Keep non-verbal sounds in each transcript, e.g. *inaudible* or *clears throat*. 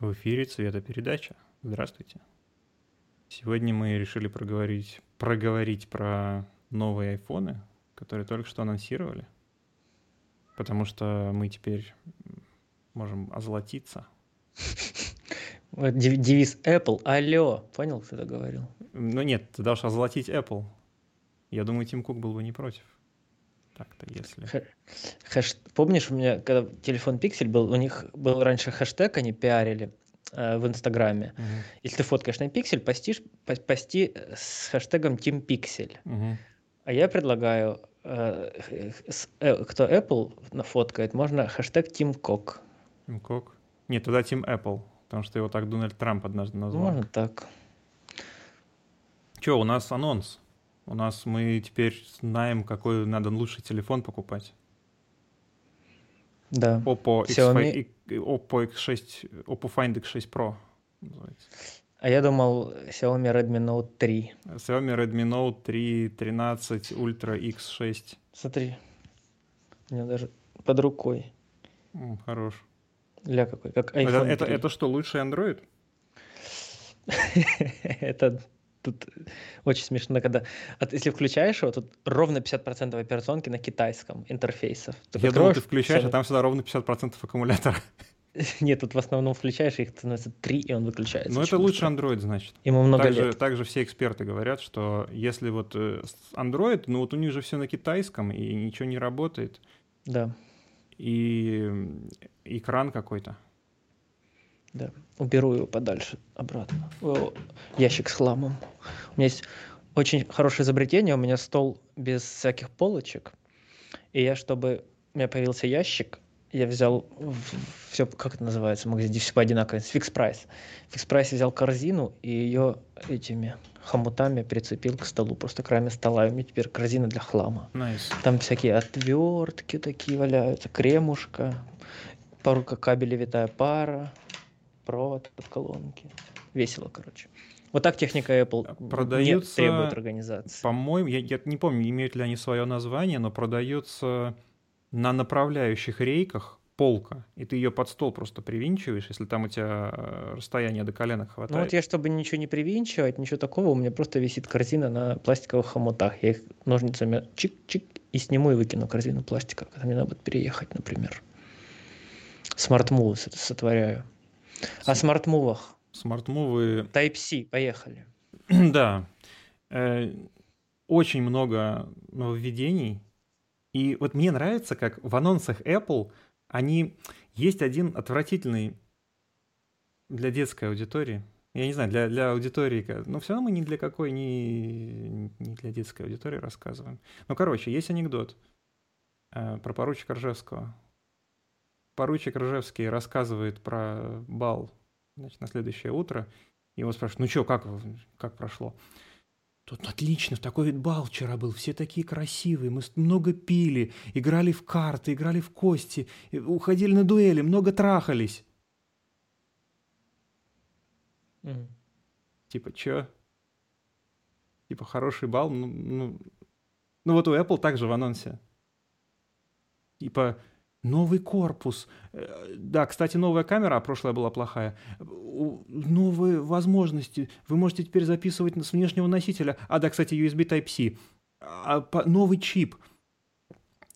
В эфире цветопередача. Здравствуйте. Сегодня мы решили проговорить, проговорить про новые айфоны, которые только что анонсировали. Потому что мы теперь можем озолотиться. *laughs* Девиз Apple. Алло. Понял, кто это говорил? Ну нет, ты должен озолотить Apple. Я думаю, Тим Кук был бы не против. Так-то, если... Хэ- хэш- Помнишь, у меня, когда телефон Pixel был, у них был раньше хэштег, они пиарили э, в Инстаграме. Мгм, Если ты фоткаешь на Pixel, постишь, по- пости с хэштегом Team Pixel. мгм. А я предлагаю, э, с- э, кто Apple нафоткает, можно хэштег Team Cook. Тим Кук. Нет, тогда Тим Apple, потому что его так Дональд Трамп однажды назвал. Можно так. Че, у нас анонс. У нас мы теперь знаем, какой надо лучший телефон покупать. Да. Oppo, Xiaomi. X5, Oppo X6, Oppo Find X6 Pro. называется. А я думал Xiaomi Redmi Note 3. Xiaomi Redmi Note 3, 13 Ultra X6. Смотри. У меня даже под рукой. М, Хорош. Ля какой, как Это, iPhone это, 3. это что, лучший Android? *laughs* Это тут очень смешно, когда от- если включаешь его, тут ровно 50% операционки на китайском интерфейсов. Ты Я думал, ты включаешь, а всё- там всегда ровно 50% аккумулятора. *laughs* Нет, тут в основном включаешь, их становится 3, и он выключается. Ну, это лучше. Android, значит. Ему много Также, лет. также все эксперты говорят, что если вот э, Android, ну вот у них же все на китайском, и ничего не работает, Да, и экран какой-то. Да. Уберу его подальше обратно. О, ящик с хламом. У меня есть очень хорошее изобретение. У меня стол без всяких полочек. И я, чтобы у меня появился ящик, я взял все, как это называется, в магазине, где все по одинаково, Fix Price. Fix Price взял корзину и ее этими хомутами прицепил к столу, просто краями стола. И у меня теперь корзина для хлама. Nice. Там всякие отвертки такие валяются, кремушка, пару кабелей витая пара, провод от колонки. Весело, короче. Вот так техника Apple не Продаются требует организации. По-моему, я, я не помню, имеют ли они свое название, но продается на направляющих рейках полка, и ты ее под стол просто привинчиваешь, если там у тебя э, расстояние до коленок Ну хватает. вот я, чтобы ничего не привинчивать, ничего такого, у меня просто висит корзина на пластиковых хомутах. Я их ножницами чик-чик и сниму и выкину корзину пластика, когда мне надо будет переехать, например. Smart move ы сот- сотворяю. О smart move ах. Smart move ы Type-C, поехали. *clears throat* Да. Э, Очень много нововведений. И вот мне нравится, как в анонсах Apple они... Есть один отвратительный для детской аудитории. Я не знаю, для, для аудитории... Но все равно мы ни для какой, ни, не для детской аудитории рассказываем. Ну, короче, есть анекдот э, про поручика Ржевского. Поручик Ржевский рассказывает про бал значит, на следующее утро. Его спрашивают, ну что, как, как прошло? Тут отлично, такой вид бал вчера был, все такие красивые, мы много пили, играли в карты, играли в кости, уходили на дуэли, много трахались. Мгм. Типа, чё? Типа, хороший бал, ну, ну, ну вот у Apple также в анонсе. Типа, новый корпус. Э, Да, кстати, новая камера, а прошлая была плохая. Новые возможности. Вы можете теперь записывать с внешнего носителя. А, да, кстати, USB Type-C. А, Новый чип.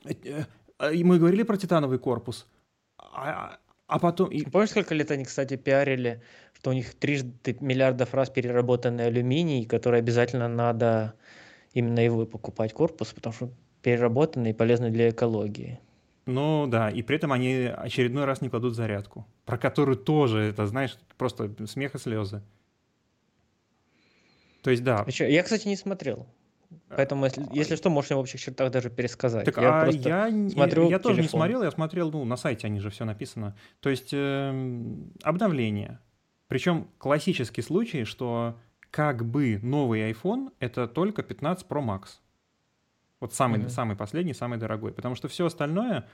Э, э, и Мы говорили про титановый корпус. А, а потом... Помнишь, сколько лет они, кстати, пиарили, что у них трижды миллиардов раз переработанный алюминий, который обязательно надо именно его покупать корпус, потому что переработанный и полезный для экологии. Ну да, и при этом они очередной раз не кладут зарядку, про которую тоже, это, знаешь, просто смех и слезы. То есть да. А чё, Я, кстати, не смотрел. Поэтому, если, если что, можешь в общих чертах даже пересказать. Так, я а я, смотрю я тоже не смотрел, я смотрел, ну, на сайте они же все написано. То есть эм, обновление. Причем классический случай, что как бы новый iPhone это только 15 Pro Max. Вот самый, Мгм. самый последний, самый дорогой. Потому что все остальное,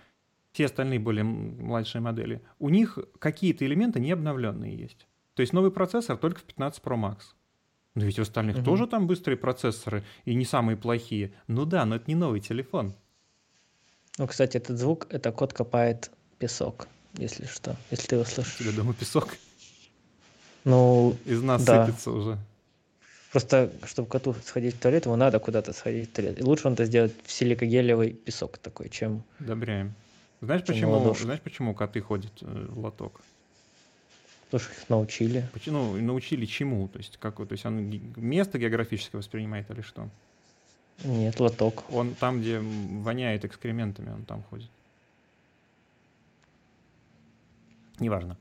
все остальные более младшие модели, у них какие-то элементы не обновленные есть. То есть новый процессор только в 15 Pro Max. Но ведь у остальных Мгм. тоже там быстрые процессоры и не самые плохие. Ну да, но это не новый телефон. Ну, кстати, этот звук, это кот копает песок, если что, если ты его слышишь. дома песок. Ну, из нас да. сыпется уже. Просто, чтобы коту сходить в туалет, ему надо куда-то сходить в туалет. И лучше он это сделать в силикогелевый песок такой, чем... Одобряем. Знаешь, Чем почему, ладошки. знаешь, почему коты ходят э, в лоток? Потому что их научили. Почему, ну, научили чему? То есть, как, то есть он место географическое воспринимает или что? Нет, лоток. Он там, где воняет экскрементами, он там ходит. Неважно.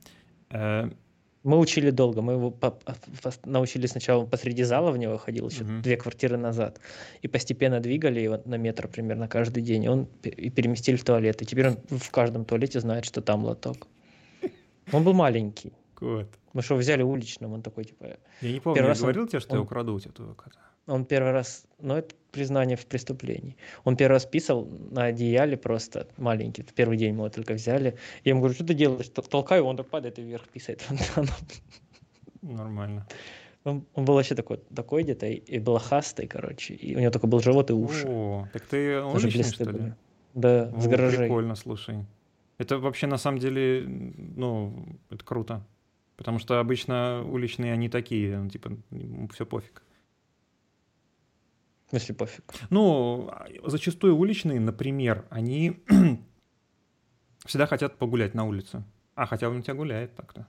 Мы учили долго. Мы его по- по- научили сначала посреди зала в него ходил, еще Мгм. две квартиры назад. И постепенно двигали его на метр примерно каждый день. И он и переместили в туалет. И теперь он в каждом туалете знает, что там лоток. Он был маленький. кот. Мы что, взяли уличным, он такой, типа... Я не помню, я раз он- говорил тебе, что я он- украду у тебя твоего кота. Он первый раз... Ну, это признание в преступлении. Он первый раз писал на одеяле просто маленький. Первый день мы его только взяли. Я ему говорю, что ты делаешь? Тол- Толкаю, он так падает и вверх писает *laughs* фонтаном. Нормально. Он, он был вообще такой, такой где-то, и, и блохастый, короче. И у него только был живот и уши. О, так ты Даже уличный, что ли? были. Да, с О, гаражей. Прикольно, слушай. Это вообще на самом деле, ну, это круто. Потому что обычно уличные они такие, ну, типа, все пофиг. В смысле, пофиг. Ну, а, зачастую уличные, например, они *clears throat* всегда хотят погулять на улице. А, хотя он у тебя гуляет так-то.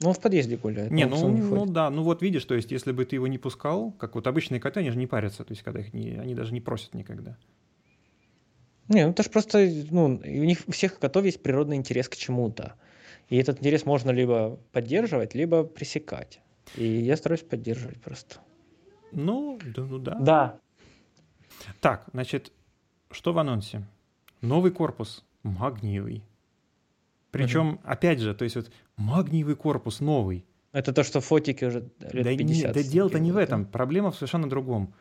Ну, он в подъезде гуляет. Не, ну, не ну да, ну вот видишь, то есть если бы ты его не пускал, как вот обычные коты, они же не парятся, то есть когда их не, они даже не просят никогда. Не, ну это же просто, ну, у них у всех котов есть природный интерес к чему-то. И этот интерес можно либо поддерживать, либо пресекать. И я стараюсь поддерживать просто. Ну, да, ну да. Да. Так, значит, что в анонсе? Новый корпус, магниевый. Причем, опять же, то есть вот магниевый корпус новый. Это то, что фотики уже лет да, не- 50. да дело-то не в этом. Проблема в совершенно другом.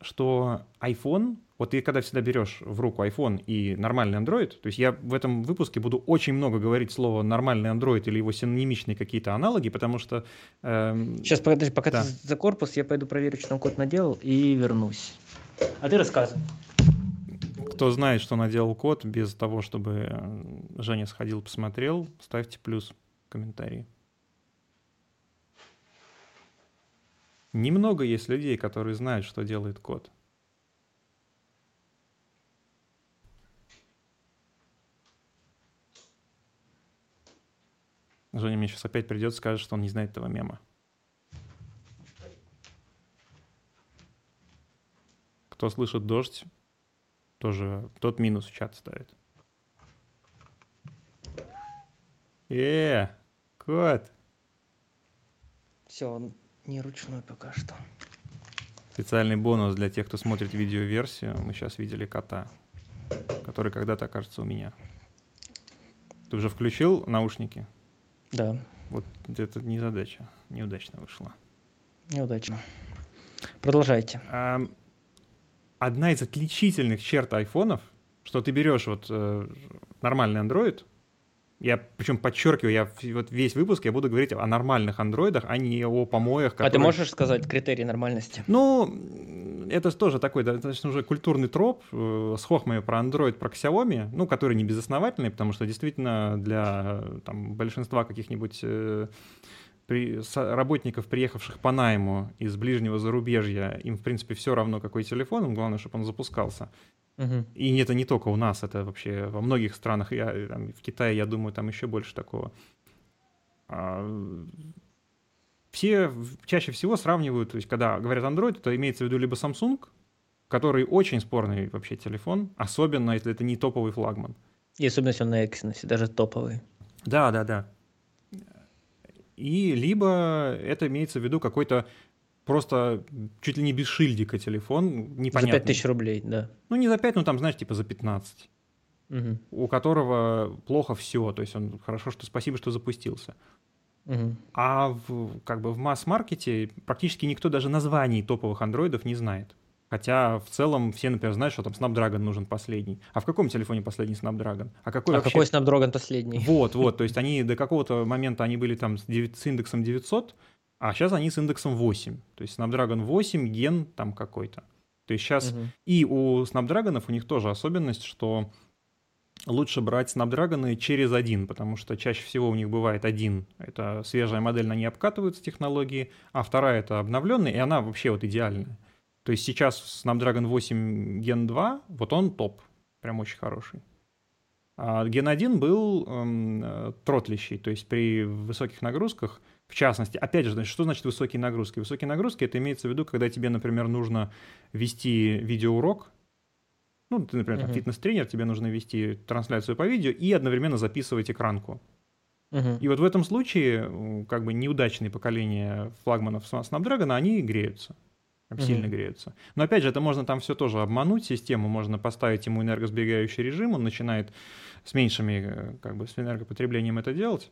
Что iPhone, вот ты когда всегда берешь в руку iPhone и нормальный Android, то есть я в этом выпуске буду очень много говорить слово нормальный Android или его синонимичные какие-то аналоги, потому что эм, Сейчас, подожди, пока Да. ты за корпус, я пойду проверю, что там кот наделал, и вернусь. А ты рассказывай. кто знает, что наделал код, без того, чтобы э, Женя сходил, посмотрел, ставьте плюс в комментарии. Немного есть людей, которые знают, что делает код. Женя мне сейчас опять придет скажет, что он не знает этого мема. Кто слышит дождь, тоже тот минус в чат ставит. Э, кот. Все, он не ручной пока что. Специальный бонус для тех, кто смотрит видеоверсию. Мы сейчас видели кота, который когда-то окажется у меня. Ты уже включил наушники? Да, Вот это не задача. Неудачно вышло. неудачно. Продолжайте. Ам, Одна из отличительных черт айфонов, что ты берешь вот э, нормальный Android, я причем подчеркиваю, я вот весь выпуск я буду говорить о нормальных андроидах, а не о помоях, А ты которые- можешь сказать критерий нормальности? Ну, это тоже такой достаточно уже культурный троп э, с хохмами про Android, про Xiaomi, ну, который не безосновательный, потому что действительно для э, там, большинства каких-нибудь э, при- работников, приехавших по найму из ближнего зарубежья, им, в принципе, все равно, какой телефон, им главное, чтобы он запускался. Мгм. И это не только у нас, это вообще во многих странах, я, э, там, в Китае, я думаю, там еще больше такого. А, Все чаще всего сравнивают, то есть когда говорят Android, то имеется в виду либо Samsung, который очень спорный вообще телефон, особенно если это не топовый флагман. И особенно если он на Exynos, даже топовый. Да, да, да. И либо это имеется в виду какой-то просто чуть ли не без шильдика телефон, непонятный. За 5000 рублей, да. Ну, не за 5, ну там, знаешь, типа за 15. Мгм. у которого плохо все, то есть он хорошо, что спасибо, что запустился. Мгм. А в, как бы в масс-маркете практически никто даже названий топовых андроидов не знает. Хотя в целом все, например, знают, что там Snapdragon нужен последний. А в каком телефоне последний Snapdragon? А какой А вообще... какой Snapdragon последний? Вот, вот, *laughs* то есть они до какого-то момента они были там с, девя- с индексом 900, а сейчас они с индексом 8. То есть Snapdragon 8, ген там какой-то. То есть сейчас Мгм. и у Snapdragon у них тоже особенность, что лучше брать Snapdragon через один, потому что чаще всего у них бывает один, это свежая модель, на ней обкатываются технологии, а вторая это обновленная, и она вообще вот идеальная. То есть сейчас Snapdragon 8 Gen 2, вот он топ, прям очень хороший. А Gen 1 был эм, тротлищий, то есть при высоких нагрузках, в частности, опять же, что значит высокие нагрузки? Высокие нагрузки, это имеется в виду, когда тебе, например, нужно вести видеоурок, ну, ты, например, uh-huh. фитнес-тренер, тебе нужно вести трансляцию по видео и одновременно записывать экранку. Uh-huh. И вот в этом случае, как бы неудачные поколения флагманов Snapdragon, они греются. Прям uh-huh. сильно греются. Но опять же, это можно там все тоже обмануть систему, можно поставить ему энергосберегающий режим, он начинает с меньшими, э, как бы, с энергопотреблением это делать.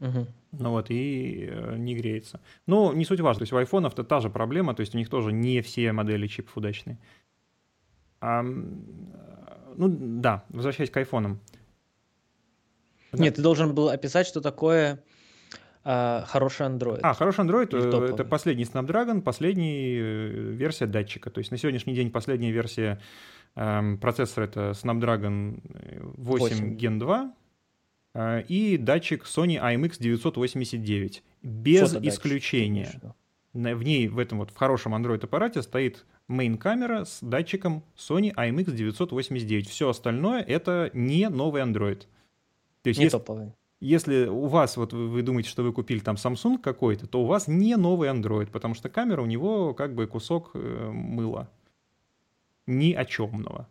Uh-huh. Ну вот, и э, не греется. Но не суть важно, то есть у айфонов это та же проблема, то есть у них тоже не все модели чипов удачные. А, ну да, возвращаясь к айфонам. Да. Нет, ты должен был описать, что такое а, хороший Android. А, хороший Android — это последний Snapdragon, последняя э, версия датчика. То есть на сегодняшний день последняя версия э, процессора — это Snapdragon 8, 8. Gen 2 э, и датчик Sony IMX 989. Без исключения. Конечно. В ней, в этом вот, в хорошем Android-аппарате стоит мейн-камера с датчиком Sony IMX 989. Все остальное это не новый Android. То есть, не если, топовый. Если у вас, вот вы, вы думаете, что вы купили там Samsung какой-то, то у вас не новый Android, потому что камера у него как бы кусок э, мыла. Ни о чемного.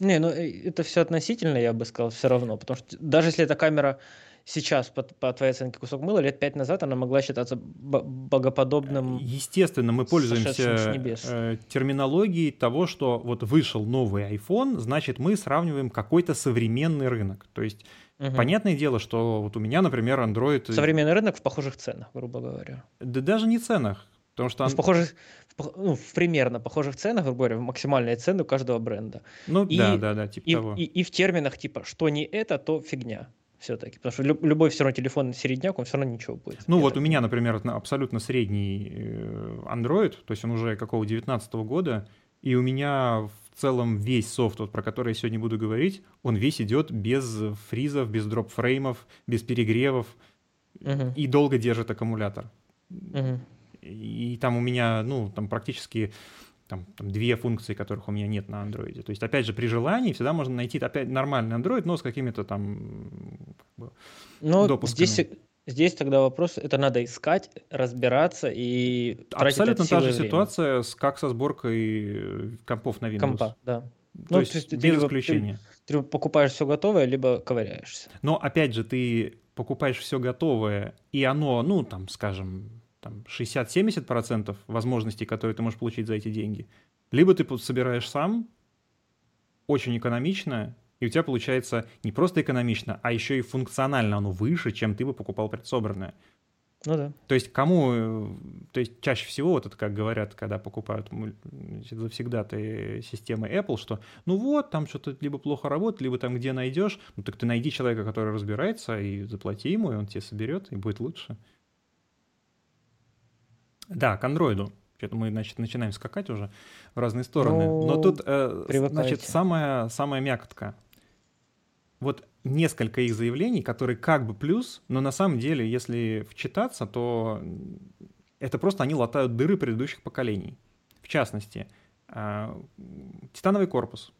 Не, ну э, это все относительно, я бы сказал, все равно. Потому что даже если эта камера сейчас, по, по твоей оценке, кусок мыла, лет пять назад она могла считаться богоподобным. Естественно, мы пользуемся э, терминологией того, что вот вышел новый iPhone, значит, мы сравниваем какой-то современный рынок. То есть Угу. Понятное дело, что вот у меня, например, Android... Современный рынок в похожих ценах, грубо говоря. Да даже не ценах. Потому что... Ну, в, похожих, в, ну, в примерно похожих ценах, грубо говоря, максимальные цены у каждого бренда. Ну и, да, да, да, типа и, того. И, и в терминах типа, что не это, то фигня все-таки. Потому что любой все равно телефон середняк, он все равно ничего будет. Ну вот у меня, например, абсолютно средний э, Android, то есть он уже какого 19 года, и у меня в целом весь софт, вот, про который я сегодня буду говорить, он весь идет без фризов, без дроп-фреймов, без перегревов uh-huh. и долго держит аккумулятор. Uh-huh. И там у меня, ну, там практически там, там две функции, которых у меня нет на андроиде. То есть, опять же, при желании всегда можно найти опять нормальный Android, но с какими-то там как бы, ну, допусками. Здесь, здесь тогда вопрос, это надо искать, разбираться и Абсолютно та же ситуация, с, как со сборкой э, компов на Windows. Компа, да. То ну, есть, то есть без либо, исключения. Ты, ты покупаешь все готовое, либо ковыряешься. Но, опять же, ты покупаешь все готовое, и оно, ну, там, скажем, там, 60-70% возможностей, которые ты можешь получить за эти деньги. Либо ты собираешь сам, очень экономично, и у тебя получается не просто экономично, а еще и функционально оно выше, чем ты бы покупал предсобранное. Ну да. То есть кому, то есть чаще всего вот это как говорят, когда покупают завсегда ты системы Apple, что ну вот, там что-то либо плохо работает, либо там где найдешь, ну так ты найди человека, который разбирается, и заплати ему, и он тебе соберет, и будет лучше. Да, к андроиду. Что-то мы, значит, начинаем скакать уже в разные стороны. Ну, Но тут, э, значит, самая, самая мякотка. Вот несколько их заявлений, которые как бы плюс, но на самом деле, если вчитаться, то это просто они латают дыры предыдущих поколений. В частности, э, титановый корпус.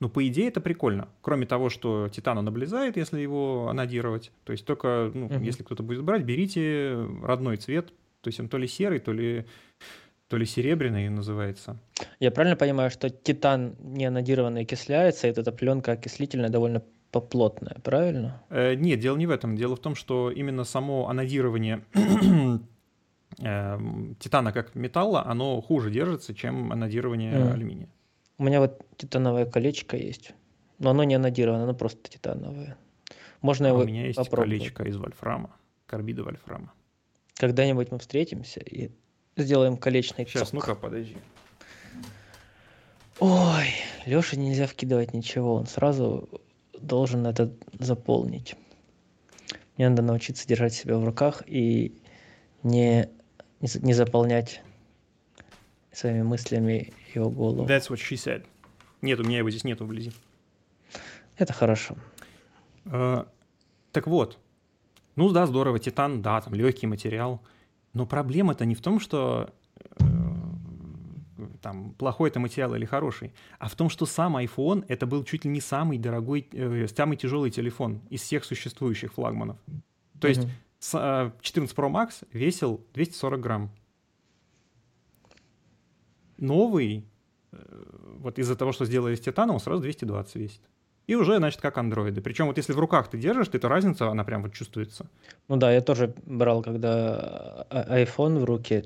Ну, по идее, это прикольно. Кроме того, что титан он облезает, если его анодировать. То есть только, ну, угу. если кто-то будет брать, берите родной цвет, то есть он то ли серый, то ли, то ли серебряный называется. Я правильно понимаю, что титан не анодированный окисляется, и эта пленка окислительная довольно поплотная, правильно? Э, нет, дело не в этом. Дело в том, что именно само анодирование *clears throat* э, титана как металла, оно хуже держится, чем анодирование mm. алюминия. У меня вот титановое колечко есть, но оно не анодировано, оно просто титановое. Можно а его У меня есть попробовать. колечко из вольфрама, карбида вольфрама. Когда-нибудь мы встретимся и сделаем колечный Сейчас, ну-ка, подожди. Ой, Лёше нельзя вкидывать ничего, он сразу должен это заполнить. Мне надо научиться держать себя в руках и не, не заполнять своими мыслями его голову. That's what she said. Нет, у меня его здесь нету вблизи. Это хорошо. Э, так вот, ну да, здорово, титан, да, там легкий материал, но проблема-то не в том, что там плохой это материал или хороший, а в том, что сам iPhone это был чуть ли не самый дорогой, э, самый тяжелый телефон из всех существующих флагманов. То есть с, 14 Pro Max весил 240 грамм. Новый, вот из-за того, что сделали с титаном, он сразу 220 весит и уже, значит, как андроиды. Причем вот если в руках ты держишь, то эта разница, она прям вот чувствуется. Ну да, я тоже брал, когда а, iPhone в руке,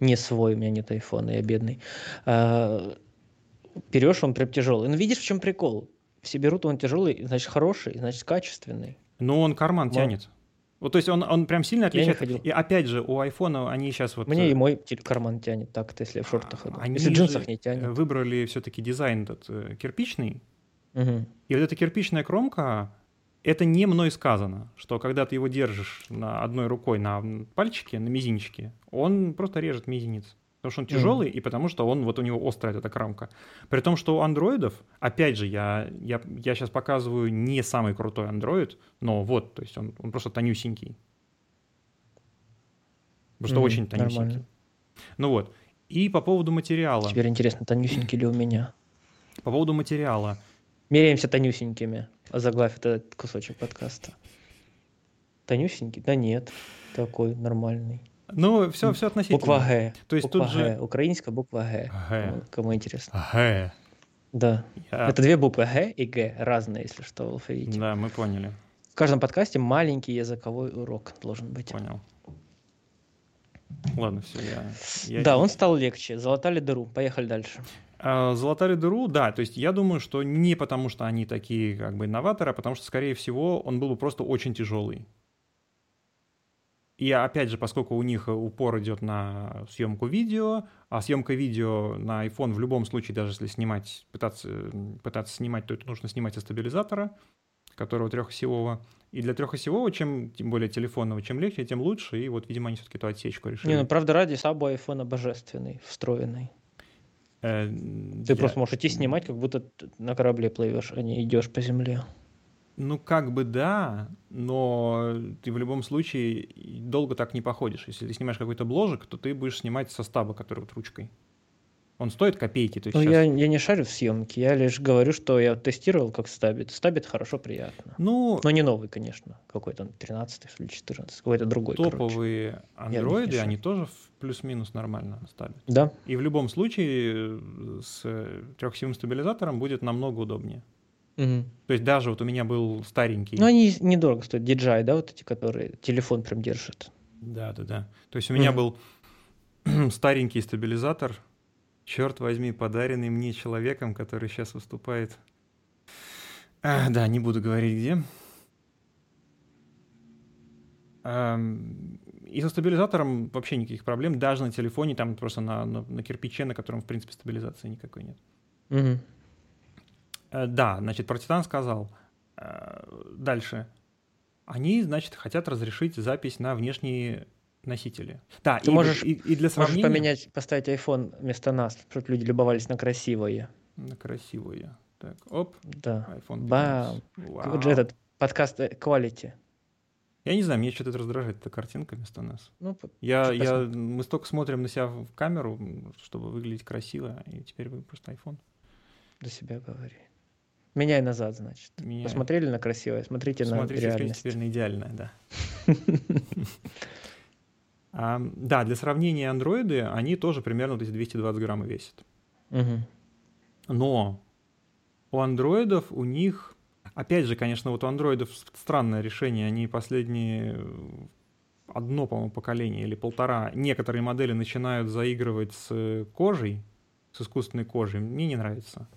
не свой, у меня нет iPhone, я бедный. А, берешь, он прям тяжелый. Ну видишь, в чем прикол? Все берут, он тяжелый, значит, хороший, значит, качественный. Но он карман Мол... тянет. Вот, то есть он, он прям сильно отличается. И опять же, у айфона они сейчас вот... Мне и мой карман тянет так-то, если я в шортах иду. Они если в джинсах не тянет. выбрали все-таки дизайн этот э, кирпичный, Угу. И вот эта кирпичная кромка, это не мной сказано, что когда ты его держишь на одной рукой на пальчике, на мизинчике, он просто режет мизинец. Потому что он тяжелый, mm. и потому что он, вот у него острая эта кромка. При том, что у андроидов, опять же, я, я, я сейчас показываю не самый крутой андроид, но вот, то есть он, он просто тонюсенький. Просто mm, очень тонюсенький. Нормально. Ну вот. И по поводу материала. Теперь интересно, тонюсенький ли у меня? По поводу материала. Меряемся тонюсенькими. Заглавь этот кусочек подкаста. Тонюсенький? Да нет. Такой нормальный. Ну, все, все относительно. Буква Г. То есть буква тут же... Г. Украинская буква Г. Г. Кому интересно. Г. Да. Я... Это две буквы Г и Г, разные, если что, в алфавите. Да, мы поняли. В каждом подкасте маленький языковой урок должен быть. Понял. Ладно, все, я... я... Да, он стал легче. Залатали дыру. Поехали дальше. А, Золотали дыру, да, то есть я думаю, что не потому, что они такие как бы инноваторы, а потому что, скорее всего, он был бы просто очень тяжелый. И опять же, поскольку у них упор идет на съемку видео, а съемка видео на iPhone в любом случае, даже если снимать, пытаться, пытаться снимать, то это нужно снимать со стабилизатора, которого трехосевого. И для трехосевого, чем тем более телефонного, чем легче, тем лучше. И вот, видимо, они все-таки эту отсечку решили. Не, ну правда ради сабу iPhone божественный, встроенный. Э, ты я... просто можешь идти снимать, как будто на корабле плывешь, а не идешь по земле. Ну, как бы да, но ты в любом случае долго так не походишь. Если ты снимаешь какой-то бложек, то ты будешь снимать со стаба, который вот ручкой. Он стоит копейки. То есть ну, сейчас... я, я не шарю в съемке, я лишь говорю, что я тестировал, как стабит. Стабит хорошо, приятно. Ну, Но не новый, конечно. Какой-то 13 или 14, какой-то другой. Топовые короче. андроиды, они тоже плюс-минус нормально ставят. Да. И в любом случае с трехсиловым стабилизатором будет намного удобнее. Угу. То есть даже вот у меня был старенький. Ну, они недорого стоят. DJI, да, вот эти, которые телефон прям держат. Да, да, да. То есть у меня был *clears throat* старенький стабилизатор черт возьми, подаренный мне человеком, который сейчас выступает. А, да, не буду говорить где. И со стабилизатором вообще никаких проблем. Даже на телефоне, там просто на, на, на кирпиче, на котором, в принципе, стабилизации никакой нет. Угу. Да, значит, про Титан сказал. Э, дальше. Они, значит, хотят разрешить запись на внешние носители. Да, Ты и, можешь, и, и для сравнения... можешь поменять, поставить iPhone вместо нас, чтобы люди любовались на красивое. На красивое. Так, оп. Да. iPhone 15. Бам. Вау. Вот же этот подкаст э, Quality. Я не знаю, мне что-то раздражает эта картинка вместо нас. Ну, я, я, мы столько смотрим на себя в камеру, чтобы выглядеть красиво, и теперь вы просто iPhone. До себя говори. Меняй назад, значит. Меняй. Посмотрели на красивое, смотрите, смотрите на реальность. Смотрите теперь на идеальное, да. *laughs* Да, для сравнения андроиды, они тоже примерно вот эти 220 грамм весят. Угу. Но у андроидов у них, опять же, конечно, вот у андроидов странное решение, они последние одно, по-моему, поколение или полтора, некоторые модели начинают заигрывать с кожей, с искусственной кожей. Мне не нравится.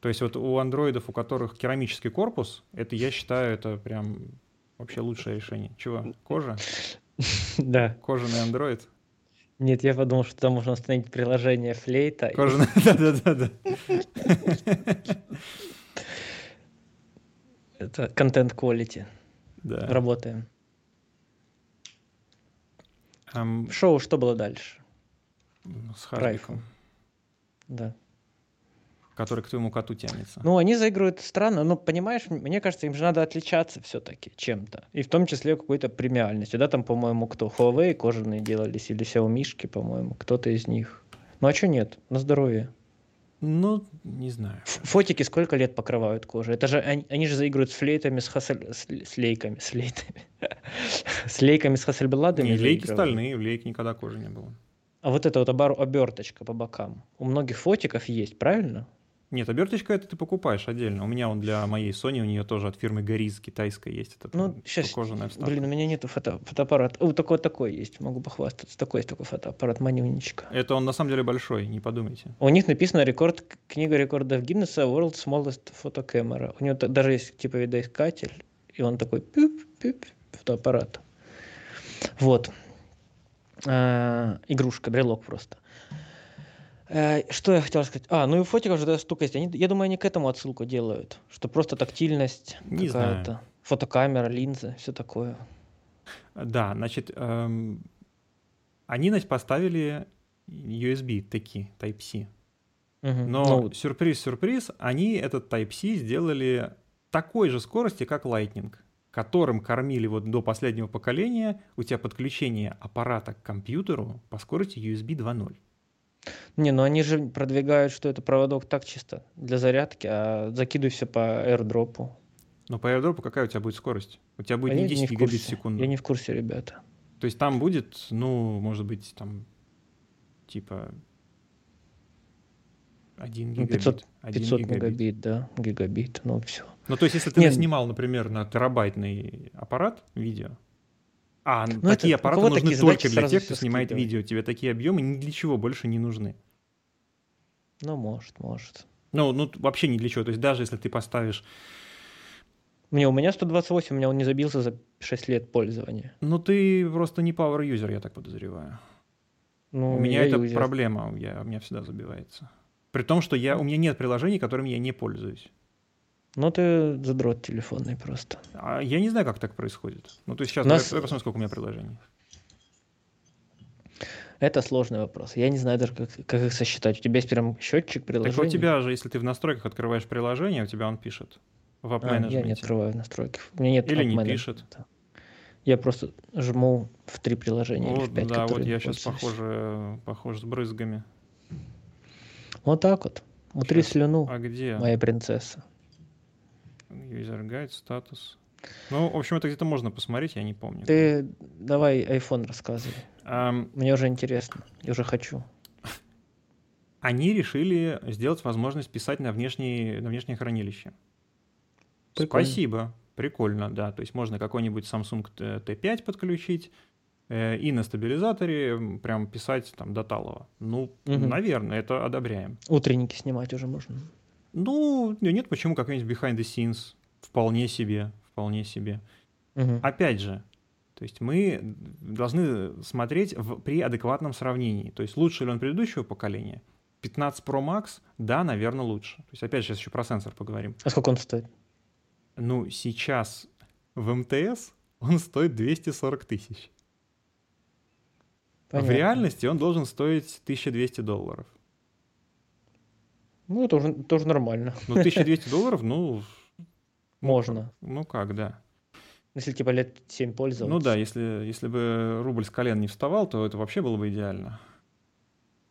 То есть вот у андроидов, у которых керамический корпус, это, я считаю, это прям вообще лучшее решение. Чего? Кожа? *laughs* Да. Кожаный андроид? Нет, я подумал, что там можно установить приложение флейта. Кожаный, *laughs* да-да-да. *laughs* Это контент quality. Да. Работаем. Шоу что было дальше? С Харбиком. Да. Который к твоему коту тянется. Ну, они заигрывают странно, но, понимаешь, мне кажется, им же надо отличаться все-таки чем-то. И в том числе какой-то премиальностью. Да, там, по-моему, кто? Huawei кожаные делались или Xiaomi, по-моему, кто-то из них. Ну, а что нет? На здоровье. Ну, не знаю. Фотики сколько лет покрывают кожу? Это же они, они же заигрывают с флейтами, с, хасель, с, с лейками, с лейтами. *laughs* с лейками, с хассельбладами. Не, лейки стальные, в лейке никогда кожи не было. А вот это вот оберточка по бокам. У многих фотиков есть, правильно? Нет, оберточка это ты покупаешь отдельно. У меня он для моей Sony, у нее тоже от фирмы Гориз китайская есть. Это ну, сейчас, кожаная вставка. блин, у меня нету фото, фотоаппарата. О, такой такой есть, могу похвастаться. Такой есть такой фотоаппарат, манюничка. Это он на самом деле большой, не подумайте. У них написано рекорд, книга рекордов Гиннесса World Smallest Photo Camera. У него даже есть типа видоискатель, и он такой пип-пип, фотоаппарат. Вот. А, игрушка, брелок просто. Э, что я хотел сказать? А, ну и фотиков же штука есть. Они, я думаю, они к этому отсылку делают. Что просто тактильность какая-то. Фотокамера, линзы, все такое. Да, значит, эм, они, значит, поставили USB такие, Type-C. Угу. Но ну, сюрприз-сюрприз, они этот Type-C сделали такой же скорости, как Lightning, которым кормили вот до последнего поколения у тебя подключение аппарата к компьютеру по скорости USB 2.0. Не, ну они же продвигают, что это проводок так чисто для зарядки, а закидывай все по airdrop. Но по airdrop какая у тебя будет скорость? У тебя будет а не 10 не гигабит в секунду. Я не в курсе, ребята. То есть там будет, ну, может быть, там, типа, 1 гигабит. 500, 1 500 гигабит. мегабит, да, гигабит, ну все. Ну, то есть, если ты Нет. снимал, например, на терабайтный аппарат видео, а, ну, такие это, аппараты нужны только для тех, кто снимает видео. Тебе такие объемы ни для чего больше не нужны. Ну, может, может. Ну, ну, вообще ни для чего. То есть даже если ты поставишь... Не, у меня 128, у меня он не забился за 6 лет пользования. Ну, ты просто не power user, я так подозреваю. Ну, у меня это юзер. проблема, я, у меня всегда забивается. При том, что я, у меня нет приложений, которыми я не пользуюсь. Ну, ты задрот телефонный просто. А я не знаю, как так происходит. Ну, то есть сейчас Нас... я, посмотрю, сколько у меня приложений. Это сложный вопрос. Я не знаю даже, как, как их сосчитать. У тебя есть прям счетчик приложений? Так у тебя же, если ты в настройках открываешь приложение, у тебя он пишет в app а, Я не открываю настройки. У меня нет Или не пишет. Я просто жму в три приложения вот, или в пять, Да, вот я сейчас похоже, похож с брызгами. Вот так вот. Утри сейчас. слюну, а где? моя принцесса. User Guide, статус. Ну, в общем, это где-то можно посмотреть, я не помню. Ты давай iPhone рассказывай. Um, Мне уже интересно, я уже хочу. *laughs* Они решили сделать возможность писать на, внешнее, на внешнее хранилище. Прикольно. Спасибо, прикольно, да. То есть можно какой-нибудь Samsung T5 подключить э, и на стабилизаторе прям писать там доталово. Ну, угу. наверное, это одобряем. Утренники снимать уже можно. Ну, нет, почему какой-нибудь behind the scenes? Вполне себе, вполне себе. Угу. Опять же, то есть мы должны смотреть в, при адекватном сравнении. То есть лучше ли он предыдущего поколения? 15 Pro Max, да, наверное, лучше. То есть опять же, сейчас еще про сенсор поговорим. А сколько он стоит? Ну, сейчас в МТС он стоит 240 тысяч. В реальности он должен стоить 1200 долларов. Ну, тоже, тоже нормально. Ну, 1200 *laughs* долларов, ну... Можно. Ну как, да. Если типа лет 7 пользоваться. Ну да, если, если бы рубль с колен не вставал, то это вообще было бы идеально.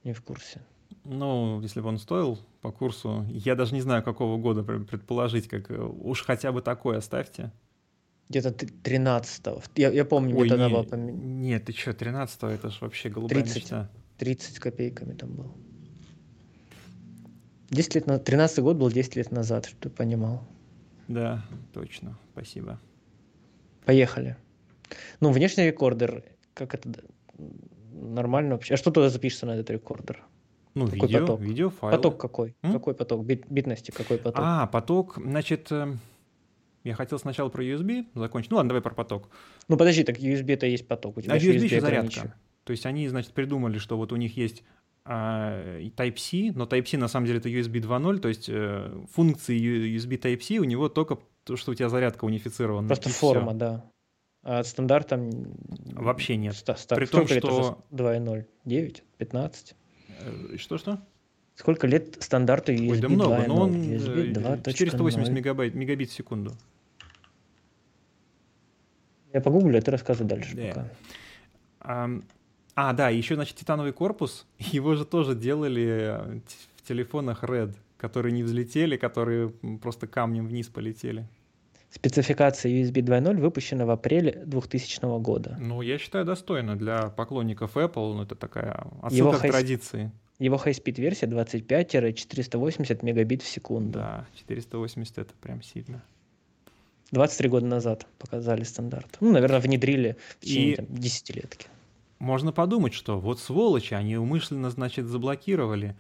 Не в курсе. Ну, если бы он стоил по курсу, я даже не знаю, какого года предположить, как уж хотя бы такой оставьте. Где-то 13-го. Я, я помню, Ой, где-то не, была пом... Нет, ты что, 13-го, это же вообще голубая 30, мечта. 30 с копейками там был. 10 лет на 13 год был 10 лет назад, чтобы ты понимал. Да, точно. Спасибо. Поехали. Ну, внешний рекордер, как это нормально вообще? А что туда запишется на этот рекордер? Ну, какой видео, поток? видеофайл. Поток какой? М? Какой поток? Бит, битности какой поток? А, поток, значит, э, я хотел сначала про USB закончить. Ну ладно, давай про поток. Ну подожди, так USB это есть поток. У тебя а USB, USB еще зарядка. То есть они, значит, придумали, что вот у них есть а, Type-C, но Type-C на самом деле это USB 2.0, то есть э, функции USB Type-C у него только то, что у тебя зарядка унифицирована. Просто форма, все. да. А стандартом вообще нет. Ста- ста- При том, что 2.0, 9, 15. Что что? Сколько лет стандарту USB Ой, да много, 2.0? но он USB э, 2.0. 480 мегабайт, мегабит в секунду. Я погуглю, а ты рассказывай дальше Да. пока. Ам, А, да, еще, значит, титановый корпус. *laughs* Его же тоже делали э, в телефонах Red, которые не взлетели, которые просто камнем вниз полетели. Спецификация USB 2.0 выпущена в апреле 2000 года. Ну, я считаю, достойно для поклонников Apple. Ну, это такая Его отсылка к хайс- традиции. Его high-speed версия 25-480 мегабит в секунду. Да, 480 это прям сильно. 23 года назад показали стандарт. Ну, наверное, внедрили в течение И- там, десятилетки. Можно подумать, что вот сволочи, они умышленно, значит, заблокировали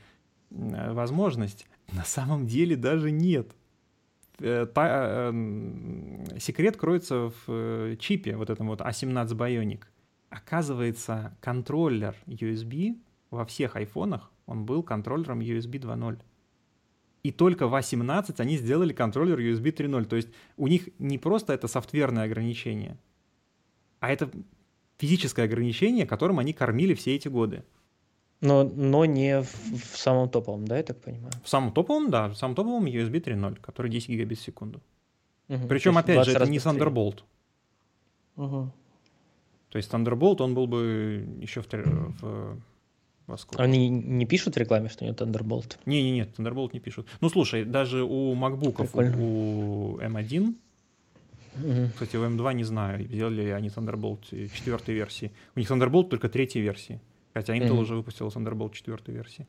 э, возможность. На самом деле даже нет. Э, та- э, м, секрет кроется в э, чипе, вот этом вот A17 Bionic. Оказывается, контроллер USB во всех айфонах, он был контроллером USB 2.0. И только в A17 они сделали контроллер USB 3.0. То есть у них не просто это софтверное ограничение, а это физическое ограничение, которым они кормили все эти годы. Но, но не в, в самом топовом, да, я так понимаю? В самом топовом, да, в самом топовом USB 3.0, который 10 гигабит в секунду. Мгм. Причем, опять же, 20 это не. Thunderbolt. Мгм. То есть Thunderbolt, он был бы еще в... в во сколько? Они не пишут в рекламе, что у него Thunderbolt? Не-не-не, Thunderbolt не пишут. Ну, слушай, даже у MacBook, у M1, Мгм. кстати, у M2 не знаю, сделали ли они Thunderbolt четвертой версии. У них Thunderbolt только третьей версии. Хотя Intel Мгм. уже выпустил Thunderbolt четвертой версии.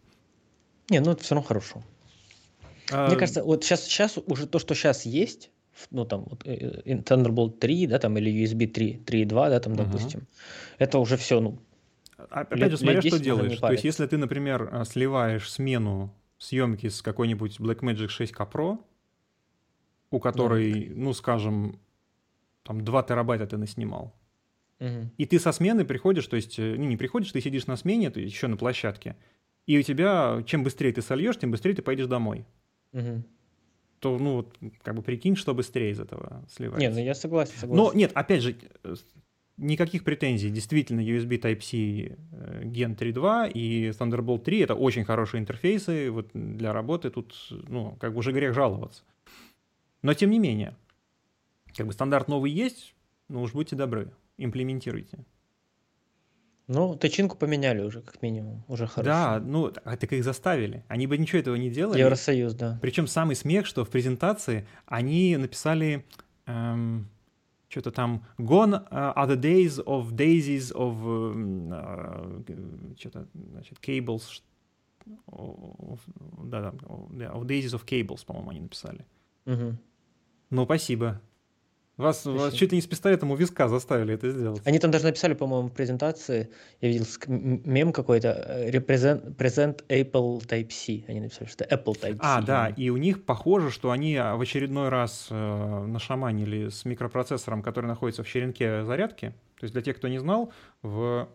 Не, ну это все равно хорошо. А, Мне кажется, вот сейчас, сейчас уже то, что сейчас есть, в- ну там вот, э, э, Thunderbolt 3, да, там или USB 3, 3.2, да, там, Мгм. допустим, это уже все, ну, А- Опять лет- же, смотря что 10 можно не делаешь. То есть, если ты, например, сливаешь смену съемки с какой-нибудь Blackmagic 6K Pro, у которой, ну, скажем, там 2 терабайта ты наснимал, мгм. и ты со смены приходишь, то есть, э, ну, не приходишь, ты сидишь на смене, ты еще на площадке, и у тебя, чем быстрее ты сольешь, тем быстрее ты поедешь домой. Мгм. То, ну, вот, как бы прикинь, что быстрее из этого сливается. Не, ну я согласен, согласен. Но нет, опять же, э, никаких претензий. Действительно, USB Type-C э, Gen 3.2 и Thunderbolt 3 — это очень хорошие интерфейсы вот для работы. Тут, ну, как бы уже грех жаловаться. Но тем не менее, как бы стандарт новый есть, ну уж будьте добры, имплементируйте. Ну, тычинку поменяли уже, как минимум, уже хорошо. Да, ну, а так их заставили. Они бы ничего этого не делали. Евросоюз, да. Причем самый смех, что в презентации они написали эм, что-то там Gone are the days of daisies of э, что-то, значит, cables. of- Да, да, of- daisies of cables, по-моему, они написали. Мгм. Ну, спасибо. Вас, вас чуть ли не с пистолетом у виска заставили это сделать. Они там даже написали, по-моему, в презентации, я видел мем какой-то, э, represent, present Apple Type-C. Они написали, что Apple Type-C. А, да, и у них похоже, что они а, в очередной раз э, нашаманили с микропроцессором, который находится в черенке зарядки. То есть для тех, кто не знал, в,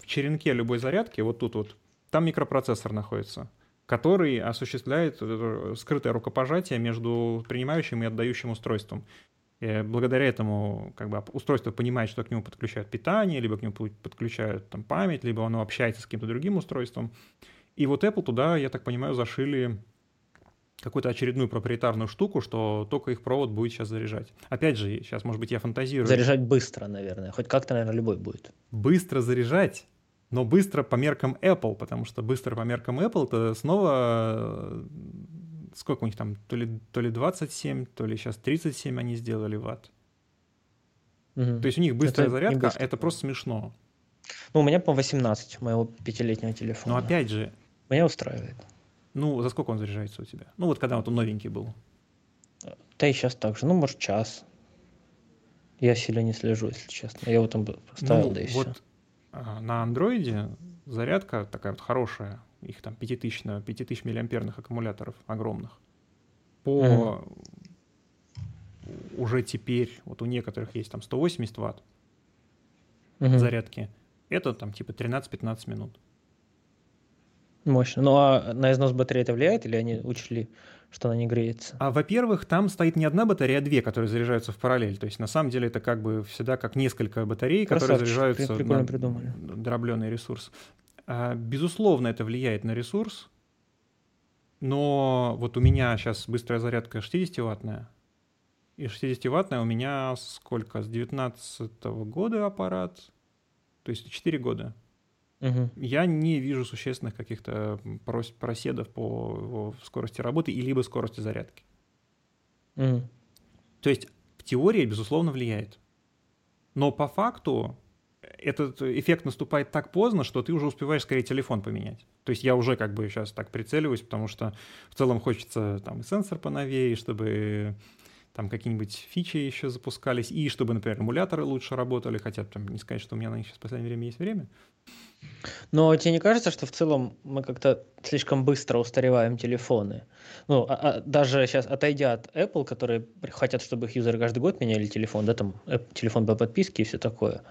в черенке любой зарядки, вот тут вот, там микропроцессор находится, который осуществляет скрытое рукопожатие между принимающим и отдающим устройством. И благодаря этому как бы, устройство понимает, что к нему подключают питание, либо к нему подключают там, память, либо оно общается с каким-то другим устройством. И вот Apple туда, я так понимаю, зашили какую-то очередную проприетарную штуку, что только их провод будет сейчас заряжать. Опять же, сейчас, может быть, я фантазирую. Заряжать быстро, наверное. Хоть как-то, наверное, любой будет. Быстро заряжать, но быстро по меркам Apple, потому что быстро по меркам Apple это снова... э, Сколько у них там? То ли, то ли 27, то ли сейчас 37 они сделали ватт. Мгм. То есть у них быстрая Это зарядка, быстро. это просто смешно. Ну, у меня, по 18 моего пятилетнего телефона. Но опять же, Меня устраивает. ну, за сколько он заряжается у тебя? Ну, вот когда вот он новенький был. Да и сейчас так же. Ну, может, час. Я сильно не слежу, если честно. Я вот там поставил, Ну, да и вот все. А, на андроиде зарядка такая вот хорошая, их там 5000, на 5000 миллиамперных аккумуляторов огромных. По уже теперь, вот у некоторых есть там 180 ватт зарядки, это там типа 13-15 минут. Мощно. Ну, а на износ батареи это влияет, или они учли, что она не греется? А во-первых, там стоит не одна батарея, а две, которые заряжаются в параллель. То есть на самом деле это как бы всегда как несколько батарей, которые Красавчик, заряжаются при- прикольно на придумали. дробленый ресурс. А, безусловно, это влияет на ресурс, но вот у меня сейчас быстрая зарядка 60-ваттная, и 60-ваттная у меня сколько? С 19 -го года аппарат, то есть 4 года. Угу. Я не вижу существенных каких-то проседов по скорости работы и либо скорости зарядки. Угу. То есть теория, безусловно, влияет. Но по факту этот эффект наступает так поздно, что ты уже успеваешь скорее телефон поменять. То есть я уже как бы сейчас так прицеливаюсь, потому что в целом хочется там и сенсор поновее, чтобы там какие-нибудь фичи еще запускались, и чтобы, например, эмуляторы лучше работали, хотя там не сказать, что у меня на них сейчас в последнее время есть время. Но тебе не кажется, что в целом мы как-то слишком быстро устареваем телефоны? Ну, а, а, даже сейчас отойдя от Apple, которые хотят, чтобы их юзеры каждый год меняли телефон, да, там телефон по подписке и все такое.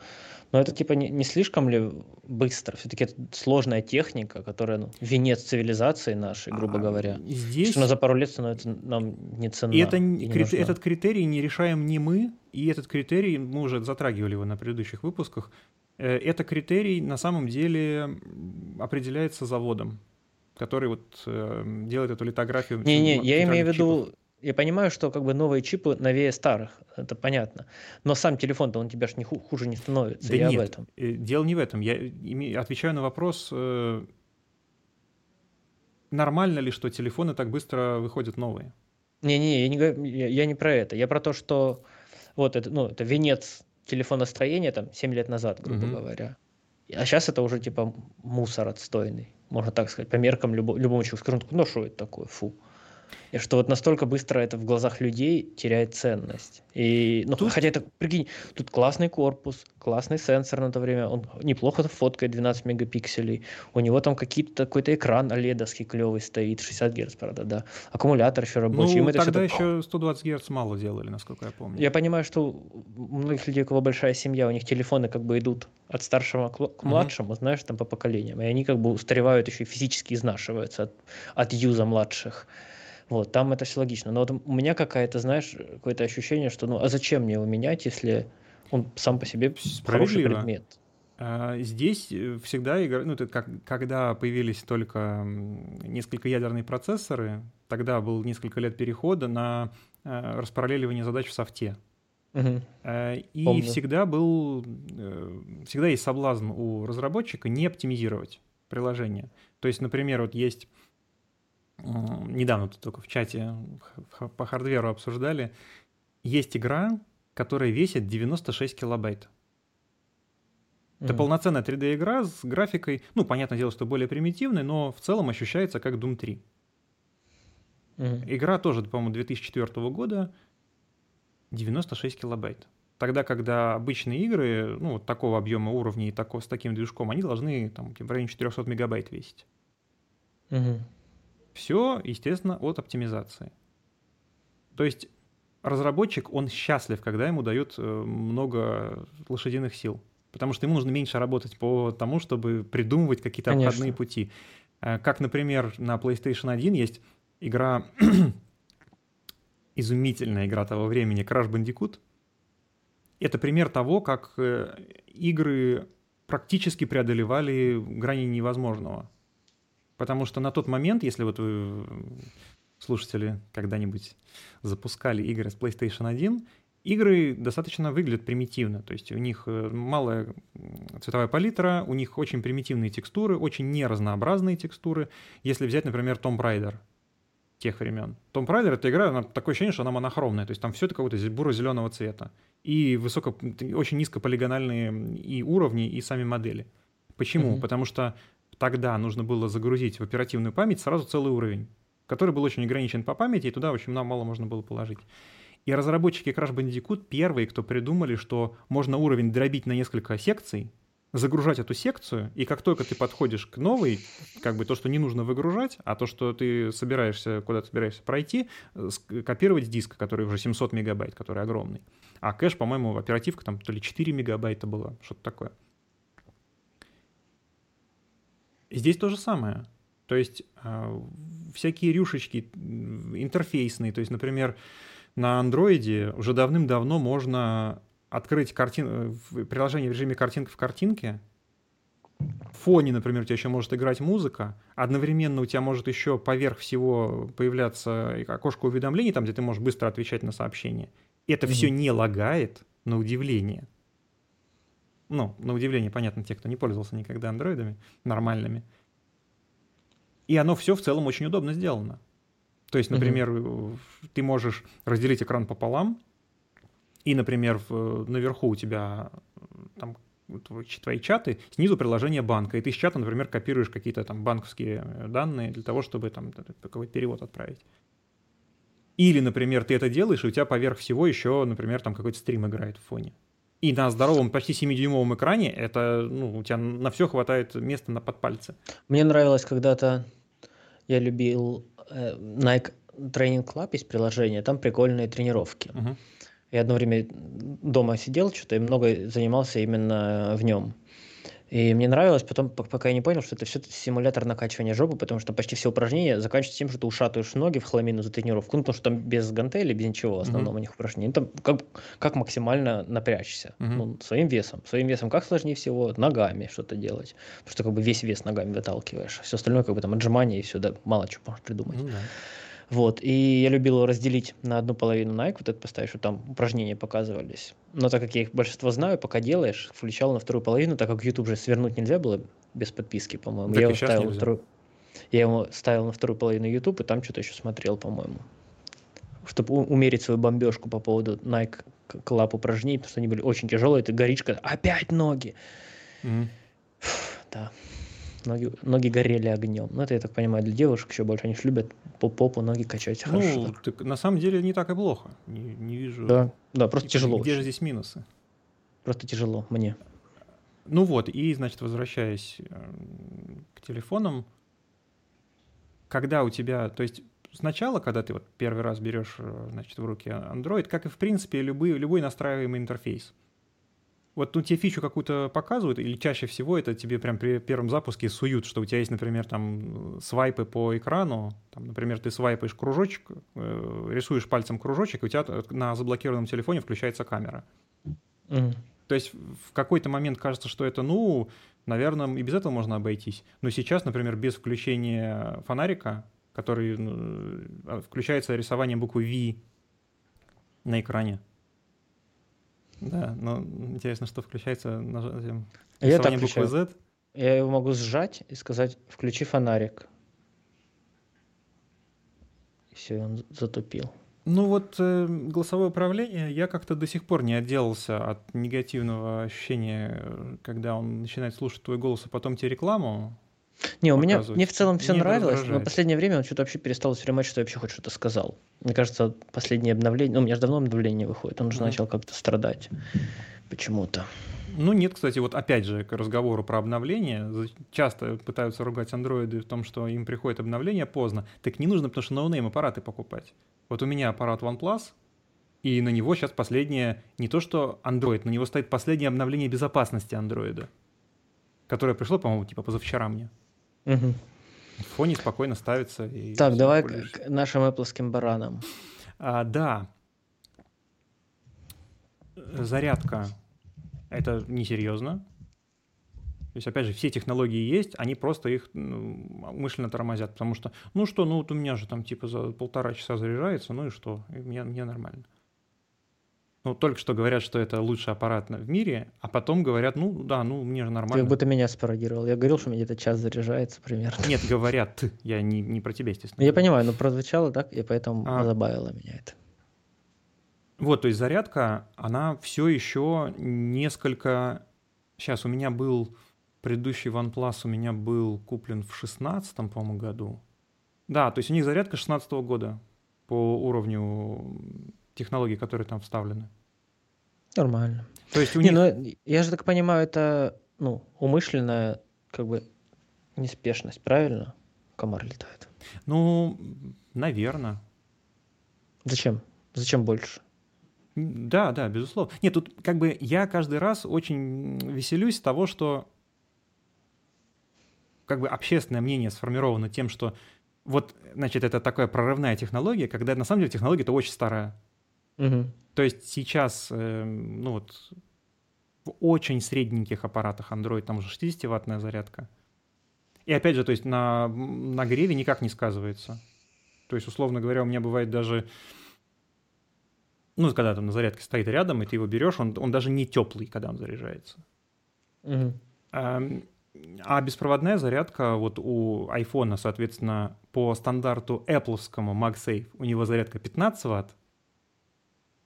Но это типа не, не слишком ли быстро? Все-таки это сложная техника, которая ну, венец цивилизации нашей, грубо а, говоря. Здесь... Что она за пару лет становится нам не ценна. И, это, и не крит... этот критерий не решаем не мы, и этот критерий, мы уже затрагивали его на предыдущих выпусках, э, это критерий на самом деле определяется заводом, который вот э, делает эту литографию. Не-не, я имею в виду я понимаю, что как бы новые чипы новее старых, это понятно. Но сам телефон-то он тебя ж не хуже не становится. Да я нет, об этом. Э, дело не в этом. Я отвечаю на вопрос, э, нормально ли, что телефоны так быстро выходят новые? Не-не, я не, я, я не про это. Я про то, что вот это, ну, это венец телефоностроения там 7 лет назад, грубо угу. говоря. А сейчас это уже типа мусор отстойный, можно так сказать, по меркам любо, любому человеку. Скажем, ну что это такое, фу. И что вот настолько быстро это в глазах людей теряет ценность. И, ну, тут... хотя это, прикинь, тут классный корпус, классный сенсор на то время, он неплохо фоткает 12 мегапикселей, у него там какие-то, какой-то экран оледовский клевый стоит, 60 герц, правда, да, аккумулятор еще рабочий. Ну, тогда все еще 120 герц мало делали, насколько я помню. Я понимаю, что у многих людей, у кого большая семья, у них телефоны как бы идут от старшего к младшему, угу. знаешь, там по поколениям, и они как бы устаревают еще и физически изнашиваются от, от юза младших. Вот, там это все логично. Но вот у меня какая-то, знаешь, какое-то ощущение, что ну а зачем мне его менять, если он сам по себе хороший предмет? А, здесь э, всегда игра, ну, как, когда появились только несколько ядерные процессоры, тогда был несколько лет перехода на э, распараллеливание задач в софте. Угу. И Помню. всегда был, всегда есть соблазн у разработчика не оптимизировать приложение. То есть, например, вот есть недавно тут только в чате по хардверу обсуждали, есть игра, которая весит 96 килобайт. Это полноценная 3D-игра с графикой, ну, понятное дело, что более примитивной, но в целом ощущается как Doom 3. Mm. Игра тоже, по-моему, 2004 года, 96 килобайт. Тогда, когда обычные игры, ну, вот такого объема уровней и с таким движком, они должны там, в районе 400 мегабайт весить. Mm-hmm. Все, естественно, от оптимизации. То есть разработчик, он счастлив, когда ему дают э, много лошадиных сил. Потому что ему нужно меньше работать по тому, чтобы придумывать какие-то Конечно. обходные пути. Э, как, например, на PlayStation 1 есть игра, *clears throat* изумительная игра того времени, Crash Bandicoot. Это пример того, как э, игры практически преодолевали грани невозможного. Потому что на тот момент, если вот вы, слушатели, когда-нибудь запускали игры с PlayStation 1, игры достаточно выглядят примитивно. То есть у них э, малая цветовая палитра, у них очень примитивные текстуры, очень неразнообразные текстуры. Если взять, например, Tomb Raider тех времен. Tomb Raider — это игра, она, такое ощущение, что она монохромная, то есть там все это какого-то буро-зеленого цвета. И высоко, очень низкополигональные и уровни, и сами модели. Почему? Mm-hmm. Потому что тогда нужно было загрузить в оперативную память сразу целый уровень, который был очень ограничен по памяти, и туда очень мало можно было положить. И разработчики Crash Bandicoot первые, кто придумали, что можно уровень дробить на несколько секций, загружать эту секцию, и как только ты подходишь к новой, как бы то, что не нужно выгружать, а то, что ты собираешься, куда ты собираешься пройти, копировать с диска, который уже 700 мегабайт, который огромный. А кэш, по-моему, оперативка там то ли 4 мегабайта была, что-то такое. Здесь то же самое. То есть э, всякие рюшечки интерфейсные, то есть, например, на андроиде уже давным-давно можно открыть картин... приложение в режиме картинка в картинке в фоне, например, у тебя еще может играть музыка, одновременно у тебя может еще поверх всего появляться окошко уведомлений, там, где ты можешь быстро отвечать на сообщения. Это mm-hmm. все не лагает, на удивление. Ну, на удивление, понятно, те, кто не пользовался никогда андроидами нормальными. И оно все в целом очень удобно сделано. То есть, например, mm-hmm. ты можешь разделить экран пополам, и, например, в, наверху у тебя там твои чаты, снизу приложение банка, и ты с чата, например, копируешь какие-то там банковские э, данные для того, чтобы там какой перевод отправить. Или, например, ты это делаешь, и у тебя поверх всего еще, например, там какой-то стрим играет в фоне. И на здоровом, почти 7-дюймовом экране это, ну, у тебя на все хватает места на подпальце. Мне нравилось когда-то, я любил э, Nike Training Club, есть приложение, там прикольные тренировки. Uh-huh. Я одно время дома сидел что-то и много занимался именно в нем. И мне нравилось, потом, пока я не понял, что это все симулятор накачивания жопы, потому что почти все упражнения заканчиваются тем, что ты ушатываешь ноги в хламину за тренировку. Ну, потому что там без гантели, без ничего в основном mm-hmm. у них упражнений. Ну, там как, как максимально напрячься. Mm-hmm. Ну, своим весом. Своим весом как сложнее всего? Ногами что-то делать. Потому что как бы весь вес ногами выталкиваешь. Все остальное как бы там отжимания и все, да, мало чего можешь придумать. Mm-hmm. Вот, и я любил его разделить на одну половину Nike, вот это поставить, что там упражнения показывались. Но так как я их большинство знаю, пока делаешь, включал на вторую половину, так как YouTube же свернуть нельзя было без подписки, по-моему. я его ставил на вторую... Я его ставил на вторую половину YouTube, и там что-то еще смотрел, по-моему. Чтобы умерить свою бомбежку по поводу Nike Club упражнений, потому что они были очень тяжелые, это горичка, опять ноги. Mm-hmm. Фу, да ноги, ноги горели огнем. Ну, это, я так понимаю, для девушек еще больше. Они же любят по попу ноги качать. Ну, так, на самом деле не так и плохо. Не, не вижу. Да, да, просто где, тяжело. Где же здесь минусы? Просто тяжело мне. Ну вот, и, значит, возвращаясь э, к телефонам, когда у тебя, то есть сначала, когда ты вот первый раз берешь, э, значит, в руки Android, как и, в принципе, любой, любой настраиваемый интерфейс, вот ну, тебе фичу какую-то показывают, или чаще всего это тебе прям при первом запуске суют, что у тебя есть, например, там свайпы по экрану, там, например, ты свайпаешь кружочек, э, рисуешь пальцем кружочек, и у тебя на заблокированном телефоне включается камера. Mm. То есть в какой-то момент кажется, что это, ну, наверное, и без этого можно обойтись. Но сейчас, например, без включения фонарика, который ну, включается рисование буквы V на экране, да, но интересно, что включается нажатием Я так буквы Z. Я его могу сжать и сказать «включи фонарик». И все, он затупил. Ну вот э, голосовое управление, я как-то до сих пор не отделался от негативного ощущения, э, когда он начинает слушать твой голос, а потом тебе рекламу не, у меня мне в целом все нравилось, но в последнее время он что-то вообще перестал воспринимать, что я вообще хоть что-то сказал. Мне кажется, последнее обновление, ну, у меня же давно обновление выходит, он уже mm. начал как-то страдать почему-то. Ну нет, кстати, вот опять же к разговору про обновление. Часто пытаются ругать андроиды в том, что им приходит обновление поздно. Так не нужно, потому что no-name аппараты покупать. Вот у меня аппарат OnePlus, и на него сейчас последнее, не то что Android, на него стоит последнее обновление безопасности андроида, которое пришло, по-моему, типа позавчера мне. Угу. В фоне спокойно ставится. И так, давай к нашим Apple баранам. А, да. Зарядка. Это несерьезно. То есть, опять же, все технологии есть, они просто их ну, умышленно тормозят, потому что, ну что, ну вот у меня же там типа за полтора часа заряжается, ну и что, и мне, мне нормально ну, только что говорят, что это лучший аппарат в мире, а потом говорят, ну, да, ну, мне же нормально. Ты как будто меня спародировал. Я говорил, что у меня где-то час заряжается примерно. Нет, говорят, я не, не про тебя, естественно. Я понимаю, но прозвучало так, и поэтому а... забавило меня это. Вот, то есть зарядка, она все еще несколько... Сейчас у меня был предыдущий OnePlus, у меня был куплен в 16 по-моему, году. Да, то есть у них зарядка 16 года по уровню технологий, которые там вставлены. Нормально. То есть у не, них... ну, я же так понимаю, это ну, умышленная как бы неспешность, правильно? Комар летает. Ну, наверное. Зачем? Зачем больше? Да, да, безусловно. Нет, тут как бы я каждый раз очень веселюсь с того, что как бы общественное мнение сформировано тем, что вот, значит, это такая прорывная технология, когда на самом деле технология-то очень старая. Угу. То есть сейчас, э, ну вот, в очень средненьких аппаратах Android, там уже 60-ваттная зарядка. И опять же, то есть на нагреве никак не сказывается. То есть, условно говоря, у меня бывает даже, ну, когда там на зарядке стоит рядом, и ты его берешь, он, он даже не теплый, когда он заряжается. Мгм. А, а беспроводная зарядка вот у iPhone, соответственно, по стандарту Apple MagSafe у него зарядка 15 ватт,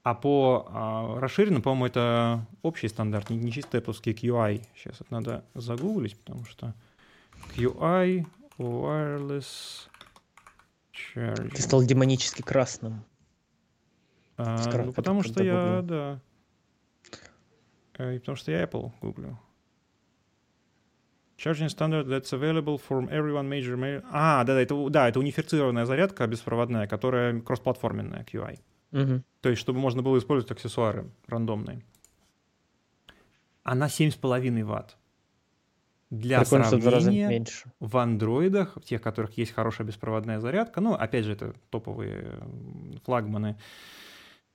а по а, расширенному, по-моему, это общий стандарт, не, не чисто Apple QI. Сейчас это надо загуглить, потому что QI Wireless Charging. Ты стал демонически красным. А, ну, потому что я, да. Э, И потому что я Apple гуглю. Charging standard that's available from everyone major... ma- А, да, да, это, да, это унифицированная зарядка беспроводная, которая кроссплатформенная QI. Мгм. То есть, чтобы можно было использовать аксессуары рандомные. Она 7,5 ватт. Для в раза сравнения, меньше. в андроидах, в тех, которых есть хорошая беспроводная зарядка, ну, опять же, это топовые флагманы.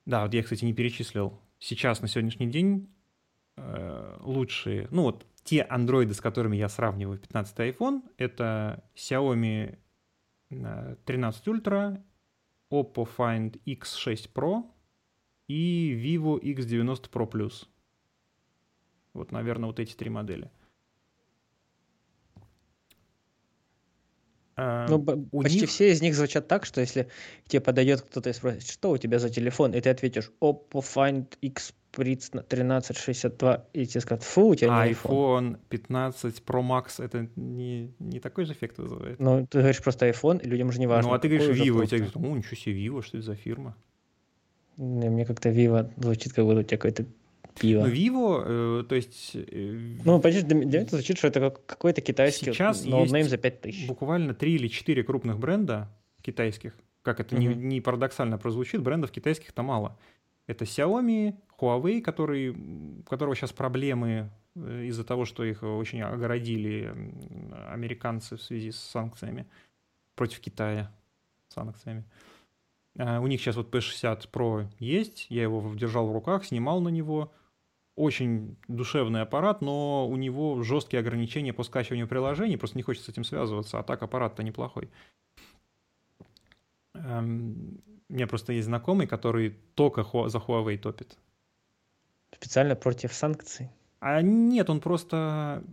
Да, вот я, кстати, не перечислил. Сейчас, на сегодняшний день, э, лучшие, ну, вот те андроиды, с которыми я сравниваю 15 iPhone, это Xiaomi э, 13 Ultra, Oppo Find X6 Pro и Vivo X90 Pro Plus. Вот, наверное, вот эти три модели. А, Ну, у почти них- все из них звучат так, что если к тебе подойдет кто-то и спросит, что у тебя за телефон, и ты ответишь Oppo Find X Pritz на 1362, и тебе скажут, фу, у тебя а не iPhone. iPhone 15 Pro Max это не, не такой же эффект вызывает? Ну, ты говоришь просто iPhone, и людям же не важно. ну, а ты говоришь Vivo, и тебе говорят, о, ничего себе, Vivo, что это за фирма? Не, Мне как-то Vivo звучит, как будто у тебя какое-то пиво. Ну, Vivo, э, то есть э, Ну, почти для меня это звучит, что это как- какой-то китайский Сейчас no-name за 5000. буквально три или четыре крупных бренда китайских, как это не, Мгм. не парадоксально прозвучит, брендов китайских-то мало. Это Xiaomi, Huawei, который, у которого сейчас проблемы э, из-за того, что их очень огородили американцы в связи с санкциями против Китая, санкциями. А, У них сейчас вот P60 Pro есть, я его держал в руках, снимал на него. Очень душевный аппарат, но у него жесткие ограничения по скачиванию приложений, просто не хочется с этим связываться, а так аппарат-то неплохой. Эм, У меня просто есть знакомый, который только за Huawei топит. Специально против санкций. А нет, он просто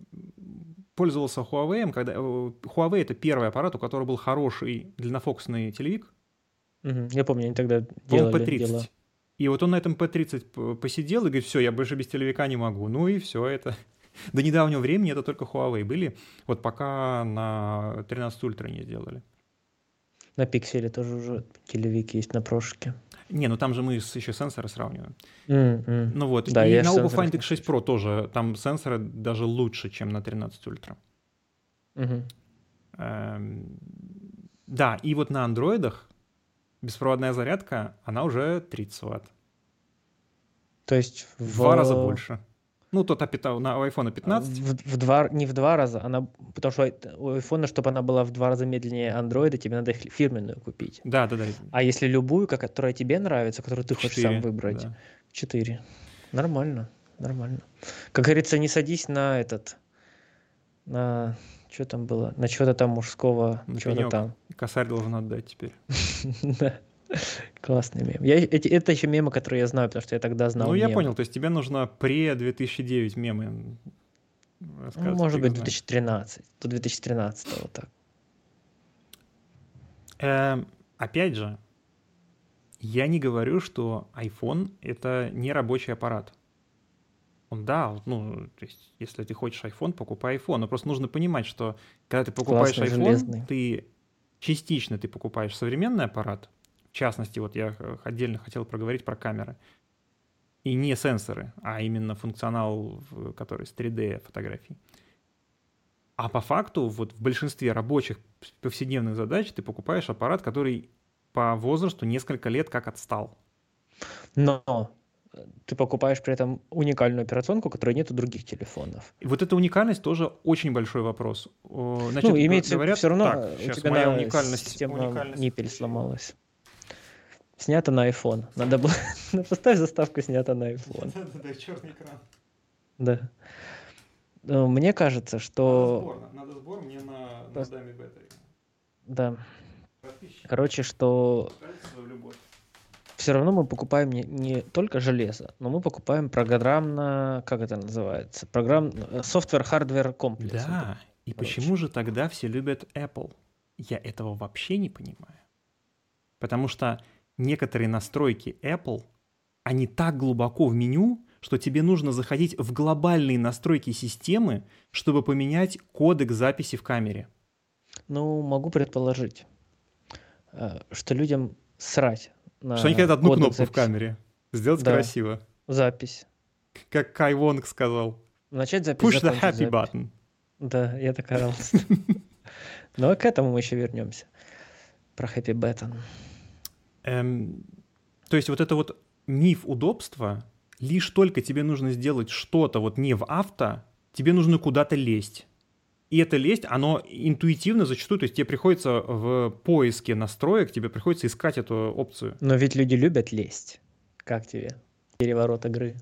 пользовался Huawei, когда... э, Huawei — это первый аппарат, у которого был хороший длиннофокусный телевик, Мгм. Я помню, они тогда делали P30. дела. И вот он на этом P30 п- посидел и говорит, все, я больше без телевика не могу. Ну и все это. *laughs* До недавнего времени это только Huawei были, вот пока на 13 Ультра не сделали. На пикселе тоже уже телевик есть на прошке. Не, ну там же мы еще сенсоры сравниваем. М, м. Ну вот, Да, и на Oppo Find не X6 Pro тоже, там сенсоры даже лучше, чем на 13 Ультра. Мгм. Эм, Да, и вот на андроидах беспроводная зарядка, она уже 30 ватт. То есть В два раза больше. Ну, тот опитал на у iPhone 15. В, в два, не в два раза, она, потому что у iPhone, чтобы она была в два раза медленнее андроида, тебе надо их фирменную купить. Да, да, да. А если любую, которая тебе нравится, которую ты хочешь Четыре, сам выбрать, да. 4. Нормально, нормально. Как говорится, не садись на этот, на что там было, на чего-то там мужского, На пенек. там. Косарь должен отдать теперь. *laughs* Да. Классный мем. Я, эти, это еще мемы, которые я знаю, потому что я тогда знал ну, я мемы. понял, то есть тебе нужно пре-2009 мемы Ну, может быть, их знаешь. 2013, до 2013 вот так. Эм, опять же, я не говорю, что iPhone — это не рабочий аппарат. Он, да, ну, то есть, если ты хочешь iPhone, покупай iPhone. Но просто нужно понимать, что когда ты покупаешь Классный, iPhone, железный. ты частично ты покупаешь современный аппарат. В частности, вот я э, отдельно хотел проговорить про камеры. И не сенсоры, а именно функционал, в- который с 3D фотографий. А по факту, вот в большинстве рабочих повседневных задач ты покупаешь аппарат, который по возрасту несколько лет как отстал. Но э, ты покупаешь при этом уникальную операционку, которой нет у других телефонов. И вот эта уникальность тоже очень большой вопрос. Значит, ну, имеется говорят, все равно, так, э, у тебя моя уникальность, система уникальность. ниппель сломалась. Снято на iPhone. Надо было... *laughs* Поставь заставку снято на iPhone. *laughs* Да-да-да, черный экран. Да. Ну, Мне кажется, что... Надо сбор мне на, на даме бетаре. Да. Короче, что все равно мы покупаем не, не только железо, но мы покупаем программно, как это называется, программ, software-hardware комплекс. Да, и Короче. почему же тогда все любят Apple? Я этого вообще не понимаю. Потому что некоторые настройки Apple, они так глубоко в меню, что тебе нужно заходить в глобальные настройки системы, чтобы поменять кодек записи в камере. Ну, могу предположить, э, что людям срать на что они хотят одну кнопку в записи. камере. Сделать Да. красиво. Запись. Как Кай Вонг сказал. Начать запись. Push the happy запись. button. Да, я так *laughs* орался. Но к этому мы еще вернемся. Про happy button. Эм, то есть вот это вот миф удобства, лишь только тебе нужно сделать что-то вот не в авто, тебе нужно куда-то лезть. И это лезть, оно интуитивно зачастую, то есть тебе приходится в поиске настроек, тебе приходится искать эту опцию. Но ведь люди любят лезть. Как тебе? Переворот игры.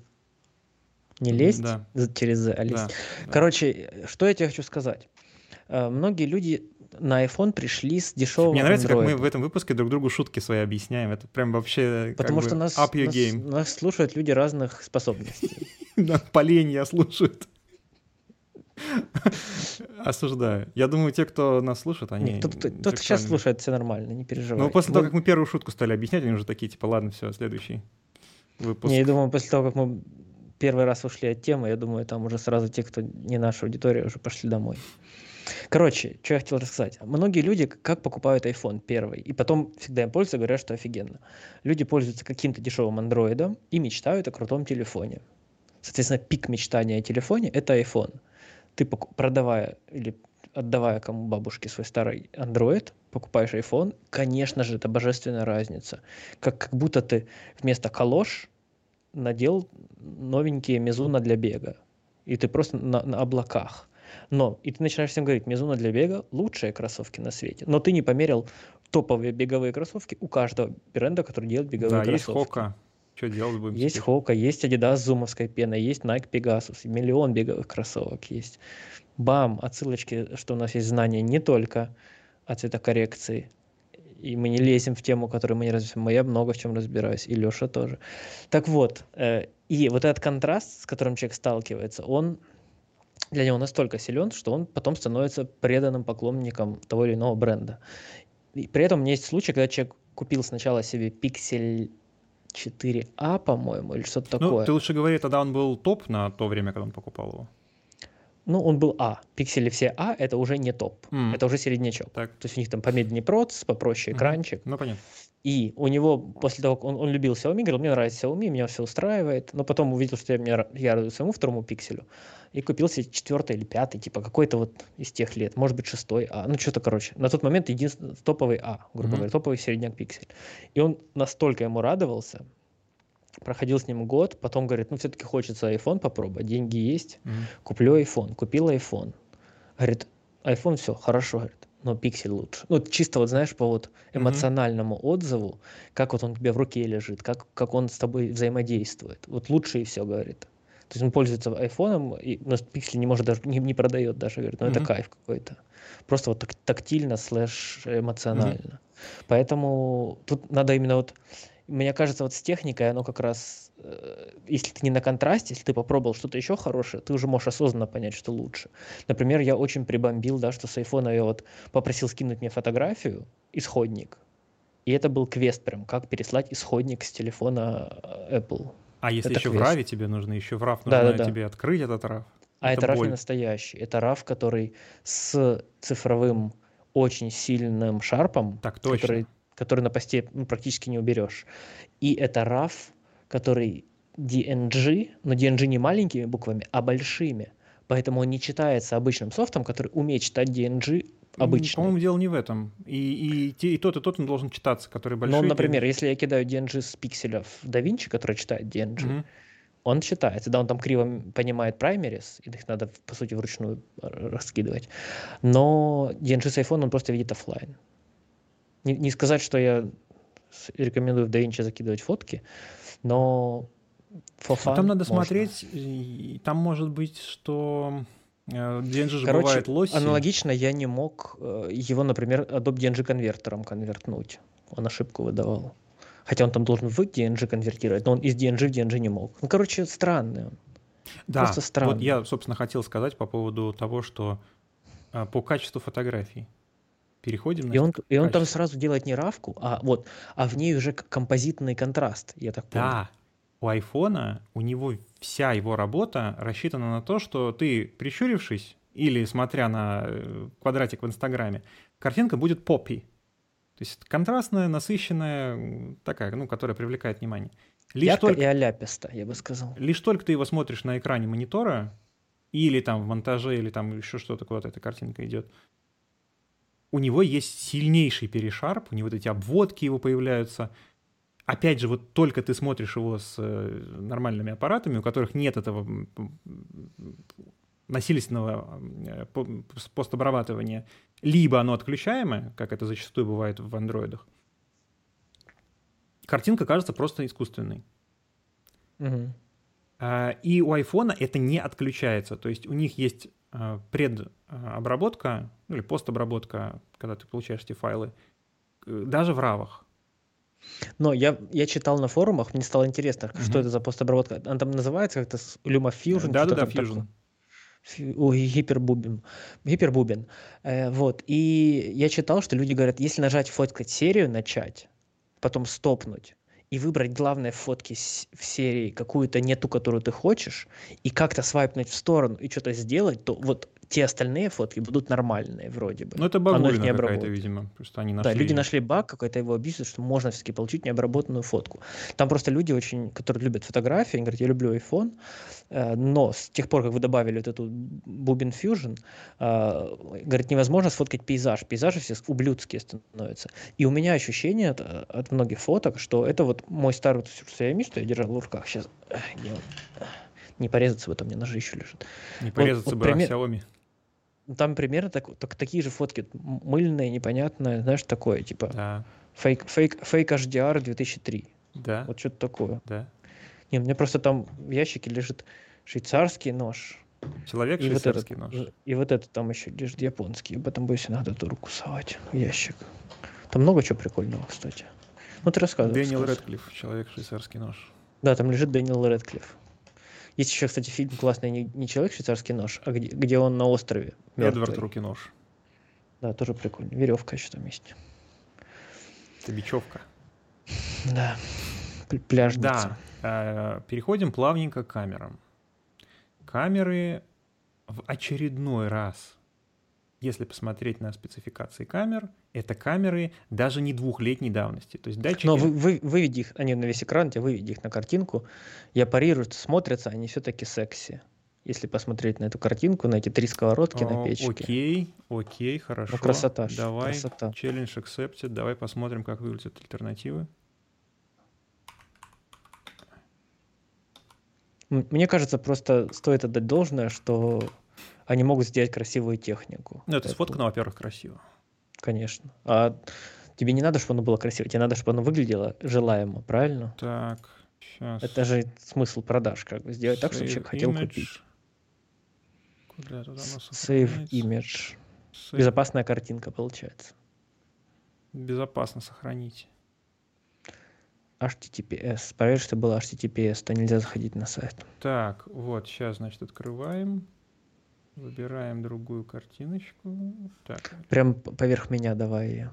Не лезть Да, через а лезть. да. да. Короче, что я тебе хочу сказать. Э, Многие люди на iPhone пришли с дешевого Мне нравится, как мы Android. в этом выпуске друг другу шутки свои объясняем. Это прям вообще как Потому бы что нас, up your нас, game. нас слушают люди разных способностей. *laughs* Поленья слушают. *laughs* Осуждаю. Я думаю, те, кто нас слушает, они... Нет, Тот, кто- сейчас слушает, все нормально, не переживай. Ну, после того, как мы первую шутку стали объяснять, они уже такие, типа, ладно, все, следующий выпуск. Не, я думаю, после того, как мы первый раз ушли от темы, я думаю, там уже сразу те, кто не наша аудитория, уже пошли домой. Короче, что я хотел рассказать. Многие люди как покупают iPhone первый, и потом всегда им пользуются, говорят, что офигенно. Люди пользуются каким-то дешевым андроидом и мечтают о крутом телефоне. Соответственно, пик мечтания о телефоне – это iPhone. Ты, продавая или отдавая кому бабушке свой старый Android, покупаешь iPhone, конечно же, это божественная разница. Как, как будто ты вместо калош надел новенькие Мизуна для бега. И ты просто на, на облаках. Но, и ты начинаешь всем говорить, Мизуна для бега – лучшие кроссовки на свете. Но ты не померил топовые беговые кроссовки у каждого бренда, который делает беговые Да, есть кроссовки. Хока. Что делать будем? Есть теперь? Хока, есть Adidas с зумовской пеной, есть Nike Pegasus, миллион беговых кроссовок есть. Бам, отсылочки, что у нас есть знания не только о цветокоррекции, и мы не лезем в тему, которую мы не разбираем. Я много в чем разбираюсь, и Леша тоже. Так вот, э, и вот этот контраст, с которым человек сталкивается, он для него настолько силен, что он потом становится преданным поклонником того или иного бренда. И при этом у меня есть случай, когда человек купил сначала себе Pixel 4a, по-моему, или что-то Ну, такое. ты лучше говори, тогда он был топ на то время, когда он покупал его. Ну, он был А. Пиксели все А, это уже не топ. М. Это уже середнячок. Так. То есть у них там помедленнее процесс, попроще экранчик. Ну, понятно. И у него после того, как он, он любил Xiaomi, говорил, мне нравится Xiaomi, меня все устраивает. Но потом увидел, что я, меня, я радуюсь своему второму пикселю. И купил себе четвертый или пятый, типа какой-то вот из тех лет. Может быть, шестой А. Ну, что-то, короче. На тот момент единственный топовый А, грубо Мгм. говоря, топовый середняк пиксель. И он настолько ему радовался, проходил с ним год, потом говорит, ну, все-таки хочется iPhone попробовать, деньги есть, Мгм. куплю iPhone, купил iPhone. Говорит, iPhone все, хорошо, говорит, но пиксель лучше. Ну, чисто вот, знаешь, по вот эмоциональному отзыву, как вот он у тебя в руке лежит, как, как он с тобой взаимодействует. Вот лучше и все, говорит. То есть он пользуется айфоном, и, но пиксель не может даже, не, не продает даже, говорит, ну это Мгм. кайф какой-то. Просто вот так, тактильно слэш эмоционально. Поэтому тут надо именно вот, мне кажется, вот с техникой оно как раз, э, если ты не на контрасте, если ты попробовал что-то еще хорошее, ты уже можешь осознанно понять, что лучше. Например, я очень прибомбил, да, что с айфона я вот попросил скинуть мне фотографию, исходник, и это был квест прям, как переслать исходник с телефона э, Apple. А если Это еще в квест. раве тебе нужно, еще в рав Да, нужно да, да. тебе открыть этот рав. А Это это боль. не настоящий. Это RAW, который с цифровым очень сильным шарпом, Так точно. который, который на посте ну, практически не уберешь. И это RAW, который DNG, но DNG не маленькими буквами, а большими. Поэтому он не читается обычным софтом, который умеет читать DNG М, обычный. По-моему, дело не в этом. И, и, и тот, и тот он должен читаться, который большой. И- например, если я кидаю DNG с пикселя в DaVinci, который читает DNG, Мгм. он читается. Да, он там криво понимает primaries, и их надо, по сути, вручную раскидывать. Но DNG с iPhone он просто видит оффлайн. Не, не сказать, что я рекомендую в DaVinci закидывать фотки, но fun Там надо можно. смотреть, и там может быть, что DNG же Короче, бывает лоси. аналогично я не мог э, его, например, Adobe DNG конвертером конвертнуть. Он ошибку выдавал. Хотя он там должен в DNG конвертировать, но он из DNG в DNG не мог. Ну, короче, странный он. Да, просто странно. вот я, собственно, хотел сказать по поводу того, что э, по качеству фотографий. Переходим на И он, и он там сразу делает не равку, а вот, а в ней уже композитный контраст, я так понял. Да, у айфона, у него вся его работа рассчитана на то, что ты, прищурившись, или смотря на э, квадратик в Инстаграме, картинка будет поппи. То есть контрастная, насыщенная, такая, ну, которая привлекает внимание. Лишь Ярко только, и аляписто, я бы сказал. лишь только ты его смотришь на экране монитора, или там в монтаже, или там еще что-то, куда-то эта картинка идет, у него есть сильнейший перешарп, у него вот эти обводки его появляются. Опять же, вот только ты смотришь его с э, нормальными аппаратами, у которых нет этого насильственного э, постобрабатывания, либо оно отключаемое, как это зачастую бывает в андроидах, картинка кажется просто искусственной. А, И у айфона это не отключается. То есть у них есть а, предобработка ну, или постобработка, когда ты получаешь эти файлы, э, даже в равах. Но я, я читал на форумах, мне стало интересно, Мгм. что это за постобработка. Она там называется как-то LumaFusion? Да-да-да, Fusion. Ой, гипербубен. Гипербубен. Э, вот. И я читал, что люди говорят, если нажать фоткать серию, начать, потом стопнуть и выбрать главные фотки в серии, какую-то не ту, которую ты хочешь, и как-то свайпнуть в сторону и что-то сделать, то вот те остальные фотки будут нормальные вроде бы. Ну, это багулина не какая-то, видимо. Просто они нашли... Да, люди нашли баг какой-то, его объяснили, что можно все-таки получить необработанную фотку. Там просто люди очень, которые любят фотографии, они говорят, я люблю iPhone, э, но с тех пор, как вы добавили вот эту Bubin Fusion, э, говорит, невозможно сфоткать пейзаж. Пейзажи все ублюдские становятся. И у меня ощущение от, от многих фоток, что это вот мой старый Xiaomi, что я держал в руках сейчас. Он? Не порезаться, вот у меня ножи еще лежат. Не порезаться вот бы пример- о Xiaomi. Ну, Там примерно так, так- такие же фотки, мыльные, непонятные, знаешь, такое, типа Да, фейк, фейк, фейк HDR 2003. да, Вот что-то такое. да. Не, у меня просто там в ящике лежит швейцарский нож. Человек И вот, этот, швейцарский нож. и, и вот это там еще лежит японский. Об этом боюсь иногда эту руку совать в ящик. Там много чего прикольного, кстати. Ну, ты рассказывай. Дэниел. Редклифф, человек швейцарский нож. Да, там лежит Дэниел Редклифф. Есть еще, кстати, фильм классный, не, не «Человек швейцарский нож», а где, где он на острове. Эдвард мертвый. руки нож. Да, тоже прикольно. Веревка еще там есть. Это бечевка. Да. Пл- Пляжница. Да, э, переходим плавненько к камерам. Камеры в очередной раз, если посмотреть на спецификации камер, это камеры даже не двухлетней давности. То есть датчики... Но вы, вы, выведи их, они на весь экран, тебе выведи их на картинку. Я парирую, смотрятся они все-таки секси. Если посмотреть на эту картинку, на эти три сковородки на О, печке. Окей, окей, хорошо. Ну, красота Давай, красота. челлендж accepted. Давай посмотрим, как выглядят альтернативы. Мне кажется, просто стоит отдать должное, что они могут сделать красивую технику. Ну, это Поэтому, сфоткано, во-первых, красиво. Конечно. А тебе не надо, чтобы оно было красиво, тебе надо, чтобы оно выглядело желаемо, правильно? Так, сейчас. Это же смысл продаж, как бы сделать так, чтобы человек хотел купить. Куда оно Save image. Save. Безопасная картинка получается. Безопасно сохранить. HTTPS. Проверь, что было HTTPS, то нельзя заходить на сайт. Так, вот, сейчас, значит, открываем. Выбираем другую картиночку. Так, Прям поверх меня давай ее.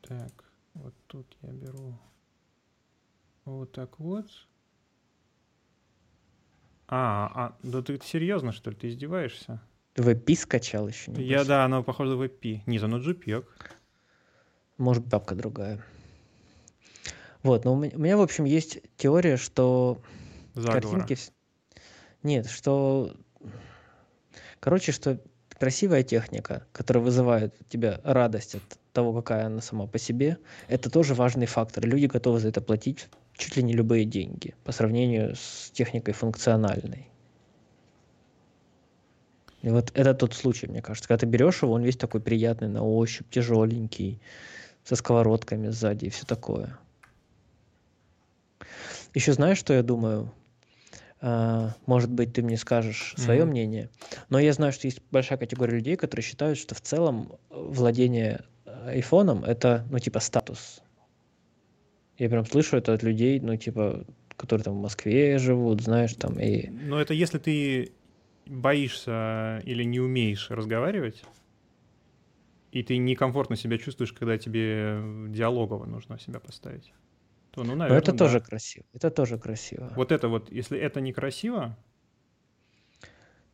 так, вот тут я беру вот так вот. А, а, да ты серьезно, что ли? Ты издеваешься? VP скачал еще? небось? Я, да, оно похоже в IP. Нет, оно JPEG. Может, бабка другая. Вот, но у меня, у меня, в общем, есть теория, что Заговора. картинки... Нет, что... Короче, что красивая техника, которая вызывает у тебя радость от того, какая она сама по себе, это тоже важный фактор. Люди готовы за это платить чуть ли не любые деньги по сравнению с техникой функциональной. И вот это тот случай, мне кажется. Когда ты берешь его, он весь такой приятный на ощупь, тяжеленький, со сковородками сзади и все такое. Еще знаешь, что я думаю? А, может быть, ты мне скажешь свое Мгм. мнение. Но я знаю, что есть большая категория людей, которые считают, что в целом э, владение э, айфоном это, ну, типа, статус. Я прям слышу это от людей, ну, типа, которые там в Москве живут, знаешь, там, и... Но это если ты боишься или не умеешь разговаривать, и ты некомфортно себя чувствуешь, когда тебе диалогово нужно себя поставить, то, ну, Но наверное, это да. тоже красиво. Это тоже красиво. Вот это вот, если это некрасиво,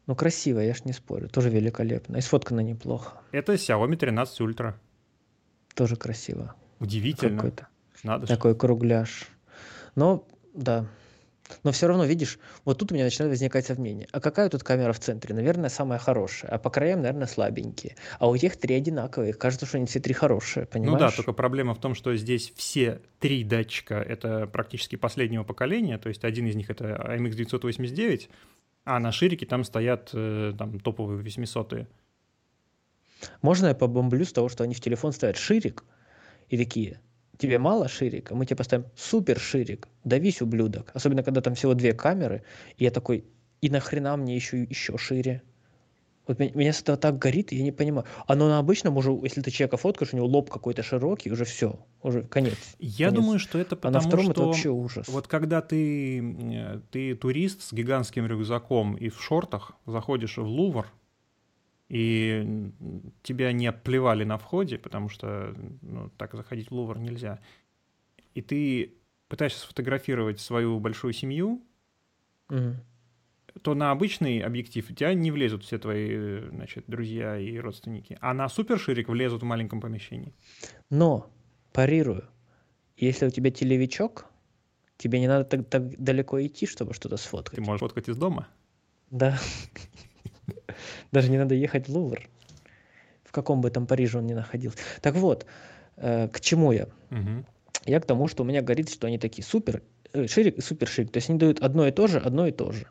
Ну, красиво, я ж не спорю. Тоже великолепно. И сфоткано неплохо. это Xiaomi 13 Ultra. Тоже красиво. Удивительно. Какой-то Надо же. такой кругляш. Но, да. Но все равно, видишь, вот тут у меня начинает возникать сомнение. А какая тут камера в центре? Наверное, самая хорошая. А по краям, наверное, слабенькие. А у тех три одинаковые. Кажется, что они все три хорошие, Ну понимаешь? да, только проблема в том, что здесь все три датчика это практически последнего поколения, то есть один из них это AMX 989, а на ширике там стоят э, там топовые 800 Можно я побомблю с того, что они в телефон ставят ширик и такие, тебе мало ширика, мы тебе поставим супер ширик, давись, ублюдок. Особенно, когда там всего две камеры, и я такой, и нахрена мне еще, еще шире? Вот меня, меня с этого так горит, я не понимаю. Оно на обычном уже, если ты человека фоткаешь, у него лоб какой-то широкий, уже все, уже конец. Я Конец. думаю, что это А потому, на втором это что вообще ужас. вот когда ты, э, ты турист с гигантским рюкзаком и в шортах заходишь в Лувр, и тебя не обплевали на входе, потому что ну, так заходить в Лувр нельзя, и ты пытаешься сфотографировать свою большую семью, Мгм. то на обычный объектив у тебя не влезут все твои значит, друзья и родственники, а на суперширик влезут в маленьком помещении. Но, парирую, если у тебя телевичок, тебе не надо так, так далеко идти, чтобы что-то сфоткать. Ты можешь фоткать из дома. Да. *laughs* *laughs* Даже не надо ехать в Лувр. В каком бы там Париже он ни находился. Так вот, э, к чему я? Я к тому, что у меня горит, что они такие супер э, ширик и супер ширик. То есть они дают одно и то же, одно и то же.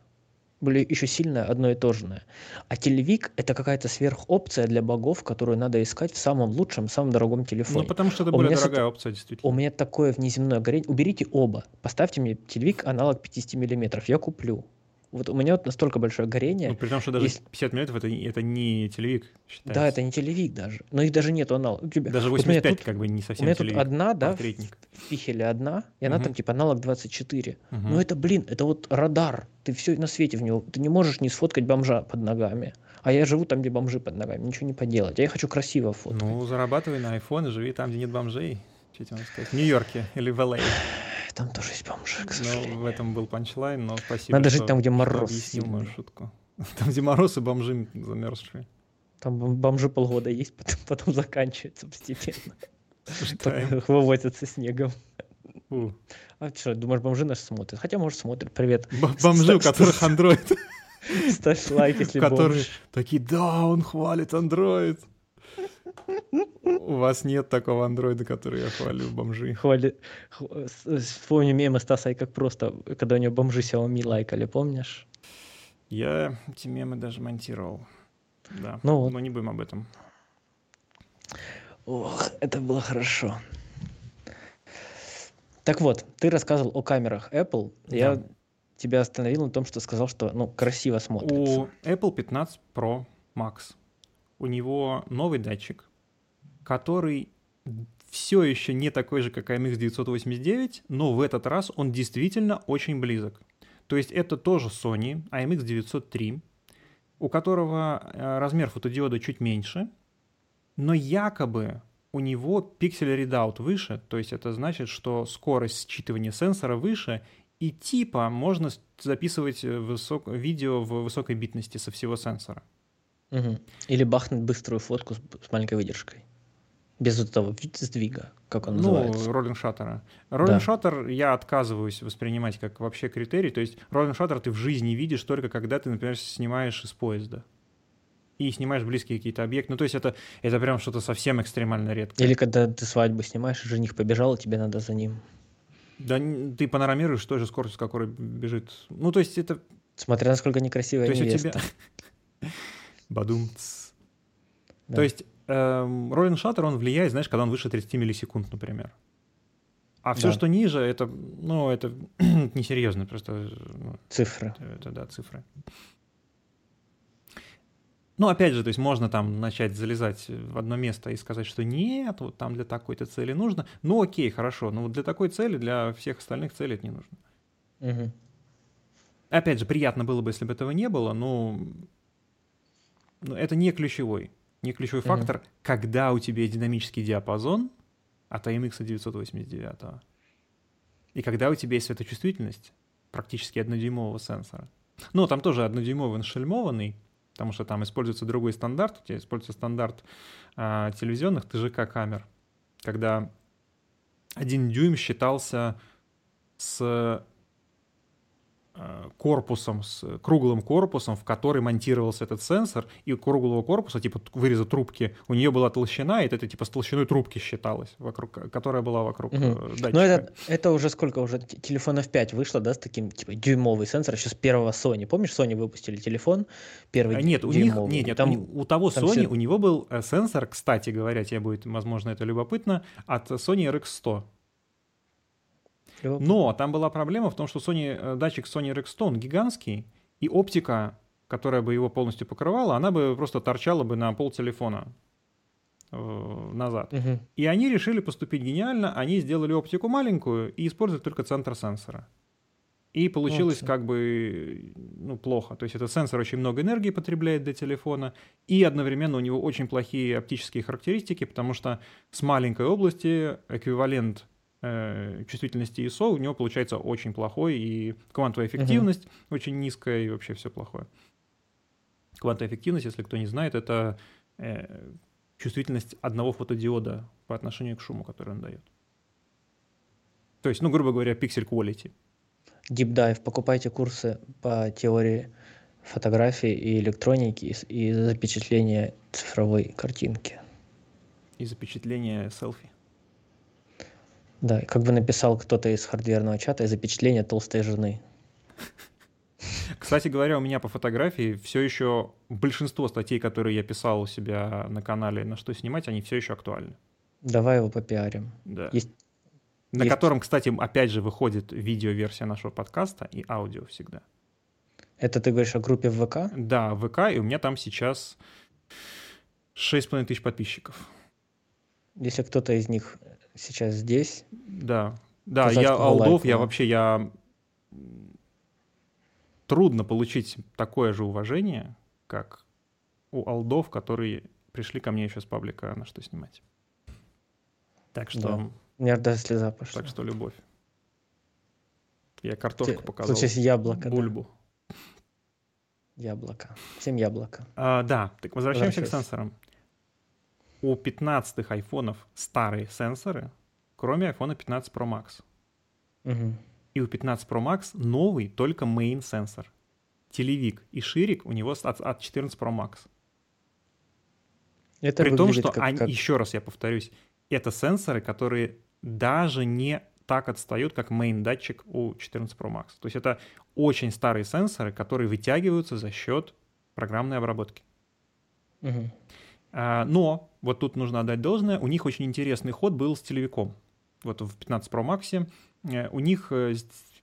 Были еще сильное, одно и то же. А телевик это какая-то сверхопция для богов, которую надо искать в самом лучшем, самом дорогом телефоне. Ну, потому что это У более с дорогая этой- опция, У действительно. меня такое внеземное горение. Уберите оба. Поставьте мне телевик аналог 50 миллиметров. Я куплю. Вот у меня вот настолько большое горение. Ну, при том, что даже Если- 50 миллиметров это, это не телевик считается. Да, это не телевик даже. Но их даже нету. У тебя- Даже вот у меня 85 тут- как бы не У совсем меня тут телевик. одна, да, в пихеле одна, и она Мгм. там типа аналог 24. Мгм. Ну это, блин, это вот радар. Ты все на свете в него. Ты не можешь не сфоткать бомжа под ногами. А я живу там, где бомжи под ногами. Ничего не поделать. А я хочу красиво фоткать. Ну, зарабатывай на iPhone и живи там, где нет бомжей. Что тебе сказать? В Нью-Йорке или в Л.А. Там тоже есть бомжи, к Ну, сожалению. в этом был панчлайн, но спасибо, Надо жить там, где мороз объяснил мою шутку. *laughs* Там, где мороз и бомжи замерзшие. Там бом- бомжи полгода есть, потом, *laughs* потом заканчивается постепенно. Со *laughs* снегом. У. А что, думаешь, бомжи нас смотрят? Хотя, может, смотрят. Привет. Б- Бомжи, у которых Android. Ставь лайк, если Которые бомж. такие, да, он хвалит Android. У вас нет такого андроида, который я хвалю, бомжи. Хвали... Вспомню мемы Стаса, и как просто, когда у него бомжи Xiaomi лайкали, помнишь? Я эти мемы даже монтировал. Да, Ну вот. но не будем об этом. Ох, это было хорошо. Так вот, ты рассказывал о камерах Apple. Я Да. тебя остановил на том, что сказал, что ну красиво смотрится. У Apple 15 Pro Max у него новый датчик, который все еще не такой же, как AMX 989, но в этот раз он действительно очень близок. То есть это тоже Sony AMX 903, у которого э, размер фотодиода чуть меньше, но якобы у него пиксель readout выше, то есть это значит, что скорость считывания сенсора выше, и типа можно записывать э, высок- видео в высокой битности со всего сенсора. Мгм. Или бахнуть быструю фотку с, с маленькой выдержкой. Без вот этого ви- сдвига, как он Ну, называется. роллинг шаттера. Роллинг Да. шаттер я отказываюсь воспринимать как вообще критерий. То есть роллинг шаттер ты в жизни видишь только когда ты, например, снимаешь из поезда. И снимаешь близкие какие-то объекты. Ну, то есть это, это прям что-то совсем экстремально редкое. Или когда ты свадьбу снимаешь, жених побежал, и тебе надо за ним. Да ты панорамируешь той же скоростью, с какой бежит. Ну, то есть это... Смотря насколько некрасивая То есть у невеста. тебя... *laughs* Бадумц. Да. То есть эм, роллинг шаттер, он влияет, знаешь, когда он выше 30 миллисекунд, например. А все, Да. что ниже, это, ну, это *clears throat* несерьезно, просто ну, Цифры. это, да, цифры. Ну, опять же, то есть можно там начать залезать в одно место и сказать, что нет, вот там для такой-то цели нужно. Ну, окей, хорошо, но вот для такой цели, для всех остальных целей это не нужно. Мгм. Опять же, приятно было бы, если бы этого не было, но но это не ключевой. Не ключевой Мгм. фактор, когда у тебя динамический диапазон от AMX 989. И когда у тебя есть светочувствительность практически однодюймового сенсора. Ну, там тоже однодюймовый нашельмованный, потому что там используется другой стандарт. У тебя используется стандарт а, телевизионных ТЖК-камер, когда один дюйм считался с э, корпусом, с круглым корпусом, в который монтировался этот сенсор, и у круглого корпуса, типа выреза трубки, у нее была толщина, и это типа с толщиной трубки считалось, вокруг, которая была вокруг э, датчика. Ну, это, это уже сколько? Уже телефонов 5 вышло, да, с таким, типа, дюймовый сенсор, еще с первого Sony. Помнишь, Sony выпустили телефон первый А Нет, у них, нет, нет, Там у, у того там Sony, всё- у него был э, сенсор, кстати говоря, тебе будет, возможно, это любопытно, от Sony RX100. Любопытно. Но там была проблема в том, что Sony, э, датчик Sony RX100, он гигантский, и оптика, которая бы его полностью покрывала, она бы просто торчала бы на пол телефона э, назад. Мгм. И они решили поступить гениально, они сделали оптику маленькую и используют только центр сенсора. И получилось Молодцы. как бы ну, плохо. То есть этот сенсор очень много энергии потребляет для телефона, и одновременно у него очень плохие оптические характеристики, потому что с маленькой области эквивалент чувствительности ISO у него получается очень плохой, и квантовая эффективность очень низкая, и вообще все плохое. Квантовая эффективность, если кто не знает, это э, чувствительность одного фотодиода по отношению к шуму, который он дает. То есть, ну, грубо говоря, пиксель quality. Deep Dive. Покупайте курсы по теории фотографии и электроники и, и запечатления цифровой картинки. И запечатление селфи. Да, как бы написал кто-то из хардверного чата, и запечатление толстой жены. Кстати говоря, у меня по фотографии все еще большинство статей, которые я писал у себя на канале на что снимать, они все еще актуальны. Давай его попиарим. Да. Есть- на есть- котором, кстати, опять же выходит видеоверсия нашего подкаста и аудио всегда. Это ты говоришь о группе в ВК? Да, ВК, и у меня там сейчас 6,5 тысяч подписчиков. Если кто-то из них сейчас здесь, Да, да, я алдов, я да. вообще, я... Трудно получить такое же уважение, как у алдов, которые пришли ко мне еще с паблика на что снимать. Так что, Да. у меня даже слеза пошла. так что любовь. Я картошку Те- показал. Случилось яблоко, да. Бульбу. Яблоко. Всем яблоко. А, да, так возвращаемся к сенсорам. У 15 айфонов старые сенсоры, кроме iPhone 15 Pro Max. Мгм. И у 15 Pro Max новый только main сенсор. Телевик и ширик у него от, от 14 Pro Max. Это При том, что как- они, как- еще раз я повторюсь, это сенсоры, которые даже не так отстают, как main датчик у 14 Pro Max. То есть это очень старые сенсоры, которые вытягиваются за счет программной обработки. А, Но вот тут нужно отдать должное, у них очень интересный ход был с телевиком. Вот в 15 Pro Max э, у них э,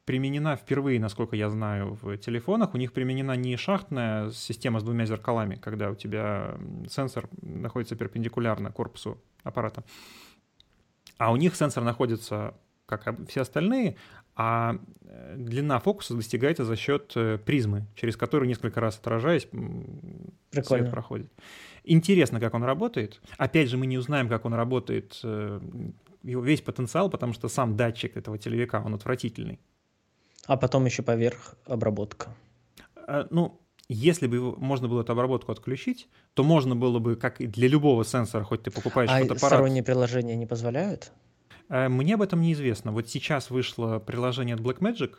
применена впервые, насколько я знаю, в телефонах, у них применена не шахтная система с двумя зеркалами, когда у тебя сенсор находится перпендикулярно корпусу аппарата, а у них сенсор находится, как все остальные, а э, длина фокуса достигается за счет э, призмы, через которую несколько раз отражаясь, Прикольно. свет проходит. Интересно, как он работает. Опять же, мы не узнаем, как он работает, э, его весь потенциал, потому что сам датчик этого телевика, он отвратительный. А потом еще поверх обработка. Э, Ну, если бы его- можно было эту обработку отключить, то можно было бы, как и для любого сенсора, хоть ты покупаешь А фотоаппарат, сторонние приложения не позволяют? Э, мне об этом неизвестно. Вот сейчас вышло приложение от Blackmagic,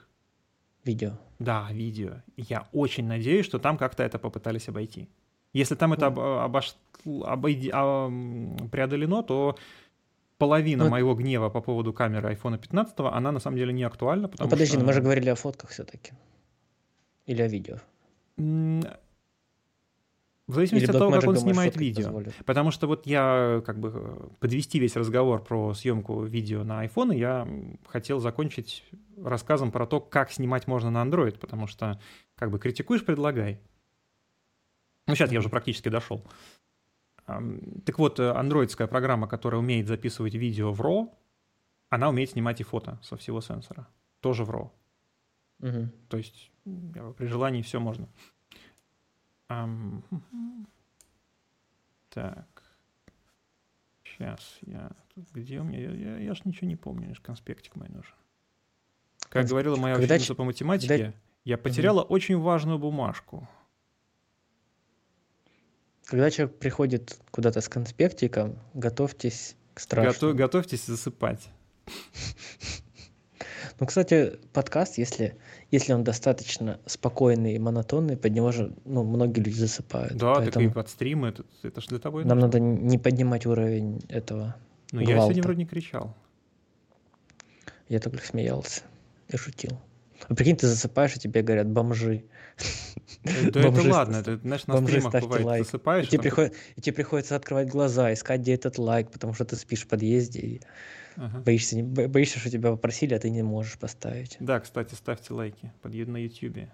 Видео. да, видео. Я очень надеюсь, что там как-то это попытались обойти. Если там это об- обош- обойди- а, преодолено, то половина Ну, моего гнева по поводу камеры iPhone 15, она на самом деле не актуальна, Ну потому подожди, что... ну мы же говорили о фотках все-таки. Или о видео. В зависимости Или от того, как он думаешь, снимает видео. позволит? Потому что вот я как бы подвести весь разговор про съемку видео на iPhone, я хотел закончить рассказом про то, как снимать можно на Android, потому что как бы критикуешь, предлагай. Ну, сейчас я уже практически дошел. Так вот, э, андроидская программа, которая умеет записывать видео в RAW, она умеет снимать и фото со всего сенсора. Тоже в RAW. Мгм. То есть при желании все можно. Ам, Так. Сейчас я... тут Где у меня? Я, я, я ж ничего не помню, лишь конспектик мой нужен. Как говорила моя Когда ученица ч- по математике, я потеряла очень важную бумажку. Когда человек приходит куда-то с конспектиком, готовьтесь к страшному. Готов- готовьтесь засыпать. *laughs* Ну, кстати, подкаст, если, если он достаточно спокойный и монотонный, под него же ну, многие люди засыпают. Да, так и Поэтому под стримы, это, это же для того и нам нужно. надо не поднимать уровень этого. Ну, я сегодня вроде не кричал. Я только смеялся и шутил. А прикинь, ты засыпаешь, и тебе говорят бомжи. Э, Да это ладно, это, знаешь, на бомжи стримах бывает, лайк. засыпаешь, И тебе, там приход- и тебе приходится открывать глаза, искать, где этот лайк, потому что ты спишь в подъезде и Ага. боишься, боишься, что тебя попросили, а ты не можешь поставить. Да, кстати, ставьте лайки под, на YouTube.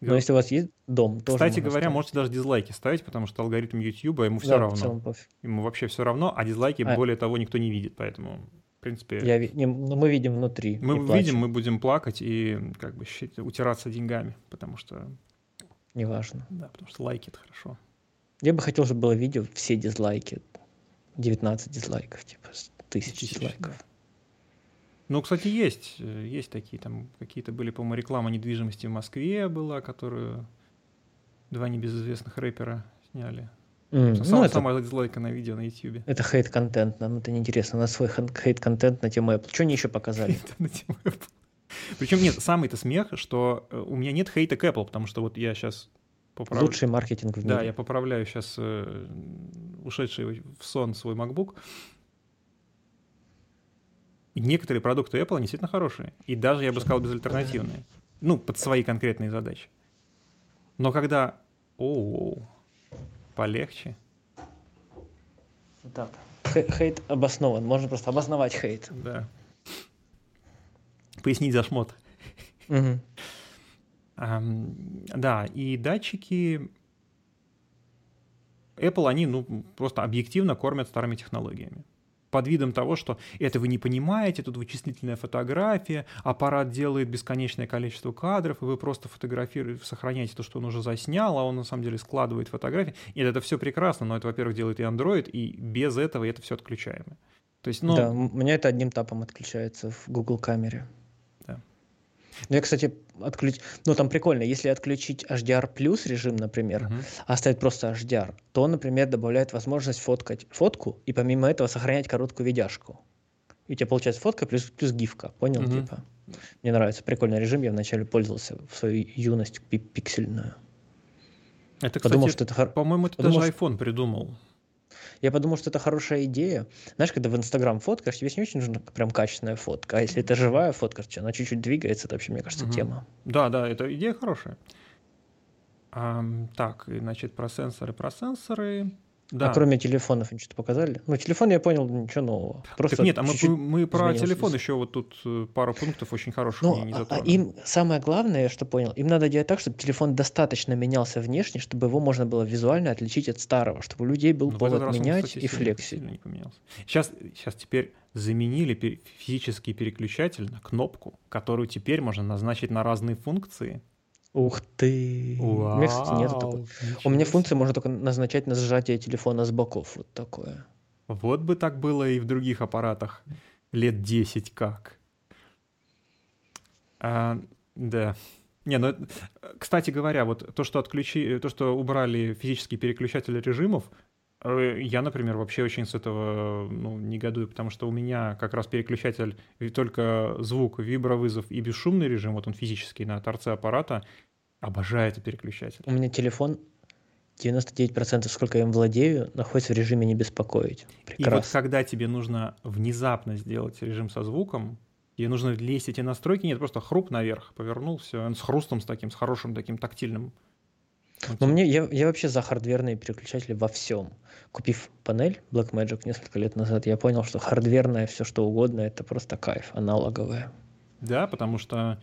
Но если у вас есть дом, тоже Кстати говоря, ставить. можете даже дизлайки ставить, потому что алгоритм YouTube ему все Да, равно. Ему вообще все равно, а дизлайки, А- более того, никто не видит. Поэтому, в принципе, Я, не, ну, мы видим внутри. мы видим, плачем. мы будем плакать и как бы утираться деньгами, потому что, Неважно. да, потому что лайки это хорошо. Я бы хотел, чтобы было видео все дизлайки. 19 дизлайков, типа, тысяч Тысяч, дизлайков. Ну, кстати, есть, э, есть такие там какие-то были, по-моему, реклама недвижимости в Москве была, которую два небезызвестных рэпера сняли. М, ну, Самое, это, самое дизлайка на видео на YouTube. это хейт-контент, нам это неинтересно. У нас свой хейт-контент на тему Apple. Что они еще показали? *laughs* Причем нет, самый-то смех, что э, у меня нет хейта к Apple, потому что вот я сейчас поправлю. Лучший маркетинг в мире. Да, я поправляю сейчас ушедший в сон свой MacBook. И некоторые продукты Apple, действительно хорошие. И даже, я бы сказал, безальтернативные. Ну, под свои конкретные задачи. Но когда... О, полегче. Так. Хе- Хейт обоснован. Можно просто обосновать хейт. Да. Пояснить за шмот. Да, и датчики Apple, они ну, просто объективно кормят старыми технологиями. Под видом того, что это вы не понимаете, тут вычислительная фотография, аппарат делает бесконечное количество кадров, и вы просто фотографируете, сохраняете то, что он уже заснял, а он на самом деле складывает фотографии. И это все прекрасно, но это, во-первых, делает и Android, и без этого это все отключаемо. То есть, ну, Да, у меня это одним тапом отключается в Google камере. Ну, я, кстати, отключ... Ну, там прикольно, если отключить HDR плюс режим, например, мгм. а оставить просто HDR, то он, например, добавляет возможность фоткать фотку и помимо этого сохранять короткую видяшку. И у тебя получается фотка плюс, плюс гифка, понял, Мгм. типа? Мне нравится, прикольный режим, я вначале пользовался в свою юность пи- пиксельную. это, Подумал, кстати, что это по-моему, это подумал, даже что- iPhone придумал. Я подумал, что это хорошая идея. Знаешь, когда в Инстаграм фоткаешь, тебе не очень нужна прям качественная фотка. А если это живая фотка, что она чуть-чуть двигается, это вообще, мне кажется, Мгм. тема. Да, да, это идея хорошая. Ам, так, значит, про сенсоры, про сенсоры. Да. А кроме телефонов они что-то показали? Ну, телефон я понял, ничего нового. Просто так нет, а мы, мы про телефон еще вот тут э, пару пунктов очень хороших Ну, не, а- а затронули. им самое главное, я что понял, им надо делать так, чтобы телефон достаточно менялся внешне, чтобы его можно было визуально отличить от старого, чтобы у людей был Ну, в повод раз он, менять кстати, и флексить. не поменялся. Сейчас, сейчас теперь заменили физический переключатель на кнопку, которую теперь можно назначить на разные функции. Ух ты! У меня, кстати, нету такого. Вау, У меня функция можно только назначать на сжатие телефона с боков. Вот такое. Вот бы так было и в других аппаратах лет 10 как. А, да. Не, ну, это- кстати говоря, вот то, что отключи, то, что убрали физический переключатель режимов, э, я, например, вообще очень с этого ну, негодую, потому что у меня как раз переключатель только звук, вибровызов и бесшумный режим, вот он физический на торце аппарата, обожаю этот переключатель. У меня телефон 99% сколько я им владею, находится в режиме не беспокоить. И вот Прекрасно. когда тебе нужно внезапно сделать режим со звуком, тебе нужно лезть эти настройки, нет, просто хруп наверх, повернул, все, он с хрустом с таким, с хорошим таким тактильным. Но мне, я, я вообще за хардверные переключатели во всем. Купив панель Blackmagic несколько лет назад, я понял, что хардверное все что угодно это просто кайф, аналоговое. Да, потому что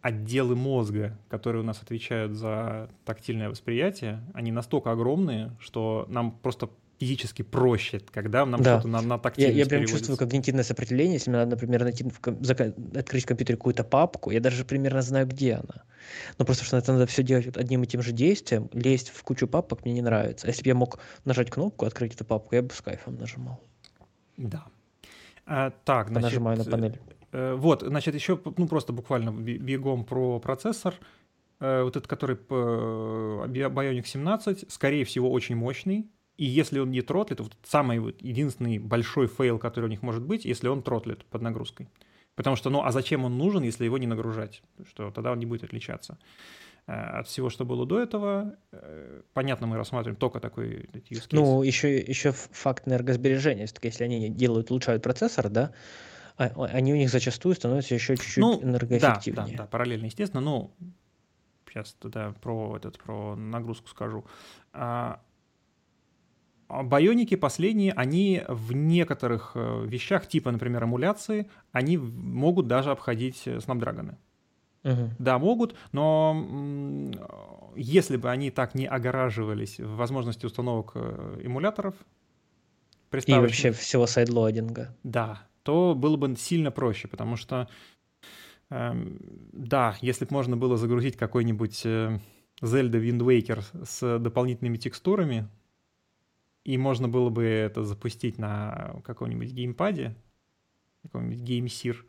отделы мозга, которые у нас отвечают за тактильное восприятие, они настолько огромные, что нам просто физически проще, когда нам да. что-то на, на тактильность Я, я прям чувствую когнитивное сопротивление, если мне надо, например, найти в, открыть в компьютере какую-то папку, я даже примерно знаю, где она. Но просто что это надо все делать одним и тем же действием, лезть в кучу папок мне не нравится. А если бы я мог нажать кнопку, открыть эту папку, я бы с кайфом нажимал. Да. А, так, значит, нажимаю на панель. Э, вот, значит, еще, ну, просто буквально бегом про процессор. Э, вот этот, который Bionic 17, скорее всего, очень мощный. И если он не тротлит, вот самый вот единственный большой фейл, который у них может быть, если он тротлит под нагрузкой. Потому что, ну, а зачем он нужен, если его не нагружать? Что тогда он не будет отличаться. Э, от всего, что было до этого, понятно, мы рассматриваем только такой use case. Ну, еще, еще факт энергосбережения. Если они делают, улучшают процессор, да, а, они у них зачастую становятся еще чуть-чуть ну, энергоэффективнее. Да, да, да, параллельно, естественно. Ну, сейчас тогда про, этот, про нагрузку скажу. А Байоники последние, они в некоторых э, вещах, типа, например, эмуляции, они могут даже обходить Snapdragon. Угу. Да, могут, но если бы они так не огораживались в возможности установок э, эмуляторов, и вообще всего сайдлоадинга. Да, то было бы сильно проще, потому что, э, да, если бы можно было загрузить какой-нибудь э, Zelda Wind Waker с дополнительными текстурами, и можно было бы это запустить на каком-нибудь геймпаде, каком-нибудь геймсир,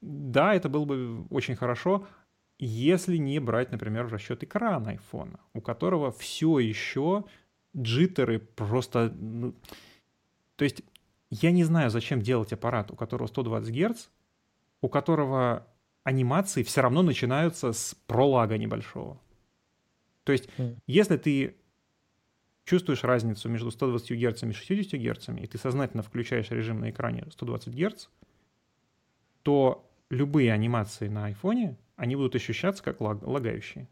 да, это было бы очень хорошо, если не брать, например, в расчет экран айфона, у которого все еще джиттеры просто... Ну, то есть я не знаю, зачем делать аппарат, у которого 120 Гц, у которого анимации все равно начинаются с пролага небольшого. То есть, mm. если ты чувствуешь разницу между 120 Гц и 60 Гц, и ты сознательно включаешь режим на экране 120 Гц, то любые анимации на айфоне, они будут ощущаться как лаг, лагающие.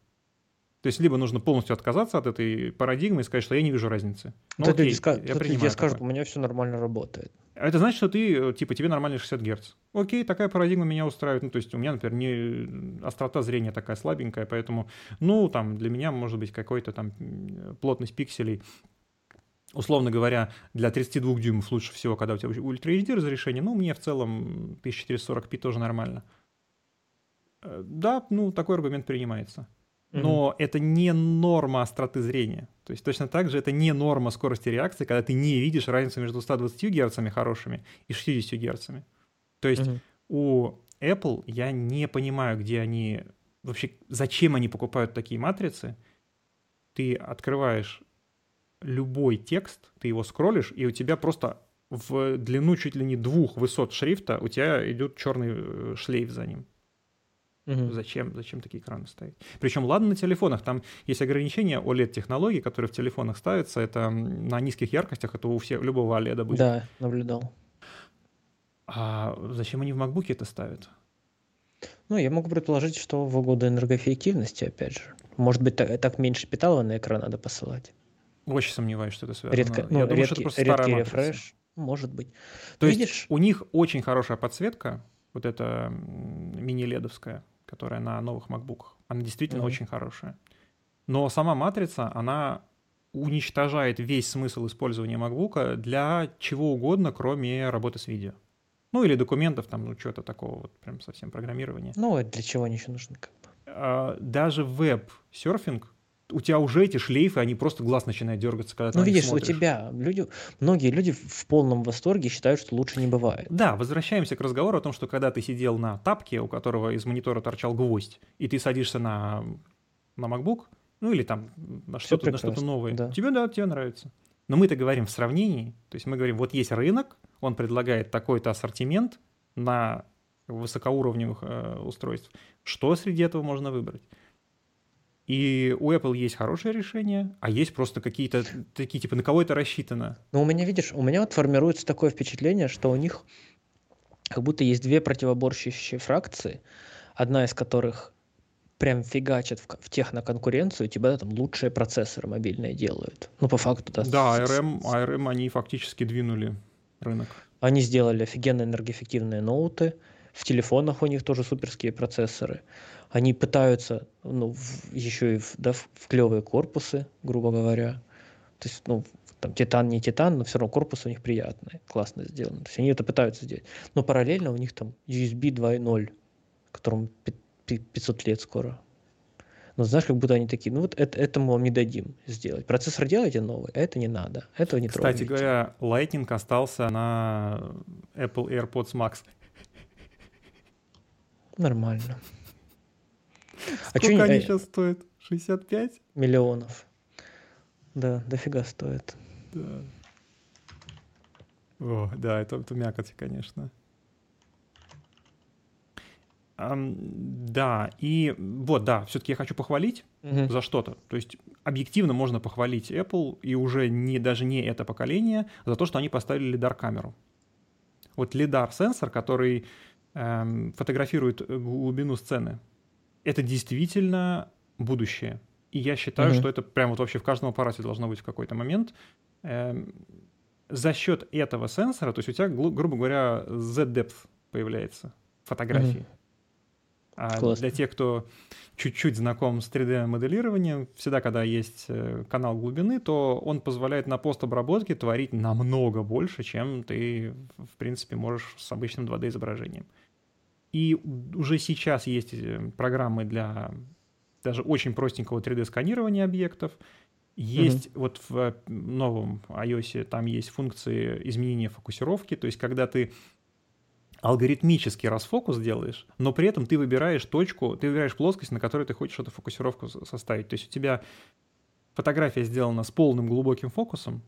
То есть либо нужно полностью отказаться от этой парадигмы и сказать, что я не вижу разницы. Ну, тут окей, люди, я люди скажут, у меня все нормально работает. Это значит, что ты, типа, тебе нормально 60 Гц. Окей, такая парадигма меня устраивает. Ну, то есть у меня, например, не острота зрения такая слабенькая, поэтому, ну, там, для меня может быть какой-то там плотность пикселей условно говоря, для 32 дюймов лучше всего, когда у тебя Ultra HD разрешение, ну, мне в целом 1440p тоже нормально. Э, да, ну, такой аргумент принимается но mm-hmm. это не норма остроты зрения. То есть точно так же это не норма скорости реакции, когда ты не видишь разницу между 120 Гц хорошими и 60 Гц. То есть mm-hmm. у Apple я не понимаю, где они вообще, зачем они покупают такие матрицы. Ты открываешь любой текст, ты его скроллишь, и у тебя просто в длину чуть ли не двух высот шрифта у тебя идет черный э, шлейф за ним. Угу. Зачем, зачем такие экраны ставить? Причем, ладно, на телефонах, там есть ограничения OLED-технологий, которые в телефонах ставятся, это на низких яркостях, это у всех, любого OLED будет. Да, наблюдал. А зачем они в MacBook это ставят? Ну, я могу предположить, что в угоду энергоэффективности, опять же. Может быть, так, так меньше питала на экран надо посылать. Очень сомневаюсь, что это связано. Редко, ну, я думаю, редкий, что это редкий рефреш, может быть. То Видишь? есть у них очень хорошая подсветка, вот эта мини-ледовская, которая на новых MacBook. Она действительно mm-hmm. очень хорошая. Но сама матрица, она уничтожает весь смысл использования MacBook для чего угодно, кроме работы с видео. Ну или документов, там, ну что-то такого, вот прям совсем программирования. Ну, это для чего они еще нужны? Как бы? А, даже веб-серфинг у тебя уже эти шлейфы, они просто глаз начинает дергаться, когда ты Ну, видишь, смотришь. у тебя люди, многие люди в полном восторге считают, что лучше не бывает. Да, возвращаемся к разговору о том, что когда ты сидел на тапке, у которого из монитора торчал гвоздь, и ты садишься на, на MacBook, ну или там на что-то, на что-то новое, да. тебе, да, тебе нравится. Но мы-то говорим в сравнении, то есть мы говорим, вот есть рынок, он предлагает такой-то ассортимент на высокоуровневых э, устройств. Что среди этого можно выбрать? И у Apple есть хорошее решение, а есть просто какие-то такие, типа, на кого это рассчитано. Ну, у меня, видишь, у меня вот формируется такое впечатление, что у них как будто есть две противоборствующие фракции, одна из которых прям фигачат в, в техноконкуренцию, тебя там лучшие процессоры мобильные делают. Ну, по факту, да. Да, ARM, ARM они фактически двинули рынок. Они сделали офигенно энергоэффективные ноуты, в телефонах у них тоже суперские процессоры. Они пытаются, ну, в, еще и в, да, в, в клевые корпусы, грубо говоря. То есть, ну, там титан не титан, но все равно корпус у них приятный, классно сделан. То есть они это пытаются сделать. Но параллельно у них там USB 2.0, которому 500 лет скоро. Но знаешь, как будто они такие, ну вот это, это мы вам не дадим сделать. Процессор делайте новый, а это не надо. Этого не Кстати трогайте. говоря, Lightning остался на Apple AirPods Max. Нормально. А Сколько они, они сейчас стоят? 65? Миллионов. Да, дофига стоит. Да. О, да, это, это мякоть, конечно. Um, да, и вот, да, все-таки я хочу похвалить uh-huh. за что-то. То есть объективно можно похвалить Apple и уже не, даже не это поколение за то, что они поставили лидар-камеру. Вот лидар-сенсор, который эм, фотографирует глубину сцены, это действительно будущее. И я считаю, uh-huh. что это прямо вот вообще в каждом аппарате должно быть в какой-то момент. Эм, за счет этого сенсора, то есть у тебя, грубо говоря, Z-depth появляется фотографии. Uh-huh. А для тех, кто чуть-чуть знаком с 3D-моделированием, всегда, когда есть э, канал глубины, то он позволяет на постобработке творить намного больше, чем ты, в принципе, можешь с обычным 2D-изображением. И уже сейчас есть э, программы для даже очень простенького 3D-сканирования объектов. Есть mm-hmm. вот в новом iOS там есть функции изменения фокусировки, то есть когда ты алгоритмический расфокус делаешь, но при этом ты выбираешь точку, ты выбираешь плоскость, на которой ты хочешь эту фокусировку составить. То есть у тебя фотография сделана с полным глубоким фокусом,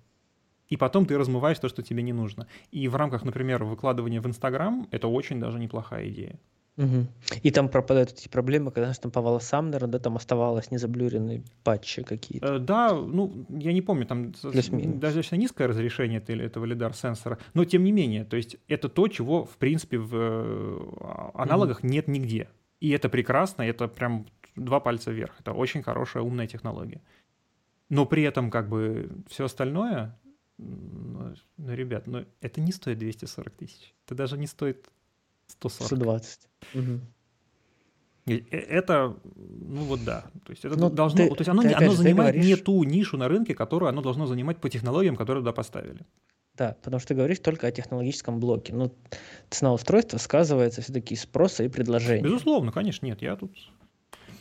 и потом ты размываешь то, что тебе не нужно. И в рамках, например, выкладывания в Инстаграм это очень даже неплохая идея. Угу. И там пропадают эти проблемы, когда там по волосам, наверное, да, там оставалось незаблюренные патчи какие-то. Э, да, ну, я не помню, там достаточно низкое разрешение этого лидар-сенсора, но тем не менее, то есть это то, чего, в принципе, в э, аналогах угу. нет нигде. И это прекрасно, это прям два пальца вверх. Это очень хорошая, умная технология. Но при этом, как бы, все остальное, ну, ну, ребят, ну, это не стоит 240 тысяч. Это даже не стоит 140. 120. Угу. Это, ну вот да, то есть это ну, должно, ты, то есть оно, оно занимает говоришь... не ту нишу на рынке, которую оно должно занимать по технологиям, которые туда поставили. Да, потому что ты говоришь только о технологическом блоке. Ну, цена устройства сказывается все-таки спроса и предложения. Безусловно, конечно, нет, я тут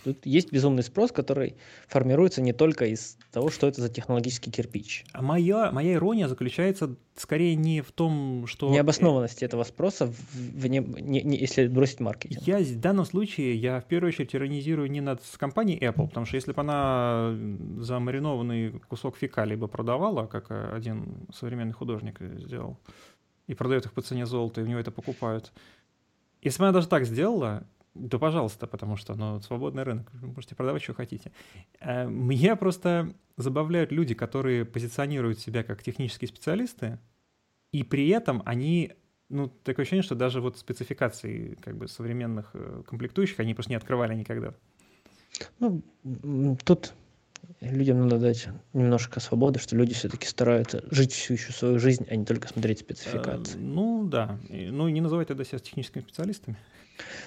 Тут есть безумный спрос, который формируется не только из того, что это за технологический кирпич. А моя, моя ирония заключается скорее не в том, что... Необоснованности этого спроса, в, не, не, не, если бросить маркетинг. Я в данном случае, я в первую очередь иронизирую не над компанией Apple, потому что если бы она за маринованный кусок фекалий бы продавала, как один современный художник сделал, и продает их по цене золота, и у него это покупают, если бы она даже так сделала, да, пожалуйста, потому что ну, свободный рынок, вы можете продавать, что хотите. Меня просто забавляют люди, которые позиционируют себя как технические специалисты, и при этом они, ну, такое ощущение, что даже вот спецификации как бы современных э, комплектующих они просто не открывали никогда. Ну, тут людям надо дать немножко свободы, что люди все-таки стараются жить всю еще свою жизнь, а не только смотреть спецификации. Э, ну да, ну не называть тогда себя техническими специалистами.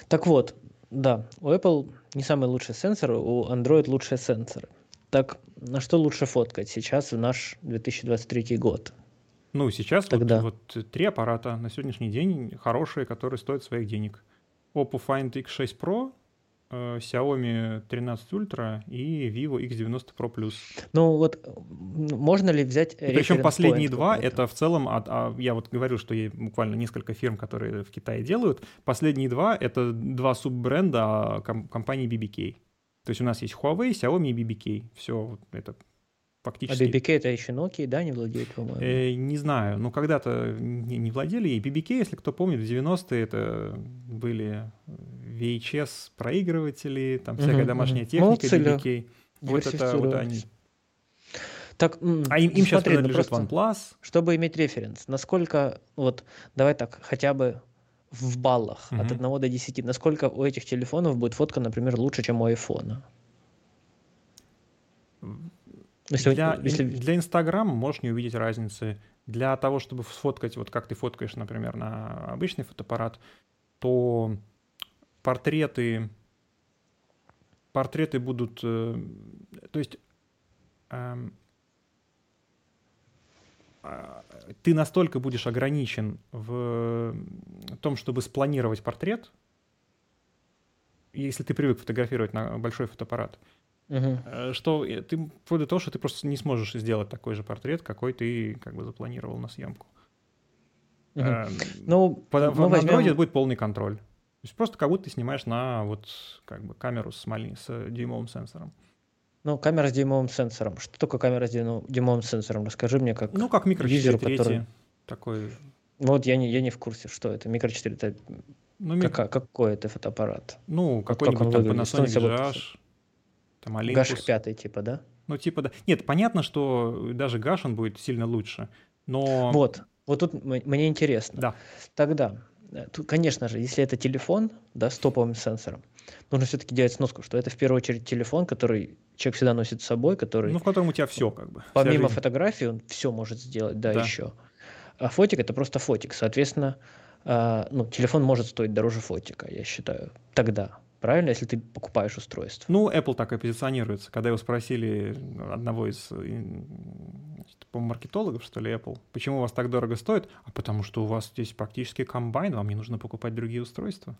Так вот, да, у Apple не самый лучший сенсор, у Android лучшие сенсоры. Так на что лучше фоткать сейчас в наш 2023 год? Ну, сейчас Тогда. Вот, вот три аппарата на сегодняшний день хорошие, которые стоят своих денег. Oppo Find X6 Pro Xiaomi 13 Ultra и Vivo X90 Pro Plus. Ну вот можно ли взять и Причем последние два, это в целом, а, а, я вот говорю, что есть буквально несколько фирм, которые в Китае делают, последние два — это два суббренда а, ком- компании BBK. То есть у нас есть Huawei, Xiaomi и BBK. Все это фактически... А BBK это еще Nokia, да, не владеет, по-моему? Э, не знаю, но когда-то не, не владели. И BBK, если кто помнит, в 90-е это были VHS проигрыватели, там всякая угу, домашняя техника BBK. Вот это вот они. Так, а им, им сейчас принадлежит ну OnePlus. Чтобы иметь референс, насколько, вот, давай так, хотя бы в баллах от Мгм. 1 до 10, насколько у этих телефонов будет фотка, например, лучше, чем у айфона? Если, Для, если- для Инстаграма можешь не увидеть разницы. Для того, чтобы сфоткать, вот как ты фоткаешь, например, на обычный фотоаппарат, то портреты, портреты будут, э, то есть эм, а, ты настолько будешь ограничен в том, чтобы спланировать портрет, если ты привык фотографировать на большой фотоаппарат, Э, что э, ты вплоть до того, что ты просто не сможешь сделать такой же портрет, какой ты как бы запланировал на съемку. Мгм. Эм, Ну, по- в- на возьмем- будет полный контроль. То есть просто как будто ты снимаешь на вот как бы камеру с, мали- с э, дюймовым сенсором. Ну, камера с дюймовым сенсором. Что такое камера с дюймов- дюймовым сенсором? Расскажи мне, как... Ну, как микро 4 юзеру, трети. который- Такой. Вот я не, я не в курсе, что это. Микро 4 это Ну, мик- кака- какой это фотоаппарат? ну как какой-нибудь там выглядит? Что он Panasonic вот- GH, там Olympus. Гашек 5 типа, да? Ну, типа, да. Нет, понятно, что даже Гаш он будет сильно лучше. Но... Вот. Вот тут мне интересно. Да. Тогда, э, тут, конечно же, если это телефон, да, с топовым сенсором, нужно все-таки делать сноску, что это в первую очередь телефон, который человек всегда носит с собой, который Ну, в котором у тебя все как бы. помимо фотографии он все может сделать, да, Да. еще. А фотик это просто фотик, соответственно, а, ну, телефон может стоить дороже фотика, я считаю, тогда. Правильно, если ты покупаешь устройство. Ну, Apple так и позиционируется. Когда его спросили одного из, э, значит, по маркетологов, что ли, Apple, почему у вас так дорого стоит? А потому что у вас здесь практически комбайн, вам не нужно покупать другие устройства.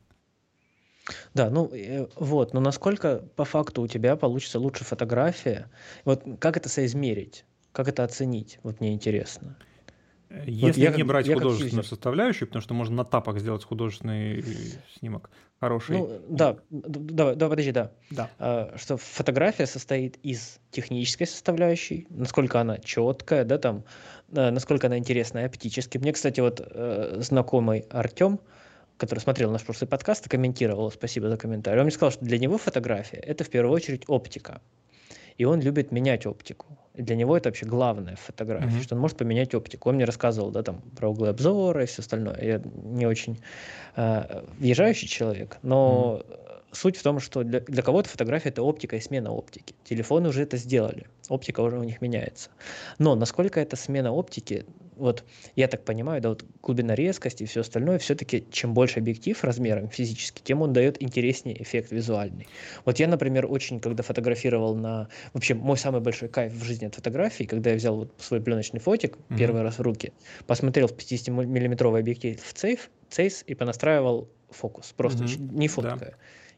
Да, ну э, вот, но насколько по факту у тебя получится лучше фотография? Вот как это соизмерить? Как это оценить? Вот мне интересно. Э, Если я не как- брать я художественную составляющую, потому что можно на тапах сделать художественный снимок хороший. Ну, да, давай, давай, подожди, да. да. А, Что фотография состоит из технической составляющей, насколько она четкая, да, там, э, насколько она интересная оптически. Мне, кстати, вот э, знакомый Артем, который смотрел наш прошлый подкаст и комментировал, спасибо за комментарий, он мне сказал, что для него фотография – это в первую очередь оптика. И он любит менять оптику. И для него это вообще главное в фотографии, Мгм. что он может поменять оптику. Он мне рассказывал, да, там, про углы обзора и все остальное. Я не очень э, въезжающий человек, но суть в том, что для, для кого-то фотография это оптика и смена оптики. Телефоны уже это сделали, оптика уже у них меняется. Но насколько это смена оптики, вот я так понимаю, да, вот глубина резкости и все остальное, все-таки чем больше объектив размером физически, тем он дает интереснее эффект визуальный. Вот я, например, очень, когда фотографировал на... Вообще, мой самый большой кайф в жизни от фотографии, когда я взял вот свой пленочный фотик Мгм. первый раз в руки, посмотрел в 50-миллиметровый объектив в цейф, цейс и понастраивал фокус, просто ч- не Да.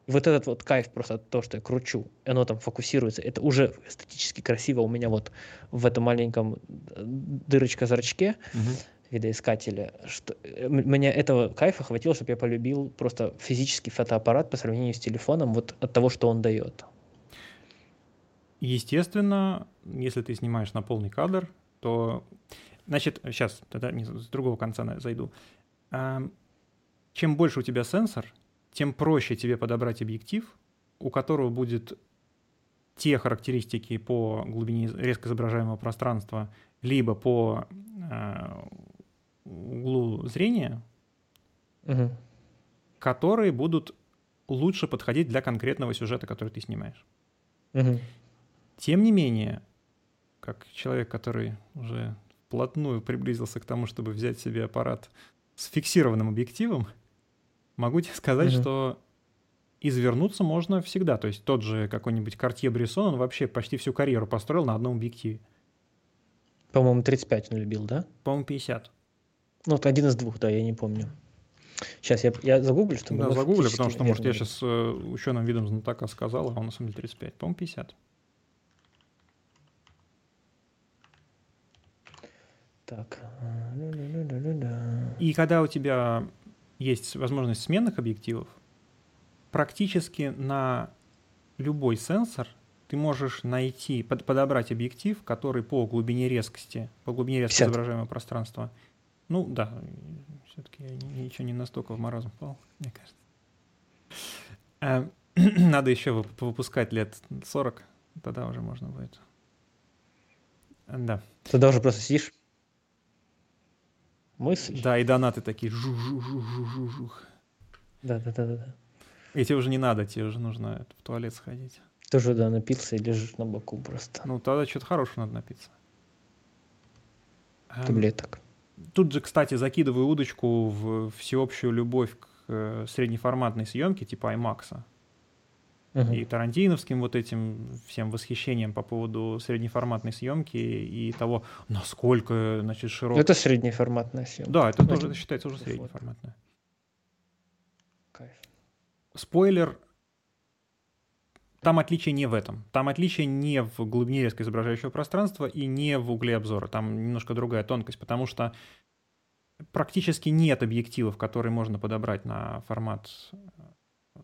И вот этот вот кайф просто того, что я кручу, оно там фокусируется, это уже эстетически красиво у меня вот в этом маленьком э, дырочка-зрачке Мгм. видоискателя. Что, э, меня этого кайфа хватило, чтобы я полюбил просто физический фотоаппарат по сравнению с телефоном вот от того, что он дает. Естественно, если ты снимаешь на полный кадр, то... Значит, сейчас тогда с другого конца зайду. Чем больше у тебя сенсор, тем проще тебе подобрать объектив, у которого будет те характеристики по глубине резко изображаемого пространства, либо по а, углу зрения, Мгм. которые будут лучше подходить для конкретного сюжета, который ты снимаешь. Мгм. Тем не менее, как человек, который уже вплотную приблизился к тому, чтобы взять себе аппарат с фиксированным объективом, могу тебе сказать, Мгм. что извернуться можно всегда. То есть тот же какой-нибудь Cartier Bresson, он вообще почти всю карьеру построил на одном объективе. По-моему, 35 он любил, да? По-моему, 50. Ну, вот один из двух, да, я не помню. Сейчас я, я загуглю, чтобы... Да, фактически потому что, может, я сейчас ученым видом знатока сказал, а он на самом деле 35. По-моему, 50. Так. И когда у тебя есть возможность сменных объективов, практически на любой сенсор ты можешь найти, под- подобрать объектив, который по глубине резкости, по глубине резко 50. изображаемого пространства. Ну да, все-таки я ни- ничего не настолько в маразм впал, мне кажется. Э, *clears throat* Надо еще вып- выпускать лет 40, тогда уже можно будет. Да. Ты даже просто сидишь. Мысль. Да, и донаты такие жух-жух-жух-жух. Да-да-да-да. И тебе уже не надо, тебе уже нужно в туалет сходить. Ты уже, да, напился и лежишь на боку просто. Ну, тогда что-то хорошего надо напиться. Эм, Таблеток. Тут же, кстати, закидываю удочку в всеобщую любовь к э, среднеформатной съемке типа IMAX. Мгм. И тарантиновским вот этим всем восхищением по поводу среднеформатной съемки и того, насколько, значит, широк... Это среднеформатная съемка. Да, это тоже это считается уже фото. среднеформатное. Кайф. Спойлер, там отличие не в этом. Там отличие не в глубине резко изображающего пространства и не в угле обзора. Там немножко другая тонкость, потому что практически нет объективов, которые можно подобрать на формат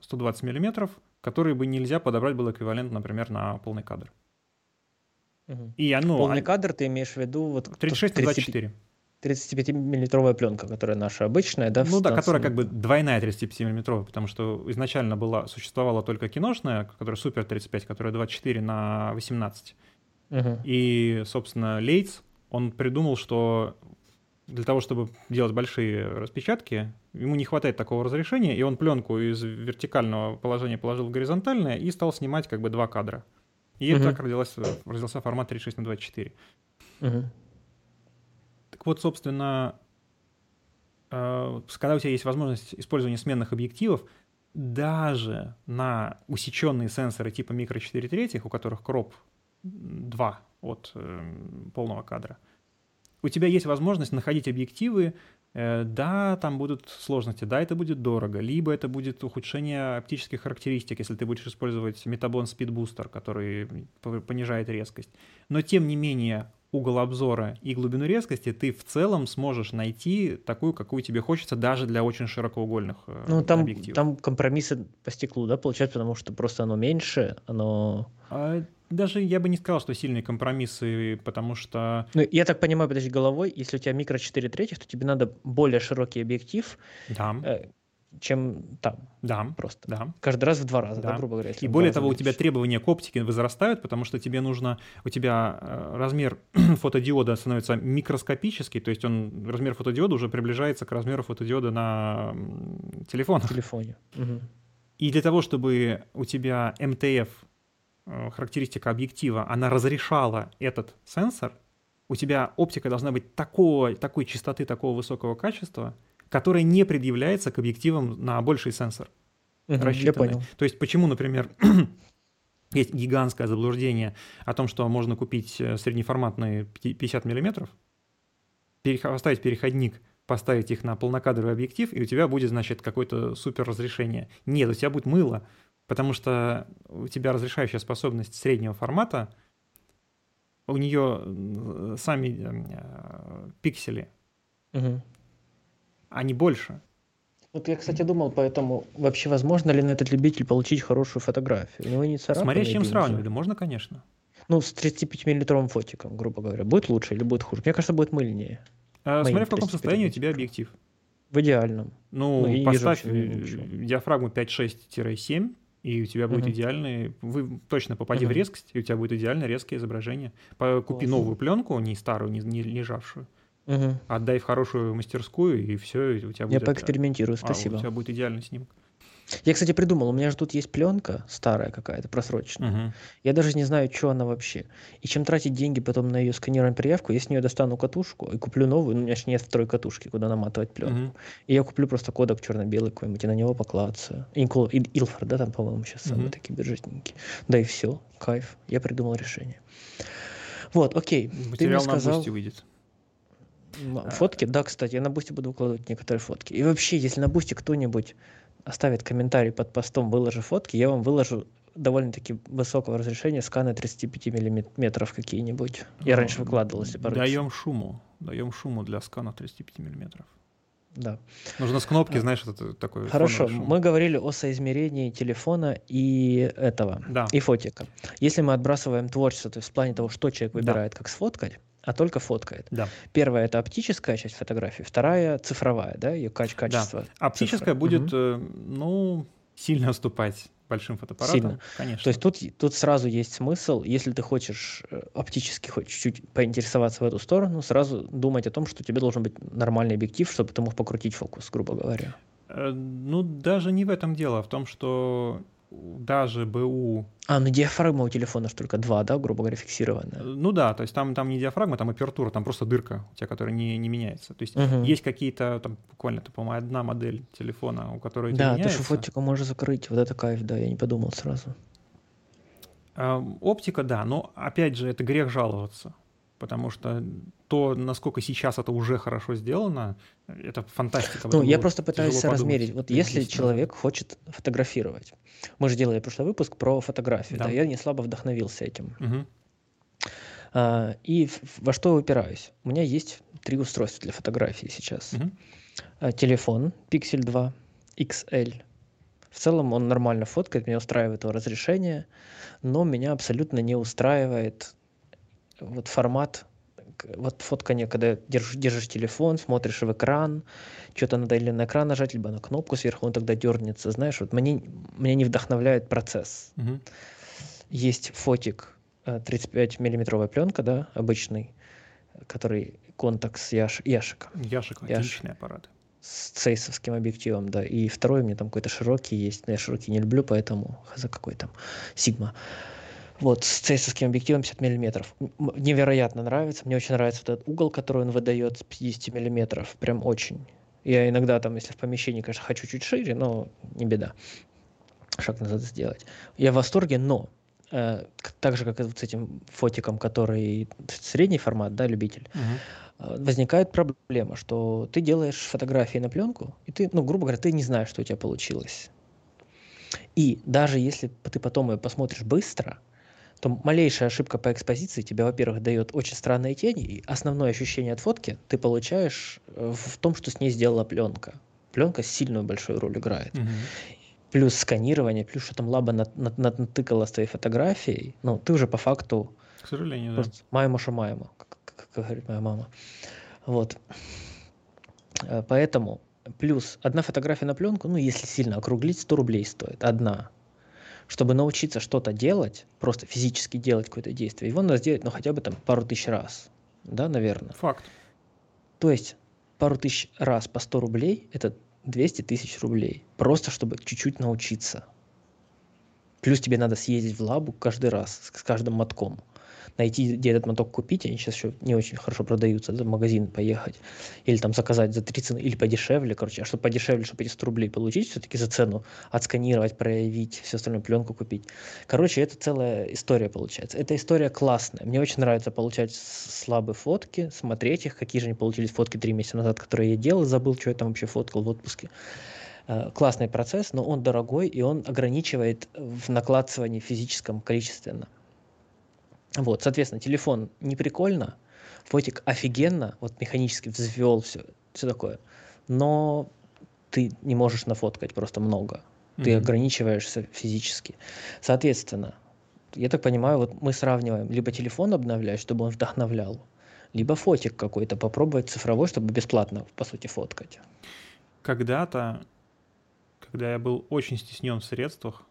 120 миллиметров, которые бы нельзя подобрать был эквивалент, например, на полный кадр. И оно... Полный кадр ты имеешь в виду вот 36 на 24. 35-миллиметровая пленка, которая наша обычная, да? Ну да, станции? которая как бы двойная 35 миллиметровая, потому что изначально была, существовала только киношная, которая супер 35, которая 24 на 18. Мгм. И, собственно, Лейтс, он придумал, что для того, чтобы делать большие распечатки, ему не хватает такого разрешения, и он пленку из вертикального положения положил в горизонтальное и стал снимать как бы два кадра. И Мгм. так родилась, родился формат 36 на 24. Мгм. Так вот, собственно, э, когда у тебя есть возможность использования сменных объективов, даже на усеченные сенсоры типа микро 4 третьих, у которых кроп 2 от э, полного кадра, у тебя есть возможность находить объективы, э, да, там будут сложности, да, это будет дорого, либо это будет ухудшение оптических характеристик, если ты будешь использовать Metablon Speed Booster, который понижает резкость. Но тем не менее угол обзора и глубину резкости ты в целом сможешь найти такую, какую тебе хочется, даже для очень широкоугольных э, Ну, там, объективов. там компромиссы по стеклу, да, получается, потому что просто оно меньше, оно... А, даже я бы не сказал, что сильные компромиссы, потому что Ну, я так понимаю, подожди, головой, если у тебя микро 4 третьих, то тебе надо более широкий объектив, да, э, чем там да, просто. да. Каждый раз в два раза, да, Да. грубо говоря. И более того, у тебя требования к оптике возрастают, потому что тебе нужно, у тебя э, размер *clears throat* фотодиода становится микроскопический, то есть он, размер фотодиода уже приближается к размеру фотодиода на телефонах. телефоне. Мгм. И для того, чтобы у тебя МТФ, э, характеристика объектива, она разрешала этот сенсор, у тебя оптика должна быть такого, такой частоты, такого высокого качества, которая не предъявляется к объективам на больший сенсор. Мгм, Я понял. То есть почему, например, *clears throat* есть гигантское заблуждение о том, что можно купить э, среднеформатные пяти- 50 миллиметров, поставить переходник, поставить их на полнокадровый объектив, и у тебя будет, значит, какое-то супер разрешение. Нет, у тебя будет мыло, потому что у тебя разрешающая способность среднего формата, у нее сами э, пиксели, Мгм. они больше. Вот я, кстати, думал, поэтому вообще возможно ли на этот любитель получить хорошую фотографию? У него не царапины. Смотря с чем да можно, конечно. Ну, с 35-миллиметровым фотиком, грубо говоря. Будет лучше или будет хуже? Мне кажется, будет мыльнее. Моим Смотря в каком 35 состоянии у тебя объектив. В идеальном. Ну, Ну, поставь э, диафрагму 5.6-7, и у тебя будет Мгм. идеальный... Вы точно попади в Мгм. резкость, и у тебя будет идеально резкое изображение. Купи Класс. новую пленку, не старую, не, не лежавшую. Мгм. Отдай в хорошую мастерскую, и все, у тебя Я будет... поэкспериментирую, а, спасибо. у тебя будет идеальный снимок. Я, кстати, придумал, у меня же тут есть пленка старая какая-то, просроченная. Мгм. Я даже не знаю, что она вообще. И чем тратить деньги потом на ее сканирование приявку, я с нее достану катушку и куплю новую, ну, у меня же нет второй катушки, куда наматывать пленку. Мгм. И я куплю просто кодек черно-белый какой-нибудь и на него поклацаю. Инкл... Ил- Илфор, да, там, по-моему, сейчас самые Мгм. такие бюджетненькие. Да и все, кайф. Я придумал решение. Вот, окей. Ты мне Материал на сказал... Boosty выйдет. М, Фотки, да, кстати, я на Boosty буду выкладывать некоторые фотки. И вообще, если на Boosty кто-нибудь оставит комментарий под постом «выложи фотки», я вам выложу довольно-таки высокого разрешения сканы 35 миллиметров какие-нибудь. Я раньше Ну, выкладывал, порой. Даем шуму. Даем шуму для скана 35 миллиметров. Да. Нужно с кнопки, А. знаешь, это такой Хорошо, мы говорили о соизмерении телефона и этого, Да. и фотика. Если мы отбрасываем творчество, то есть в плане того, что человек Да. выбирает, как сфоткать, а только фоткает. Да. Первая это оптическая часть фотографии, вторая цифровая, да, ее качество. Оптическая цифры. будет, э, ну, сильно уступать большим фотоаппаратам. Сильно. Конечно. То есть тут, тут сразу есть смысл, если ты хочешь э, оптически хоть чуть-чуть поинтересоваться в эту сторону, сразу думать о том, что тебе должен быть нормальный объектив, чтобы ты мог покрутить фокус, грубо говоря. Э, ну, даже не в этом дело, а в том, что даже БУ... А, ну диафрагма у телефона же только два, да, грубо говоря, фиксированная? Ну да, то есть там, там не диафрагма, там апертура, там просто дырка у тебя, которая не, не меняется. То есть угу. есть какие-то, там буквально, это, по-моему, одна модель телефона, у которой Да, ты что фотику можешь закрыть, вот это кайф, да, я не подумал сразу. А, оптика, да, но опять же, это грех жаловаться потому что то, насколько сейчас это уже хорошо сделано, это фантастика. Ну, я просто пытаюсь соразмерить. Вот если человек хочет фотографировать, мы же делали прошлый выпуск про фотографию, да, да я не слабо вдохновился этим. Угу. А, и во что я упираюсь? У меня есть три устройства для фотографии сейчас. Угу. А, телефон Pixel 2 XL. В целом он нормально фоткает, меня устраивает его разрешение, но меня абсолютно не устраивает вот формат вот фоткание, когда держишь, держишь телефон, смотришь в экран, что-то надо или на экран нажать, либо на кнопку сверху, он тогда дернется, знаешь, вот мне, мне не вдохновляет процесс. Угу. Есть фотик 35 э, миллиметровая пленка, да, обычный, который контакт Яш, Яшика. Яшик, Яш, отличный аппарат. С цейсовским объективом, да. И второй мне там какой-то широкий есть, но я широкий не люблю, поэтому за какой там Сигма. Вот, с цейсовским объективом 50 миллиметров. Невероятно нравится. Мне очень нравится вот этот угол, который он выдает с 50 миллиметров. Прям очень. Я иногда там, если в помещении, конечно, хочу чуть шире, но не беда. Шаг назад сделать. Я в восторге, но э, так же, как и вот с этим фотиком, который средний формат, да, любитель, uh-huh. э, возникает проблема, что ты делаешь фотографии на пленку, и ты, ну, грубо говоря, ты не знаешь, что у тебя получилось. И даже если ты потом ее посмотришь быстро, то малейшая ошибка по экспозиции тебе, во-первых, дает очень странные тени, и основное ощущение от фотки ты получаешь э, в том, что с ней сделала пленка. Пленка сильную большую роль играет. Угу. Плюс сканирование, плюс что там лаба над, над, натыкала с твоей фотографией, ну, ты уже по факту... К сожалению, да. Майма шамайма, как, как, как говорит моя мама. Вот. Э, поэтому плюс одна фотография на пленку, ну, если сильно округлить, 100 рублей стоит. Одна чтобы научиться что-то делать, просто физически делать какое-то действие, его надо сделать, ну, хотя бы там пару тысяч раз, да, наверное. Факт. То есть пару тысяч раз по 100 рублей – это 200 тысяч рублей, просто чтобы чуть-чуть научиться. Плюс тебе надо съездить в лабу каждый раз с каждым мотком найти, где этот моток купить, они сейчас еще не очень хорошо продаются, да, в магазин поехать, или там заказать за 3 цены, или подешевле, короче, а чтобы подешевле, чтобы эти 100 рублей получить все-таки за цену, отсканировать, проявить, все остальное, пленку купить. Короче, это целая история получается. Эта история классная. Мне очень нравится получать слабые фотки, смотреть их, какие же они получились фотки три месяца назад, которые я делал, забыл, что я там вообще фоткал в отпуске э, классный процесс, но он дорогой и он ограничивает в накладывании физическом количественно. Вот, соответственно, телефон не прикольно, фотик офигенно, вот механически взвел все, все такое, но ты не можешь нафоткать просто много. Ты mm-hmm. ограничиваешься физически. Соответственно, я так понимаю, вот мы сравниваем либо телефон обновлять, чтобы он вдохновлял, либо фотик какой-то попробовать цифровой, чтобы бесплатно, по сути, фоткать. Когда-то, когда я был очень стеснен в средствах,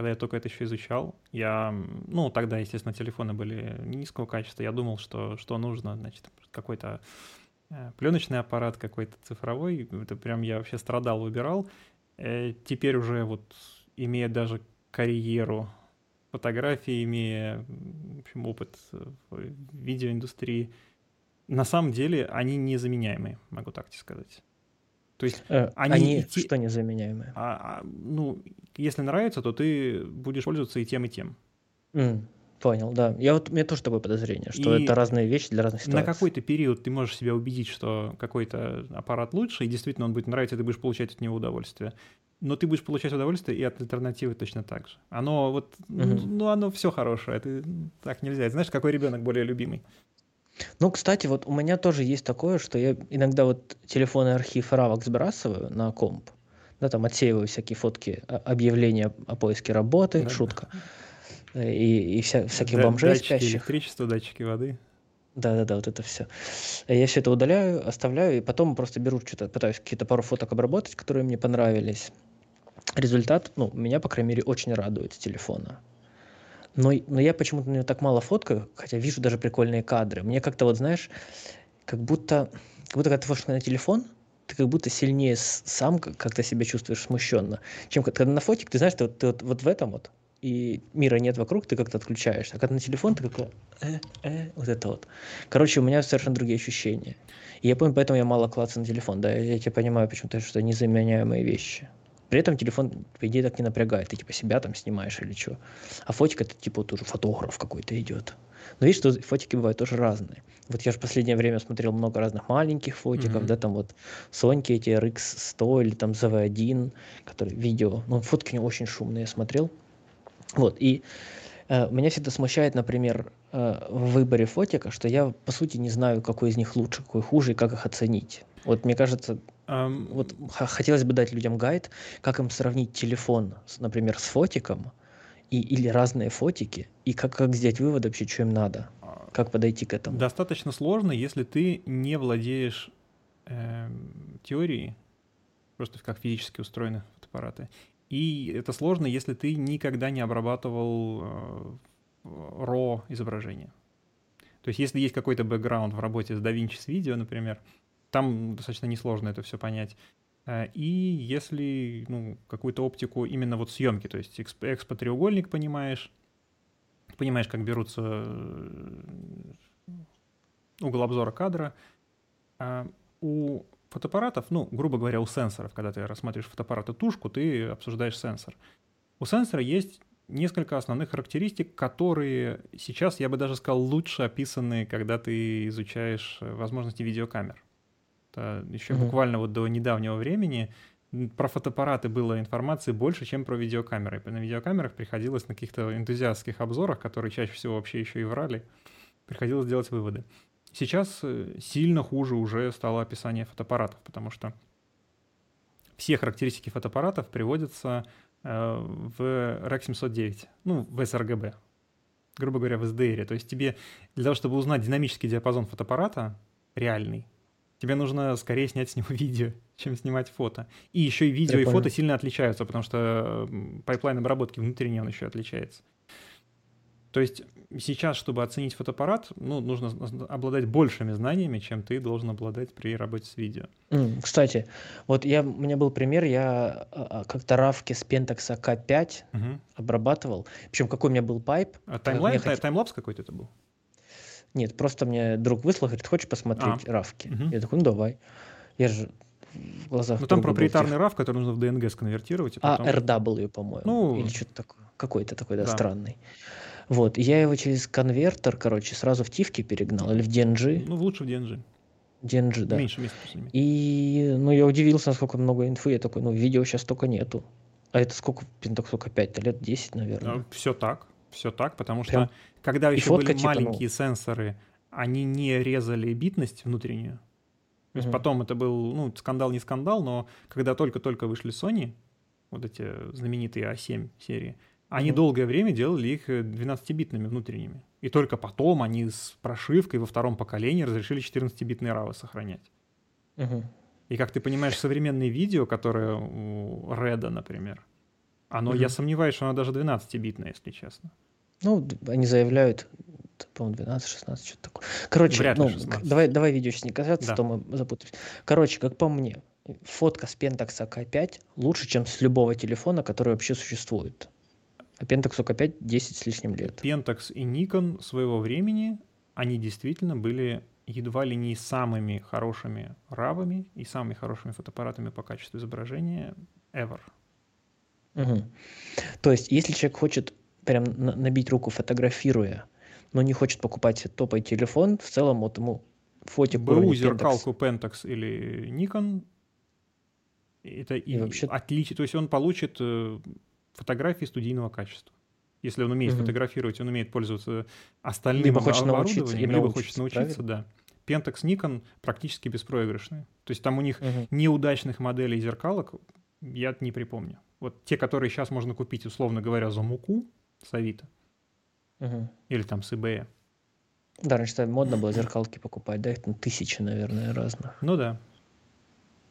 когда я только это еще изучал, я, ну, тогда, естественно, телефоны были низкого качества, я думал, что, что нужно, значит, какой-то э, пленочный аппарат, какой-то цифровой, это прям я вообще страдал, выбирал. Э, теперь уже вот, имея даже карьеру фотографии, имея, в общем, опыт в видеоиндустрии, на самом деле они незаменяемые, могу так тебе сказать. То есть э, они, они идти... что незаменяемые? А, а, ну, если нравится, то ты будешь пользоваться и тем, и тем. Mm, понял, да. Я вот, у меня тоже такое подозрение, что и это разные вещи для разных ситуаций. На какой-то период ты можешь себя убедить, что какой-то аппарат лучше, и действительно он будет нравиться, и ты будешь получать от него удовольствие. Но ты будешь получать удовольствие и от альтернативы точно так же. Оно вот, mm-hmm. ну, оно все хорошее. Это так нельзя. Знаешь, какой ребенок более любимый? Ну, кстати, вот у меня тоже есть такое, что я иногда вот телефонный архив равок сбрасываю на комп, да, там отсеиваю всякие фотки, а, объявления о поиске работы, да. шутка, и, и вся, всяких да, бомжей датчики спящих. электричества, датчики воды. Да-да-да, вот это все. Я все это удаляю, оставляю, и потом просто беру что-то, пытаюсь какие-то пару фоток обработать, которые мне понравились. результат, ну, меня, по крайней мере, очень радует с телефона. Но, но я почему-то на него так мало фоткаю, хотя вижу даже прикольные кадры. Мне как-то вот, знаешь, как будто, как будто когда ты фоткаешь на телефон, ты как будто сильнее сам как-то себя чувствуешь смущенно, чем когда на фотик, ты знаешь, ты, ты вот, вот в этом вот, и мира нет вокруг, ты как-то отключаешься. А когда на телефон, ты как э, э, вот это вот. Короче, у меня совершенно другие ощущения. И я помню, поэтому я мало клацаю на телефон. Да, я, я тебя понимаю, почему-то, что незаменяемые вещи. При этом телефон, по идее, так не напрягает. Ты типа себя там снимаешь или что. А фотик это типа тоже фотограф какой-то идет. Но видишь, что фотики бывают тоже разные. Вот я же в последнее время смотрел много разных маленьких фотиков, mm-hmm. да, там вот Соньки эти RX100 или там ZV1, которые видео, ну, фотки не очень шумные я смотрел. Вот, и э, меня всегда смущает, например, э, в выборе фотика, что я, по сути, не знаю, какой из них лучше, какой хуже и как их оценить. Вот мне кажется, вот хотелось бы дать людям гайд, как им сравнить телефон, например, с фотиком, и, или разные фотики, и как, как сделать вывод вообще, что им надо, как подойти к этому. Достаточно сложно, если ты не владеешь э, теорией, просто как физически устроены фотоаппараты. И это сложно, если ты никогда не обрабатывал э, RAW изображение. То есть если есть какой-то бэкграунд в работе с DaVinci с видео, например, там достаточно несложно это все понять. Э, и если ну, какую-то оптику именно вот съемки, то есть экспо-треугольник понимаешь, понимаешь, как берутся э, угол обзора кадра, а у фотоаппаратов, ну, грубо говоря, у сенсоров, когда ты рассматриваешь фотоаппарат и тушку, ты обсуждаешь сенсор. У сенсора есть несколько основных характеристик, которые сейчас, я бы даже сказал, лучше описаны, когда ты изучаешь э, возможности видеокамер. Это еще угу. буквально вот до недавнего времени про фотоаппараты было информации больше, чем про видеокамеры. На видеокамерах приходилось на каких-то энтузиастских обзорах, которые чаще всего вообще еще и врали, приходилось делать выводы. Сейчас э, сильно хуже уже стало описание фотоаппаратов, потому что все характеристики фотоаппаратов приводятся э, в REC 709, ну, в sRGB, грубо говоря, в SDR. То есть тебе для того, чтобы узнать динамический диапазон фотоаппарата, реальный, тебе нужно скорее снять с него *laughs* видео, чем снимать фото. И еще и видео, Я и понял. фото сильно отличаются, потому что pipeline обработки внутренний он еще отличается. То есть сейчас, чтобы оценить фотоаппарат, ну, нужно обладать большими знаниями, чем ты должен обладать при работе с видео. Кстати, вот я, у меня был пример, я а, а, как-то равки с Pentax K5 угу. обрабатывал. Причем какой у меня был pipe. А timeline, хот... timelapse какой-то это был? Нет, просто мне друг выслал, говорит, хочешь посмотреть а. равки? Угу. Я такой, ну давай. Я же в глазах... Ну там проприетарный RAW, который нужно в DNG сконвертировать. А, потом... RW, по-моему. Ну... Или что-то такое. Какой-то такой, да, да. странный. Вот, я его через конвертер, короче, сразу в тивки перегнал или в DNG. Ну, лучше в DNG. DNG, да. Меньше места с ними. И, ну, я удивился, насколько много инфы. Я такой, ну, видео сейчас только нету. А это сколько, так сколько, 5 лет, 10, наверное. Ну, все так, все так, потому Прям... что когда еще были типа, маленькие ну... сенсоры, они не резали битность внутреннюю. То есть угу. потом это был, ну, скандал не скандал, но когда только-только вышли Sony, вот эти знаменитые A7 серии, они mm долгое время делали их 12-битными э, внутренними. И только потом они с прошивкой во втором поколении разрешили 14-битные RAW сохранять. mm И как ты понимаешь, современные видео, которые у Реда, например, оно, mm я сомневаюсь, что оно даже 12-битное, если честно. Ну, они заявляют, по-моему, 12, 16, что-то такое. Короче, ну, давай, давай видео сейчас не касаться, да. то мы запутаемся. Короче, как по мне, фотка с Pentax AK5 лучше, чем с любого телефона, который вообще существует. А Pentax опять 10 с лишним лет. Pentax и Nikon своего времени, они действительно были едва ли не самыми хорошими равами и самыми хорошими фотоаппаратами по качеству изображения ever. Угу. То есть, если человек хочет прям набить руку фотографируя, но не хочет покупать топовый телефон, в целом вот ему фотик БУ, зеркалку Pentax или Nikon, это и, и вообще... отличие, то есть он получит э, фотографии студийного качества. Если он умеет угу. фотографировать, он умеет пользоваться остальным либо хочет оборудованием, либо хочет научиться, правильно? да. Pentax Nikon практически беспроигрышные. То есть там у них угу. неудачных моделей зеркалок я не припомню. Вот те, которые сейчас можно купить, условно говоря, за муку с Авито. Угу. Или там с eBay. Да, раньше модно было зеркалки покупать, да, их там тысячи, наверное, разных. Ну да.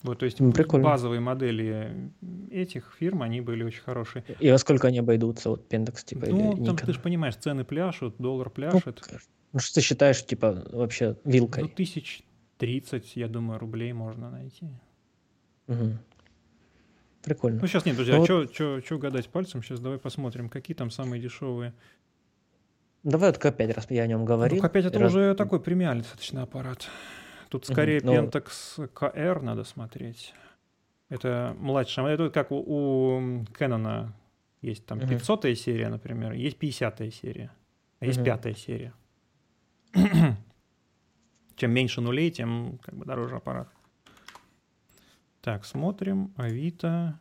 Вот, то есть Прикольно. базовые модели этих фирм, они были очень хорошие. И во сколько они обойдутся, вот Pentax, типа, Ну, или там ты Nikon? же понимаешь, цены пляшут, доллар Ну, пляшет. ну, что ты считаешь, типа, вообще Ну, вилкой? тысяч тридцать, я думаю, рублей можно найти. Мгм. Прикольно. Ну, сейчас нет, друзья, Ну а вот- что гадать пальцем? Сейчас давай посмотрим, какие там самые дешевые. Давай вот опять раз я о нем говорил. Ну, опять это раз- уже такой премиальный достаточно аппарат. Тут скорее ну- Pentax KR надо смотреть. Это младшая. модель. Это как у, у Canon есть там Мгм. 500 серия, например, есть 50 серия, а есть Мгм. пятая серия. *clears throat* Чем меньше нулей, тем как бы дороже аппарат. Так, смотрим. Авито.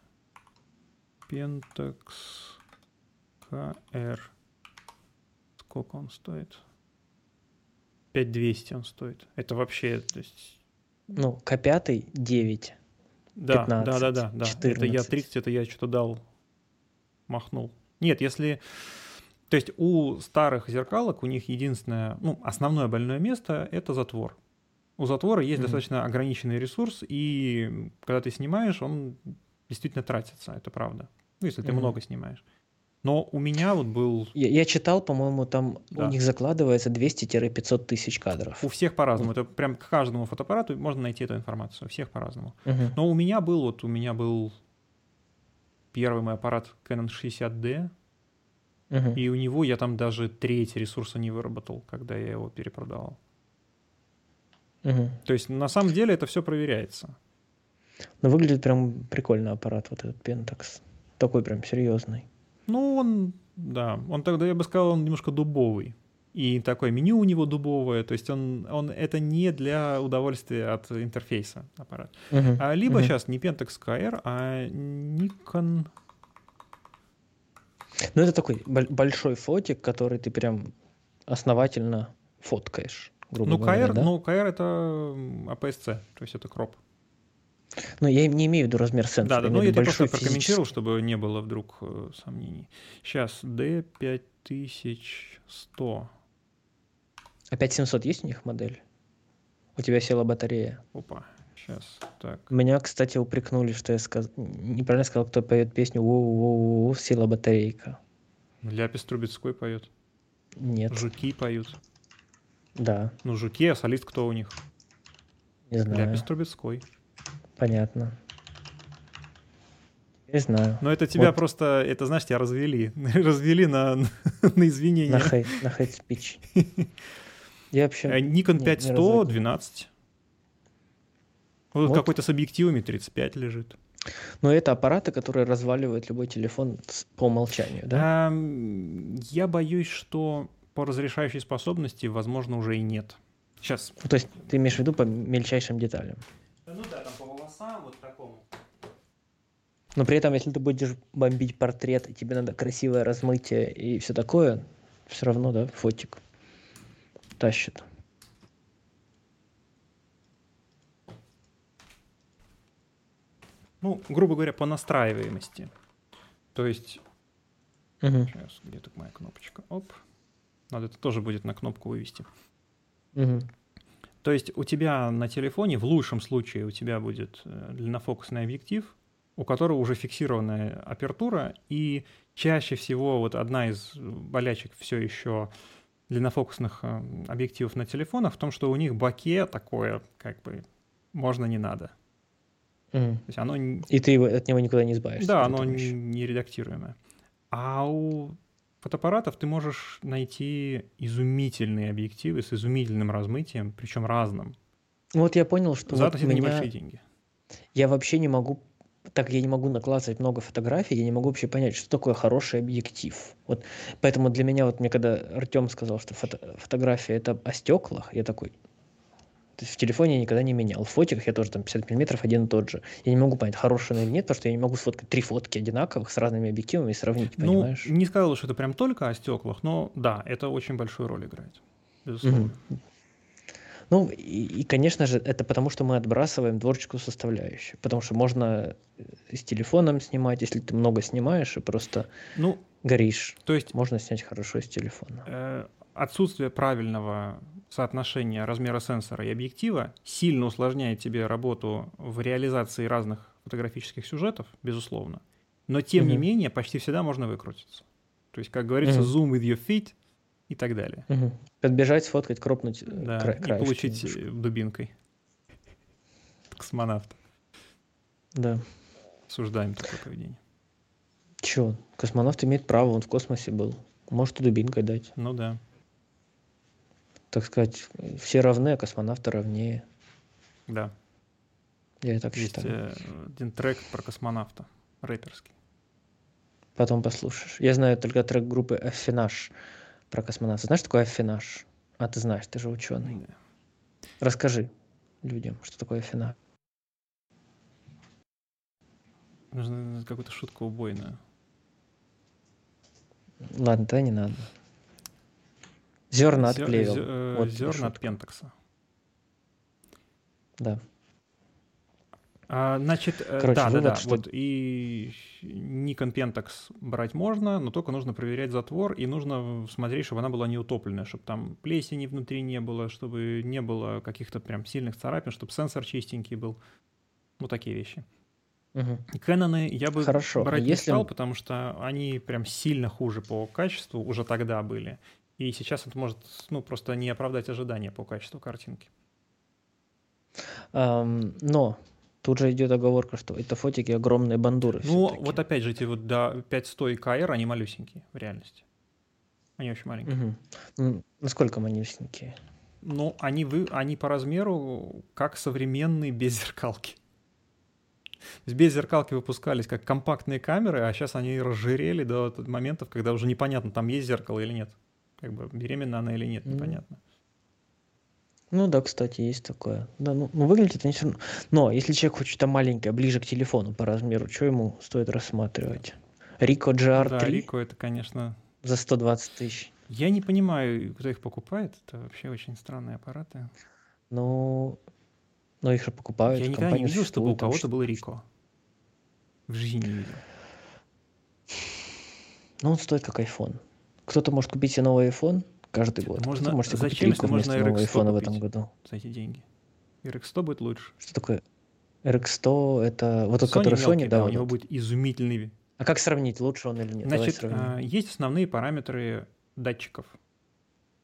Pentax KR. Сколько он стоит? 5200 он стоит. Это вообще, то есть... Ну, К5 9. Да, 15, да, да, да, да. Это я 14. 30, это я что-то дал, махнул. Нет, если... То есть у старых зеркалок у них единственное, ну, основное больное место — это затвор. У затвора есть Мгм. достаточно ограниченный ресурс, и когда ты снимаешь, он действительно тратится, это правда. Ну, если ты Мгм. много снимаешь. Но у меня вот был... Я, я читал, по-моему, там Да. у них закладывается 200-500 тысяч кадров. У всех по-разному. Это прям к каждому фотоаппарату можно найти эту информацию. У всех по-разному. Мгм. Но у меня был, вот у меня был первый мой аппарат Canon 60D, Мгм. и у него я там даже треть ресурса не выработал, когда я его перепродавал. Мгм. То есть на самом деле это все проверяется. Ну, выглядит прям прикольно аппарат, вот этот Pentax. Такой прям серьезный. Ну, он, да, он тогда, я бы сказал, он немножко дубовый. И такое меню у него дубовое, то есть он, он это не для удовольствия от интерфейса аппарат. Мгм. А либо Мгм. сейчас не Pentax KR, а Nikon Ну, это такой боль- большой фотик, который ты прям основательно фоткаешь, грубо Ну, говоря, KR, да? ну, KR это APS-C, то есть это кроп. Ну, я не имею в виду размер Да, сенсора, да, я ну я просто прокомментировал, чтобы не было вдруг э, сомнений. Сейчас D5100. А 5700 есть у них модель? У тебя села батарея. Опа, сейчас, так. Меня, кстати, упрекнули, что я сказ... неправильно сказал, кто поет песню «Воу-воу-воу, села батарейка». Ляпис Трубецкой поет. Нет. Жуки поют. Да, Ну, жуки, а солист кто у них? не знаю. Ляпис Трубецкой. Понятно. Не знаю. Но это тебя Вот. просто, это, знаешь, тебя развели. *laughs* развели на, *laughs* на извинения. На хейт, на хейт спич. *laughs* Я вообще... Не 5100 разводил. 12. Вот, Вот. какой-то с объективами 35 лежит. Но это аппараты, которые разваливают любой телефон по умолчанию, да? Я боюсь, что по разрешающей способности, возможно, уже и нет. Сейчас. Ну, то есть ты имеешь в виду по мельчайшим деталям. Ну да, там по волосам вот такому. Но при этом, если ты будешь бомбить портрет, и тебе надо красивое размытие и все такое, все равно, да, фотик тащит. Ну, грубо говоря, по настраиваемости. То есть, Мгм, сейчас, где тут моя кнопочка? Оп. Надо это тоже будет на кнопку вывести. мгм. То есть у тебя на телефоне, в лучшем случае, у тебя будет э, длиннофокусный объектив, у которого уже фиксированная апертура, и чаще всего вот одна из болячек все еще длиннофокусных э, объективов на телефонах в том, что у них боке такое, как бы, можно не надо. Мгм. То есть оно, И ты от него никуда не избавишься. да, оно не редактируемое. А у фотоаппаратов ты можешь найти изумительные объективы с изумительным размытием, причем разным, Вот я понял, что за вот относительно меня- небольшие деньги. я вообще не могу, так я не могу накладывать много фотографий, я не могу вообще понять, что такое хороший объектив. Вот поэтому для меня, вот мне когда Артем сказал, что фото- фотография это о стеклах, я такой, в телефоне я никогда не менял. В фотиках я тоже там 50 миллиметров один и тот же. Я не могу понять, хороший он или нет, потому что я не могу сфоткать три фотки одинаковых с разными объективами и сравнить, Ну, понимаешь? не сказал, что это прям только о стеклах, но да, это очень большую роль играет. Безусловно. Мгм. Ну, и, и, конечно же, это потому, что мы отбрасываем творческую составляющую. Потому что можно э, с телефоном снимать, если ты много снимаешь и просто Ну, горишь. то есть Можно снять хорошо с телефона. э, отсутствие правильного соотношение размера сенсора и объектива сильно усложняет тебе работу в реализации разных фотографических сюжетов, безусловно. Но тем угу. не менее, почти всегда можно выкрутиться. То есть, как говорится, угу. zoom with your feet и так далее. Угу. Подбежать, сфоткать, кропнуть э, да, кра- и получить немножко. дубинкой. *laughs* Космонавт. Да. Осуждаем такое поведение. Чё? Космонавт имеет право, он в космосе был. Может и дубинкой дать. Ну да. Так сказать, все равны, а космонавты равнее. Да. Я так Есть считаю. Э, один трек про космонавта, рэперский. Потом послушаешь. Я знаю только трек группы Афинаж про космонавта. Знаешь, такое Афинаж? А ты знаешь, ты же ученый. Да. Расскажи людям, что такое Афинаж. Нужно какую-то шутку убойную. Ладно, тогда не надо. Зерна от плевел. Э, вот зерна от пентакса. Да. А, значит, э, Короче, да, да, да. Что... Вот и Nikon Pentax брать можно, но только нужно проверять затвор, и нужно смотреть, чтобы она была не утопленная, чтобы там плесени внутри не было, чтобы не было каких-то прям сильных царапин, чтобы сенсор чистенький был. Ну, такие вещи. Угу. Кэноны я бы Хорошо. брать Если... не стал, потому что они прям сильно хуже по качеству уже тогда были. И сейчас это может ну, просто не оправдать ожидания по качеству картинки. Um, но тут же идет оговорка, что это фотики огромные бандуры. Ну, вот опять же, эти вот до 500 и КР, они малюсенькие в реальности. Они очень маленькие. Угу. Насколько малюсенькие? Ну, они, вы, они по размеру как современные без зеркалки. Без зеркалки выпускались как компактные камеры, а сейчас они разжирели до моментов, когда уже непонятно, там есть зеркало или нет. Как бы беременна она или нет, непонятно. Ну да, кстати, есть такое. Да, ну, ну выглядит это не все равно. Но если человек хочет что-то маленькое, ближе к телефону по размеру, что ему стоит рассматривать? Рико GR3? Да, Рико это, конечно... За 120 тысяч. Я не понимаю, кто их покупает. Это вообще очень странные аппараты. Ну, но их же покупают. Я никогда не видел, чтобы у кого-то был Рико. В жизни не видел. Ну, он стоит как iPhone. Кто-то может купить себе новый iPhone каждый год. Можно, может зачем, если можно RX100 iPhone в этом году? За эти деньги. RX100 будет лучше. Что такое? RX100 это вот тот, который Sony, мелкий, да? да вот у него будет изумительный. А как сравнить, лучше он или нет? Значит, а, есть основные параметры датчиков.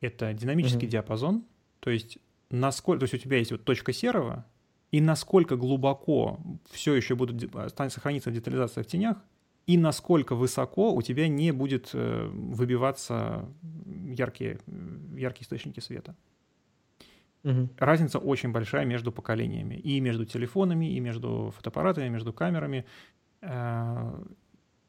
Это динамический угу. диапазон, то есть насколько, то есть у тебя есть вот точка серого, и насколько глубоко все еще будут сохраниться детализация в тенях, и насколько высоко у тебя не будет э, выбиваться яркие, яркие источники света. Угу. Разница очень большая между поколениями. И между телефонами, и между фотоаппаратами, и между камерами. Э,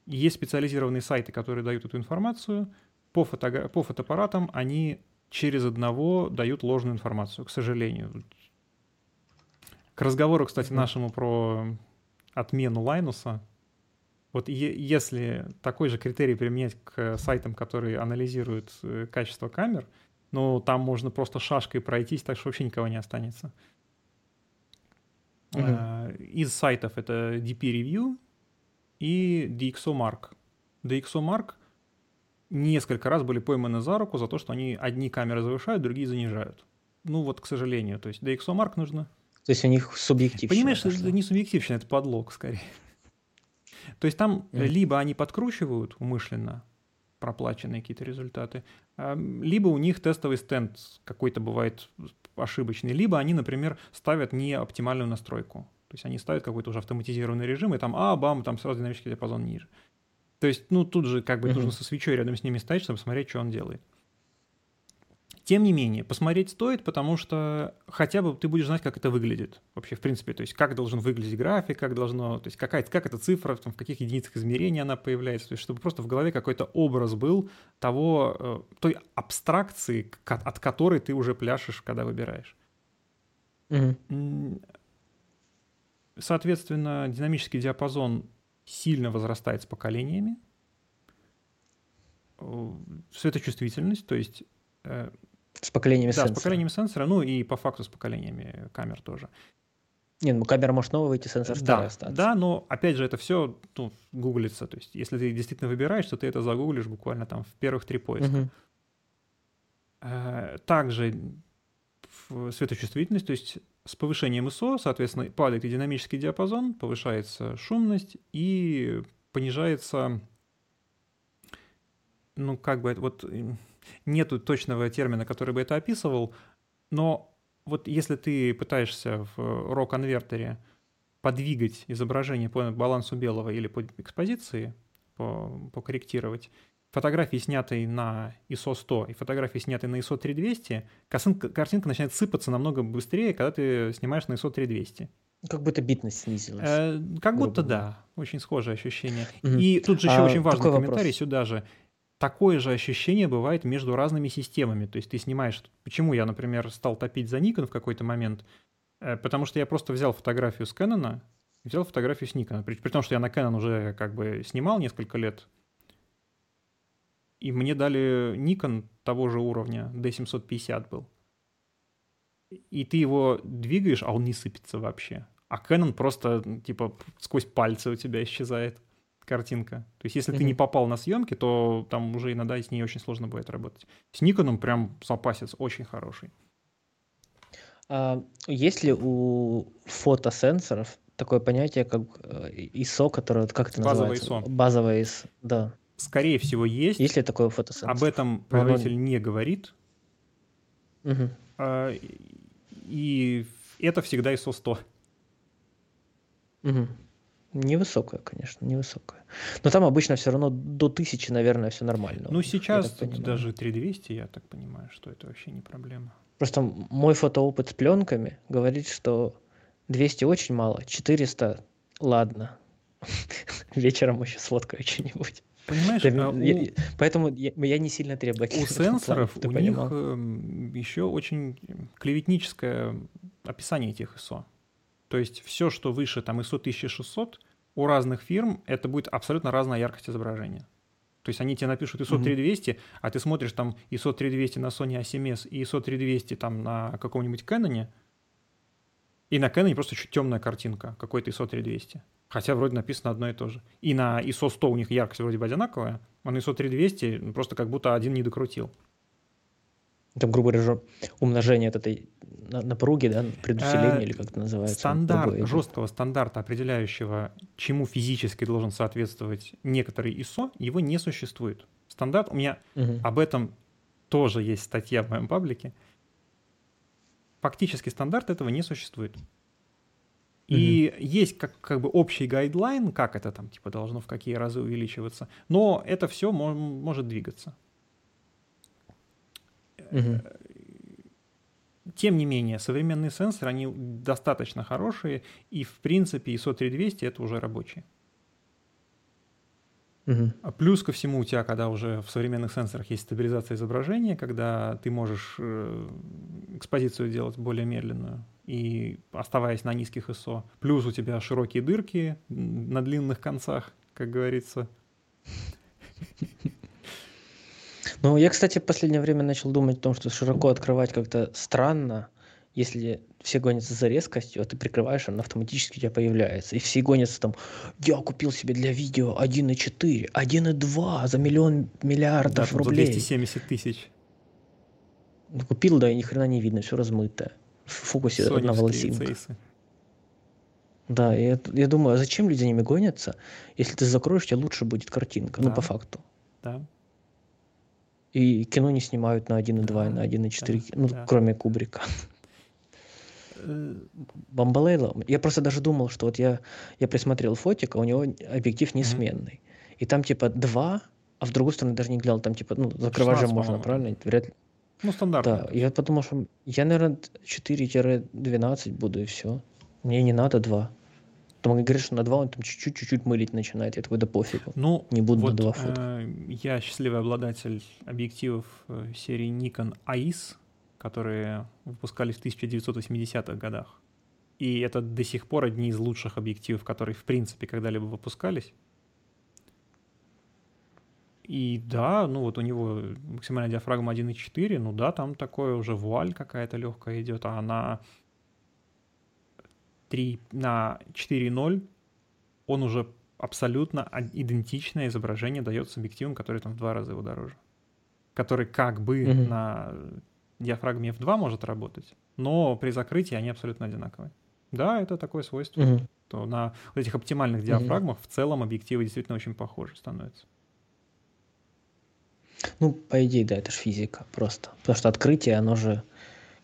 есть специализированные сайты, которые дают эту информацию. По, фото, по фотоаппаратам они через одного дают ложную информацию, к сожалению. К разговору, кстати, нашему про отмену Лайнуса, вот если такой же критерий применять к сайтам, которые анализируют э, качество камер, ну, там можно просто шашкой пройтись, так что вообще никого не останется. Uh-huh. Из сайтов это DP Review и DxOMark. DxOMark несколько раз были пойманы за руку за то, что они одни камеры завышают, другие занижают. Ну вот, к сожалению, то есть DxOMark нужно... То есть у них субъективщина. Понимаешь, это не субъективщина, это подлог скорее. То есть там mm-hmm. либо они подкручивают умышленно проплаченные какие-то результаты, либо у них тестовый стенд какой-то бывает ошибочный, либо они, например, ставят не оптимальную настройку. То есть они ставят какой-то уже автоматизированный режим, и там, а, бам, там сразу динамический диапазон ниже. То есть, ну, тут же как бы mm-hmm. нужно со свечой рядом с ними стоять, чтобы смотреть, что он делает. Тем не менее, посмотреть стоит, потому что хотя бы ты будешь знать, как это выглядит вообще, в принципе, то есть как должен выглядеть график, как должно, то есть какая, как эта цифра, там, в каких единицах измерения она появляется, то есть чтобы просто в голове какой-то образ был того, э, той абстракции, от которой ты уже пляшешь, когда выбираешь. Угу. Соответственно, динамический диапазон сильно возрастает с поколениями. Э, светочувствительность, то есть э, с поколениями да, сенсора. с поколениями сенсора, ну и по факту с поколениями камер тоже. Нет, ну камера может новая выйти, сенсор да, остаться. Да, но опять же это все ну, гуглится. То есть если ты действительно выбираешь, то ты это загуглишь буквально там в первых три поиска. Угу. Также светочувствительность, то есть с повышением ISO, соответственно, падает и динамический диапазон, повышается шумность и понижается, ну, как бы, вот нету точного термина, который бы это описывал, но вот если ты пытаешься в RAW-конвертере подвигать изображение по балансу белого или по экспозиции, по, покорректировать, фотографии, снятые на ISO 100 и фотографии, снятые на ISO 3200, картинка, картинка начинает сыпаться намного быстрее, когда ты снимаешь на ISO 3200. Как будто битность снизилась. Э, как будто да, очень схожее ощущение. Mm-hmm. И тут же еще а, очень важный комментарий вопрос. сюда же. Такое же ощущение бывает между разными системами. То есть ты снимаешь... Почему я, например, стал топить за Nikon в какой-то момент? Э, потому что я просто взял фотографию с Canon, взял фотографию с Nikon. При, при том, что я на Canon уже как бы снимал несколько лет и мне дали Nikon того же уровня, D750 был. И ты его двигаешь, а он не сыпется вообще. А Canon просто, типа, сквозь пальцы у тебя исчезает картинка. То есть, если mm-hmm. ты не попал на съемки, то там уже иногда с ней очень сложно будет работать. С Никоном прям запасец очень хороший. А, есть ли у фотосенсоров такое понятие, как э, ISO, которое, как это Базовое называется? ISO. Базовое ISO, да скорее всего, есть. Есть ли такое фотосенсор? Об этом производитель Оно... не говорит. Угу. А, и это всегда ISO 100. Угу. Невысокая, конечно, невысокая. Но там обычно все равно до 1000, наверное, все нормально. Ну, сейчас даже 3200, я так понимаю, что это вообще не проблема. Просто мой фотоопыт с пленками говорит, что 200 очень мало, 400 ладно. *laughs* Вечером еще сфоткаю что-нибудь. Понимаешь, да, а я, поэтому я, я не сильно требовательный. У сенсоров плане, у понимал. них эм, еще очень клеветническое описание этих ISO. То есть все, что выше там ISO 1600, у разных фирм это будет абсолютно разная яркость изображения. То есть они тебе напишут ISO 3200, mm-hmm. а ты смотришь там ISO 3200 на Sony A7S и ISO 3200 там на каком-нибудь Canon, и на Canon просто чуть темная картинка, какой-то ISO 3200. Хотя вроде написано одно и то же. И на ISO 100 у них яркость вроде бы одинаковая, а на ISO 3200 просто как будто один не докрутил. Там, грубо говоря, умножение от этой напруги, да, предусиление, или как это называется? Стандарт, другое. жесткого стандарта, определяющего, чему физически должен соответствовать некоторый ISO, его не существует. Стандарт, у меня угу. об этом тоже есть статья в моем паблике. Фактически стандарт этого не существует. И mm-hmm. есть как, как бы общий guideline, как это там типа должно в какие разы увеличиваться, но это все мо- может двигаться. Mm-hmm. Тем не менее, современные сенсоры, они достаточно хорошие, и в принципе ISO 3200 это уже рабочие. Угу. А плюс ко всему у тебя, когда уже в современных сенсорах есть стабилизация изображения, когда ты можешь э, экспозицию делать более медленную и оставаясь на низких ISO. Плюс у тебя широкие дырки на длинных концах, как говорится. Ну, я, кстати, в последнее время начал думать о том, что широко открывать как-то странно, если все гонятся за резкостью, а ты прикрываешь, она автоматически у тебя появляется. И все гонятся там, я купил себе для видео 1.4, 1.2 за миллион миллиардов да, рублей. За 270 тысяч. Ну, купил, да, и ни хрена не видно, все размытое. В фокусе Соневские одна волосинка. Цейсы. Да, я, я думаю, а зачем люди за ними гонятся, если ты закроешь, у тебя лучше будет картинка, ну, да. ну, по факту. Да. И кино не снимают на 1.2, да, на 1.4, да, ну, да. кроме Кубрика. Бамбалейла. Я просто даже думал, что вот я, я присмотрел фотик, а у него объектив несменный. Mm-hmm. И там типа два, а в другую сторону даже не глядел, там типа, ну, закрывать же можно, правильно? Вряд ли. Ну, стандартно. Да, я подумал, что я, наверное, 4-12 буду, и все. Мне не надо 2. Там он говорит, что на 2 он там чуть-чуть, чуть-чуть мылить начинает. Я такой, да пофигу. Ну, не буду вот, на 2 фото. Э, я счастливый обладатель объективов э, серии Nikon AIS которые выпускались в 1980-х годах. И это до сих пор одни из лучших объективов, которые в принципе когда-либо выпускались. И да, ну вот у него максимальная диафрагма 1.4, ну да, там такое уже вуаль какая-то легкая идет, а на 3, на 4.0 он уже абсолютно идентичное изображение дает с объективом, который там в два раза его дороже. Который как бы mm-hmm. на диафрагме F2 может работать, но при закрытии они абсолютно одинаковые. Да, это такое свойство. Угу. То на вот этих оптимальных диафрагмах угу. в целом объективы действительно очень похожи становятся. Ну, по идее, да, это же физика просто. Потому что открытие, оно же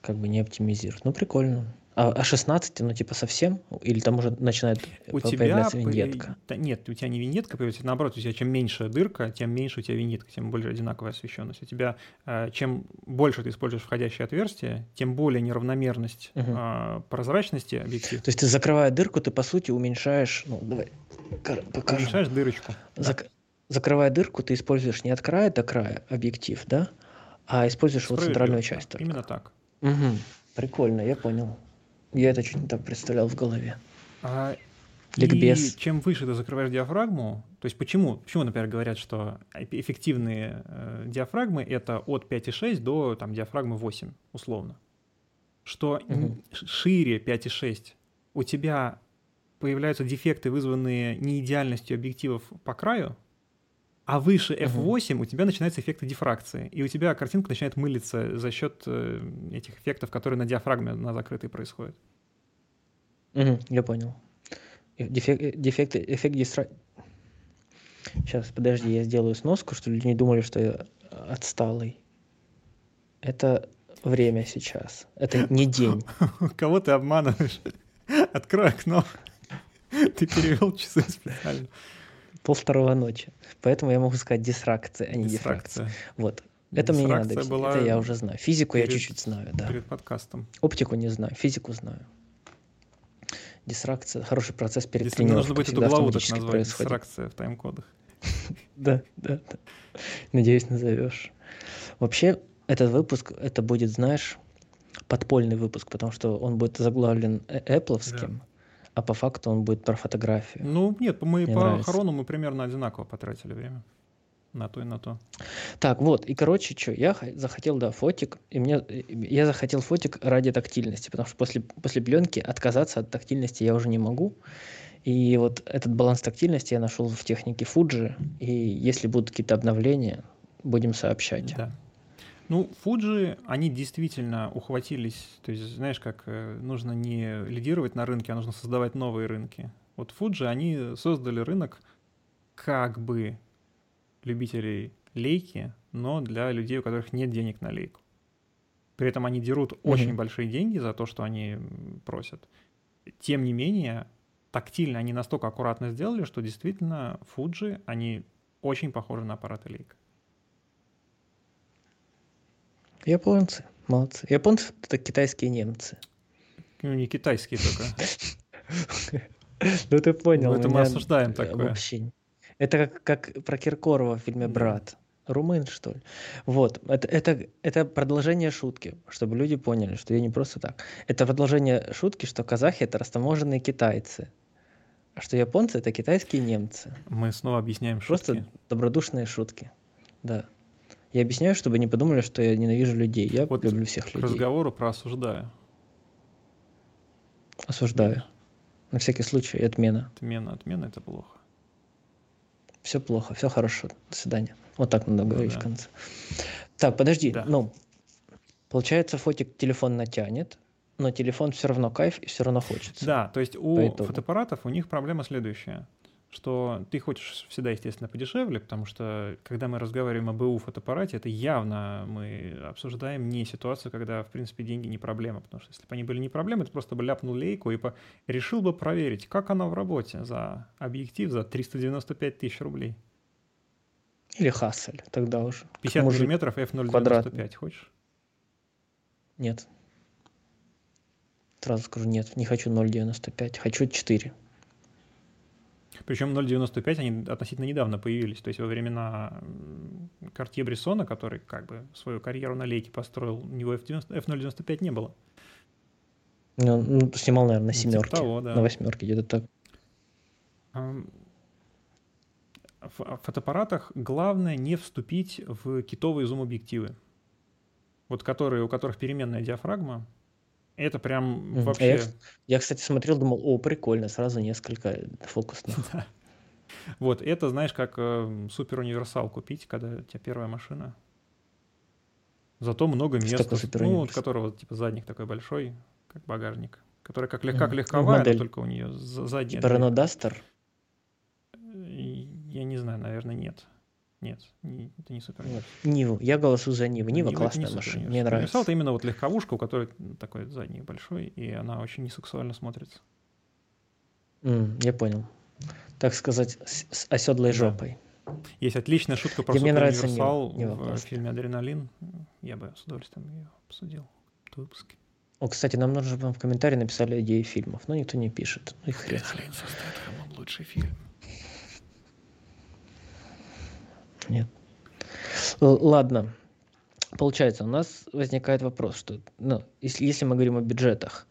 как бы не оптимизирует. Ну, прикольно. А, а 16, ну, типа совсем? Или там уже начинает у появляться тебя виньетка? Да, нет, у тебя не виньетка появляется, наоборот, у тебя чем меньше дырка, тем меньше у тебя виньетка, тем более одинаковая освещенность. У тебя, э, чем больше ты используешь входящее отверстие, тем более неравномерность угу. прозрачности объектива. То есть ты, закрывая дырку, ты, по сути, уменьшаешь... Ну, давай покажем. Уменьшаешь дырочку. Зак... Да. Закрывая дырку, ты используешь не от края до края объектив, да? А используешь вот центральную часть только. Именно так. Угу. Прикольно, я понял. Я это чуть не так представлял в голове. А, Ликбез. И чем выше ты закрываешь диафрагму, то есть почему, почему, например, говорят, что эффективные э, диафрагмы это от 5,6 до там, диафрагмы 8, условно. Что угу. шире 5,6 у тебя появляются дефекты, вызванные неидеальностью объективов по краю, а выше F8 угу. у тебя начинаются эффекты дифракции, и у тебя картинка начинает мылиться за счет э, этих эффектов, которые на диафрагме на закрытой происходят. Угу, я понял. Дефект, дефект, эффект дистра... Сейчас, подожди, я сделаю сноску, чтобы люди не думали, что я отсталый. Это время сейчас. Это не день. *laughs* Кого ты обманываешь? *laughs* Открой окно. *laughs* Ты перевел часы специально пол второго ночи. Поэтому я могу сказать дисракция, а не дифракция. Вот. Это мне не надо Была это я уже знаю. Физику перед, я чуть-чуть знаю, да. Перед подкастом. Оптику не знаю, физику знаю. Дисракция, хороший процесс перед Если тренировкой. нужно будет эту главу так назвать, происходит. дисракция в тайм-кодах. *laughs* Да, да, да. Надеюсь, назовешь. Вообще, этот выпуск, это будет, знаешь, подпольный выпуск, потому что он будет заглавлен Apple, а по факту он будет про фотографию. Ну, нет, мы Мне по нравится. Хорону мы примерно одинаково потратили время. На то и на то. Так, вот, и короче, что, я захотел, да, фотик, и мне, я захотел фотик ради тактильности, потому что после, после пленки отказаться от тактильности я уже не могу. И вот этот баланс тактильности я нашел в технике Fuji, и если будут какие-то обновления, будем сообщать. Да. Ну, Fuji, они действительно ухватились, то есть, знаешь, как э, нужно не лидировать на рынке, а нужно создавать новые рынки. Вот Fuji, они создали рынок как бы любителей лейки, но для людей, у которых нет денег на лейку. При этом они дерут mm-hmm. очень большие деньги за то, что они просят. Тем не менее, тактильно они настолько аккуратно сделали, что действительно Fuji, они очень похожи на аппараты лейка. Японцы, молодцы. Японцы — это китайские немцы. Ну, не китайские только. Ну, ты понял. Это мы осуждаем такое. Вообще. Это как, как про Киркорова в фильме «Брат». Румын, что ли? Вот, это, это, это продолжение шутки, чтобы люди поняли, что я не просто так. Это продолжение шутки, что казахи — это растаможенные китайцы, а что японцы — это китайские немцы. Мы снова объясняем шутки. Просто добродушные шутки, да. Я объясняю, чтобы не подумали, что я ненавижу людей. Я вот люблю всех людей. Разговору про осуждаю. Осуждаю. На всякий случай, отмена. Отмена, отмена это плохо. Все плохо, все хорошо. До свидания. Вот так надо говорить ну, да. в конце. Так, подожди, да. ну, получается, фотик телефон натянет, но телефон все равно кайф и все равно хочется. Да, то есть у фотоаппаратов у них проблема следующая что ты хочешь всегда, естественно, подешевле, потому что, когда мы разговариваем об БУ фотоаппарате, это явно мы обсуждаем не ситуацию, когда, в принципе, деньги не проблема, потому что если бы они были не проблемы, ты просто бы ляпнул лейку и по... решил бы проверить, как она в работе за объектив за 395 тысяч рублей. Или Хассель, тогда уже. 50 миллиметров f0.95, хочешь? Нет. Сразу скажу, нет, не хочу 0.95, хочу 4. Причем 0.95 они относительно недавно появились. То есть во времена Картье Брессона, который как бы свою карьеру на лейке построил, у него F0.95 не было. Ну, ну снимал, наверное, на семерке. Типа того, да. На восьмерке, где-то так. В фотоаппаратах главное не вступить в китовые зум-объективы. Вот которые, у которых переменная диафрагма, это прям mm. вообще... А я, я, кстати, смотрел, думал, о, прикольно, сразу несколько фокусных. *laughs* Вот, это, знаешь, как э, супер универсал купить, когда у тебя первая машина. Зато много места. Ну, вот которого типа задник такой большой, как багажник. Который как, лег- Мгм. как Ну, легковая, но только у нее задняя Типа. Renault Duster? И Я не знаю, наверное, нет. Нет, не- это не супер. Нет. Ниву. Я голосую за Ниву. Нива Нива классная не машина. Мне Универсал нравится. это именно вот легковушка, у которой такой задник большой, и она очень несексуально смотрится. М, я понял. Так сказать, с, с оседлой Да. жопой. Есть отличная шутка про Супер Нива. Универсал Нива в классная. фильме «Адреналин». Я бы с удовольствием ее обсудил в выпуске. О, кстати, нам нужно, чтобы в комментарии написали идеи фильмов, но никто не пишет. Ну и хрен. «Адреналин» со Стэтхэмом лучший фильм. Нет. Ладно. Получается, у нас возникает вопрос, что ну, если, если мы говорим о бюджетах,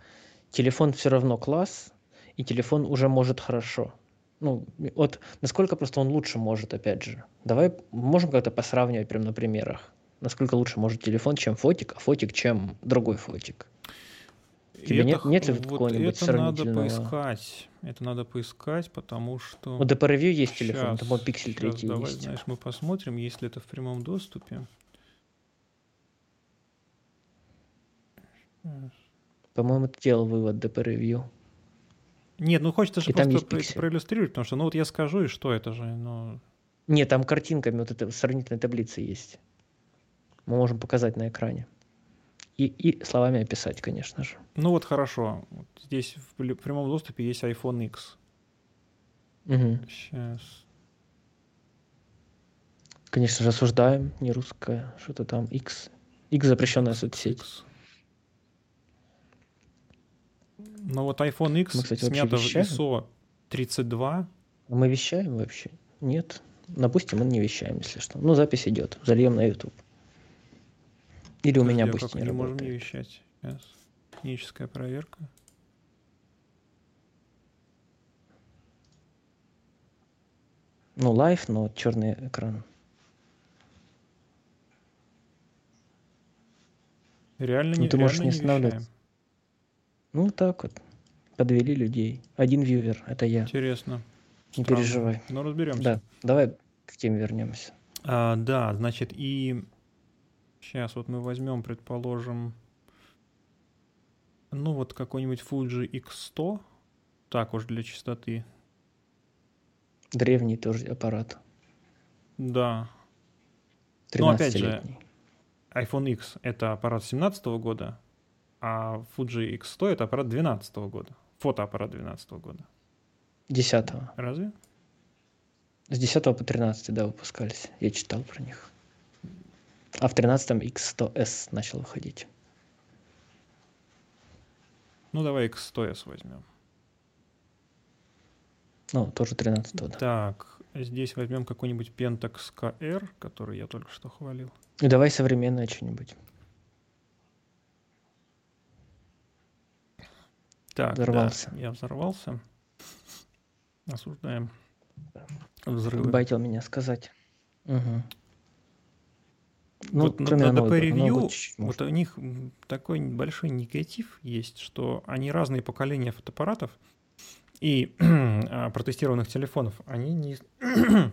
телефон все равно класс, и телефон уже может хорошо. Ну, вот насколько просто он лучше может, опять же. Давай можем как-то посравнивать прям на примерах. Насколько лучше может телефон, чем фотик, а фотик, чем другой фотик. Тебе нет- Это нет ли вот какого-нибудь это надо сравнительного? поискать. Это надо поискать, потому что... У DP Review есть телефон, Щас, там вот Pixel щас, 3 давай, есть. знаешь, мы посмотрим, если это в прямом доступе. По-моему, ты делал вывод DP Review. Нет, ну хочется же И просто есть про- пиксель. проиллюстрировать, потому что, ну вот я скажу, и что это же, ну... Нет, там картинками вот эта сравнительная таблица есть. Мы можем показать на экране. И, и словами описать, конечно же. Ну вот хорошо, вот здесь в прямом доступе есть iPhone X. Мгм. Сейчас. Конечно же, осуждаем, не русская, что-то там, X. X запрещенная соцсеть. Ну вот iPhone X Мы, кстати, снято в? ISO 32. А Мы вещаем вообще? Нет. Допустим, мы не вещаем, если что. Ну, запись идет. Зальем на YouTube. Или у меня как не не можем работает. вещать? Сейчас. Техническая проверка. Ну, live, но черный экран. Реально Ну, не, ты можешь не останавливаться. вещаем. Ну, так вот. Подвели людей. Один вьювер, это я. Интересно. Не Странно. переживай. Ну, разберемся. Да, давай к теме вернемся. А, да, значит, и сейчас вот мы возьмем, предположим, ну вот какой-нибудь Fuji X100, так уж для чистоты. Древний тоже аппарат. Да, Ну, опять же, 13-летний. iPhone X это аппарат 17 года, а Fuji X100 это аппарат 12 года. Фотоаппарат 12 года. 10 Разве? С 10 по 13, да, выпускались. Я читал про них. А в 13 X100S начал выходить. Ну, давай X100S возьмем. Ну, тоже 13 да. Так, здесь возьмем какой-нибудь Pentax KR, который я только что хвалил. И давай современное что-нибудь. Так, да, Взорвался. я взорвался. Осуждаем взрывы. Байтил меня сказать. Мгм. Ну, вот на, на DP Review вот у них такой большой негатив есть, что они разные поколения фотоаппаратов и *clears throat* а, протестированных телефонов, они не *clears throat*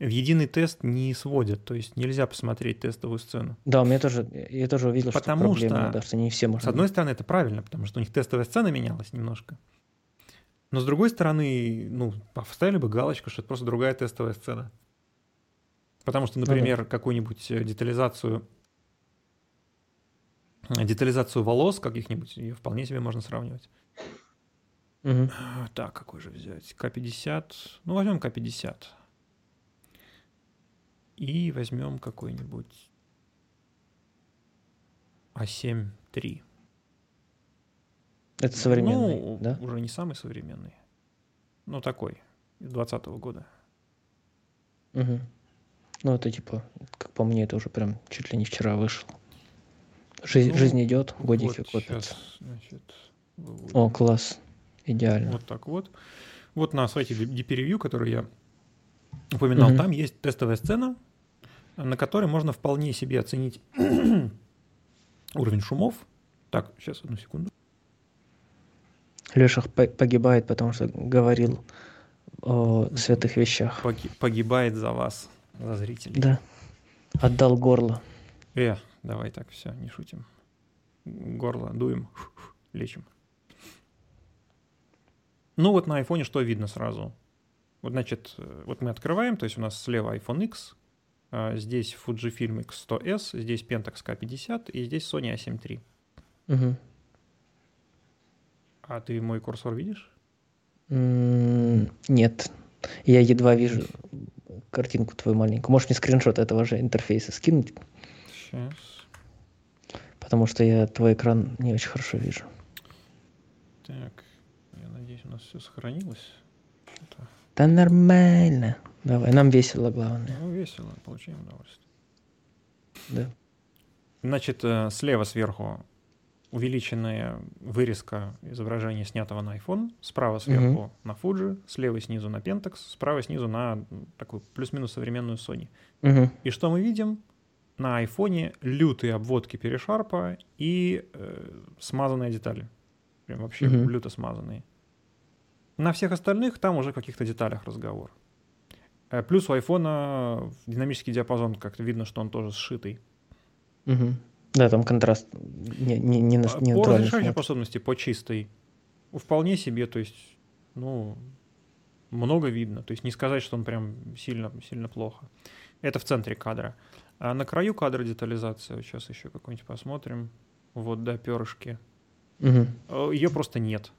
в единый тест не сводят, то есть нельзя посмотреть тестовую сцену. Да, у меня тоже, я тоже увидел, Потому что проблема, что, да, что не все можно. С одной стороны, это правильно, потому что у них тестовая сцена менялась немножко. Но с другой стороны, ну, поставили бы галочку, что это просто другая тестовая сцена. Потому что, Ну да. например, какую-нибудь э, детализацию э, детализацию волос каких-нибудь ее вполне себе можно сравнивать. А, Так, какой же взять? К-50. Ну, возьмем К-50. И возьмем какой-нибудь А А7-3. Это современный, ну, да? уже не самый современный. Ну, такой, 20 года. Мгм. Ну, это типа, как по мне, это уже прям чуть ли не вчера вышел. Жизнь, Ну, жизнь идет, годики вот копятся. щас, значит, выводим. О, класс. Идеально. Вот так вот. Вот на сайте DP Review, который я упоминал, Мгм. там есть тестовая сцена, на которой можно вполне себе оценить *clears throat* уровень шумов. Так, сейчас, одну секунду. Леша по- погибает, потому что говорил о святых вещах. Поги- Погибает за вас, за зрителей. Да. Отдал горло. Э, давай так, все, не шутим. Горло дуем, *laughs* лечим. Ну вот на айфоне что видно сразу? Вот, значит, э, вот мы открываем, то есть у нас слева iPhone X, а здесь Fujifilm X100S, здесь Pentax K50 и здесь Sony A7 III. Угу. А ты мой курсор видишь? Нет. Я едва вижу картинку твою маленькую. Можешь мне скриншот этого же интерфейса скинуть? Сейчас. Потому что я твой экран не очень хорошо вижу. Так, я надеюсь, у нас все сохранилось. Это... Да нормально. Давай, нам весело, главное. Ну, весело, получаем удовольствие. Да. Значит, э, слева сверху увеличенная вырезка изображения, снятого на iPhone, справа сверху угу. на Fuji, слева снизу на Pentax, справа снизу на такую плюс-минус современную Sony. Угу. И что мы видим? На iPhone лютые обводки перешарпа и э, смазанные детали. Прям вообще угу. люто смазанные. На всех остальных там уже в каких-то деталях разговор. Э, плюс у iPhone динамический диапазон, как-то видно, что он тоже сшитый. Угу. Да, там контраст не, не, не, не По разрешающей способности, по чистой, вполне себе, то есть, ну, много видно. То есть не сказать, что он прям сильно, сильно плохо. Это в центре кадра. А на краю кадра детализация, вот сейчас еще какой-нибудь посмотрим. Вот, да, перышки. Угу. Ее просто нет.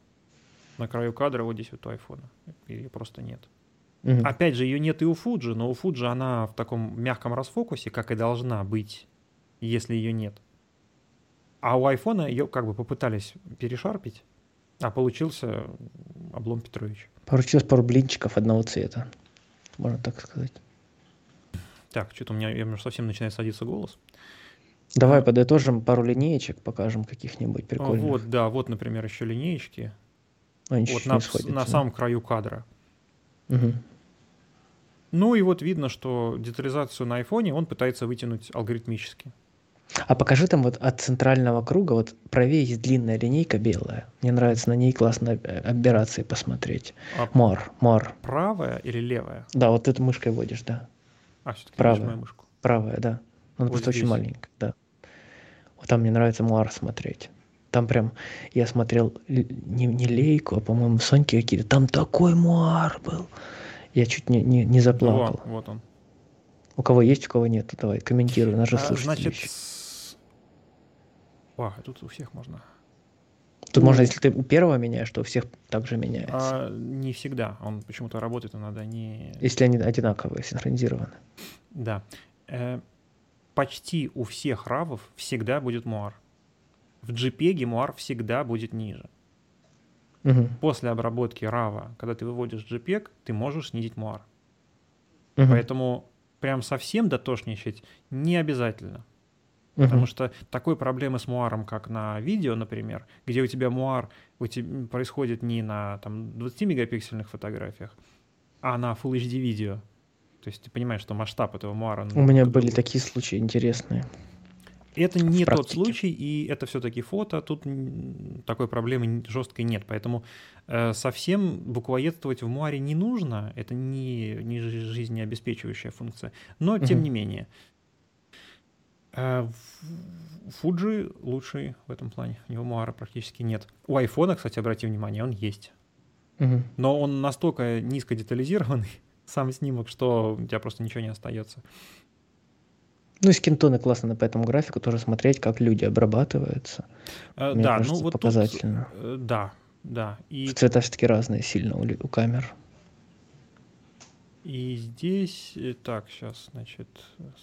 На краю кадра вот здесь вот у айфона. Ее просто нет. Угу. Опять же, ее нет и у Fuji, но у Fuji она в таком мягком расфокусе, как и должна быть если ее нет. А у айфона ее как бы попытались перешарпить, а получился облом Петрович. Получилось пару блинчиков одного цвета, можно так сказать. Так, что-то у меня я, совсем начинает садиться голос. Давай подытожим пару линеечек, покажем каких-нибудь прикольных. Вот, да, вот, например, еще линеечки. Они вот на, на да? самом краю кадра. Угу. Ну и вот видно, что детализацию на айфоне он пытается вытянуть алгоритмически. А покажи там вот от центрального круга, вот правее есть длинная линейка белая. Мне нравится на ней классно операции посмотреть. А мор, мор. Правая или левая? Да, вот эту мышкой водишь, да. А, все-таки правая. мышку. Правая, да. Она вот просто здесь. очень маленькая, да. Вот там мне нравится муар смотреть. Там прям, я смотрел не, не лейку, а, по-моему, Соньки какие-то. Там такой муар был. Я чуть не, не, не заплакал. Вот, вот он. У кого есть, у кого нет, давай, комментируй, наши а, Значит, а, тут у всех можно. Тут можно, если ты у первого меняешь, то у всех также меняется. А, не всегда. Он почему-то работает, надо не... Если они одинаковые, синхронизированы. Да. Э, почти у всех равов всегда будет муар. В JPEG муар всегда будет ниже. Угу. После обработки рава, когда ты выводишь JPEG, ты можешь снизить муар. Угу. Поэтому прям совсем дотошничать не обязательно. Потому что такой проблемы с муаром, как на видео, например, где у тебя муар у тебя происходит не на там, 20-мегапиксельных фотографиях, а на Full HD видео. То есть ты понимаешь, что масштаб этого муара... У меня были будет. такие случаи интересные. Это не тот случай, и это все-таки фото. Тут такой проблемы жесткой нет. Поэтому э, совсем буквоедствовать в муаре не нужно. Это не, не жизнеобеспечивающая функция. Но тем угу. не менее, Фуджи э, лучший в этом плане. У него муара практически нет. У айфона, кстати, обрати внимание, он есть. Угу. Но он настолько низко детализированный, *laughs* сам снимок, что у тебя просто ничего не остается. Ну и скинтоны классно по этому графику тоже смотреть, как люди обрабатываются. Э, Мне да, кажется, ну вот показательно. Тут, э, да, да. И... Цвета все-таки разные сильно у, у камер. И здесь, э, так, сейчас, значит,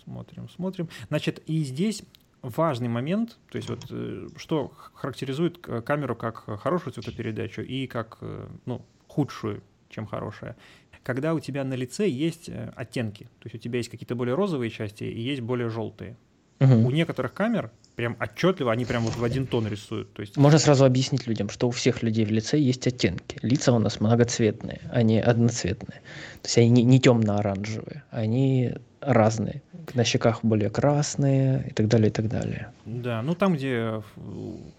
смотрим, смотрим. Значит, и здесь важный момент, то есть вот э, что характеризует камеру как хорошую цветопередачу и как, э, ну, худшую, чем хорошая. Когда у тебя на лице есть оттенки, то есть у тебя есть какие-то более розовые части и есть более желтые. Угу. У некоторых камер прям отчетливо, они прям вот в один тон рисуют. То есть... Можно сразу объяснить людям, что у всех людей в лице есть оттенки. Лица у нас многоцветные, они одноцветные. То есть они не, не темно-оранжевые, они разные. На щеках более красные и так далее, и так далее. Да, ну там, где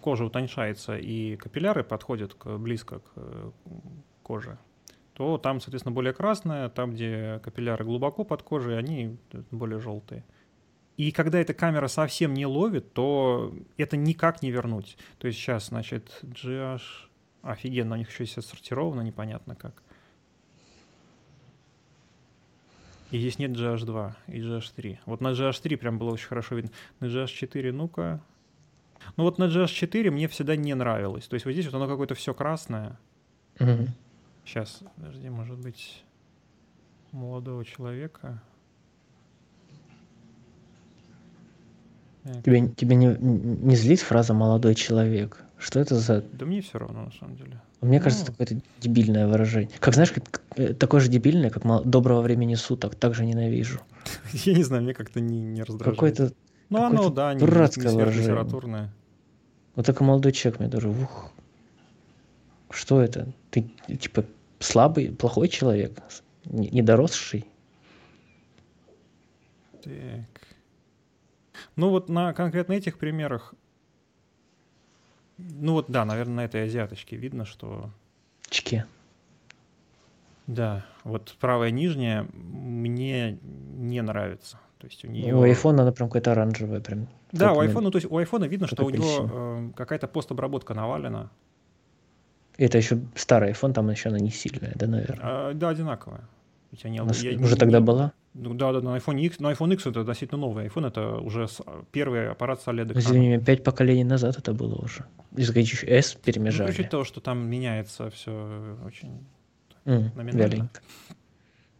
кожа утоньшается и капилляры подходят к, близко к коже, то там, соответственно, более красная, там, где капилляры глубоко под кожей, они более желтые. И когда эта камера совсем не ловит, то это никак не вернуть. То есть сейчас, значит, GH... Офигенно, у них еще все сортировано, непонятно как. И здесь нет GH2 и GH3. Вот на GH3 прям было очень хорошо видно. На GH4, ну-ка. Ну вот на GH4 мне всегда не нравилось. То есть вот здесь вот оно какое-то все красное. Мгм. Сейчас, подожди, может быть, молодого человека. Так, Тебе, тебе не, не злит фраза «молодой человек»? Что это за... Да мне все равно, на самом деле. Мне кажется, Ну. это какое-то дебильное выражение. Как, знаешь, как, э, такое же дебильное, как «доброго времени суток», также ненавижу. *laughs* Я не знаю, мне как-то не, не раздражает. Какое-то... Ну, оно, да, не, дурацкое не выражение. Вот только молодой человек мне тоже... Ух, что это? Ты, типа, слабый, плохой человек? Недоросший? Так. Ну вот на конкретно этих примерах, ну вот да, наверное, на этой азиаточке видно, что Чке. да, вот правая нижняя мне не нравится. То есть у нее... У айфона она прям какая-то оранжевая. Прям, Да, у на- айфона, то есть у айфона видно, что у него э, какая-то постобработка навалена. Это еще старый iPhone, там еще она не сильная, да, наверное? А, да, одинаковая. Ведь они- У нас я уже не- тогда была? Ну да, да, на iPhone X, на iPhone X это относительно новый iPhone, это уже с- первый аппарат с OLED Ну, экраном. Пять поколений назад это было уже. Говорить, еще S Ну, перемежали. при учете того, что там меняется все очень М, номинально. вяленько.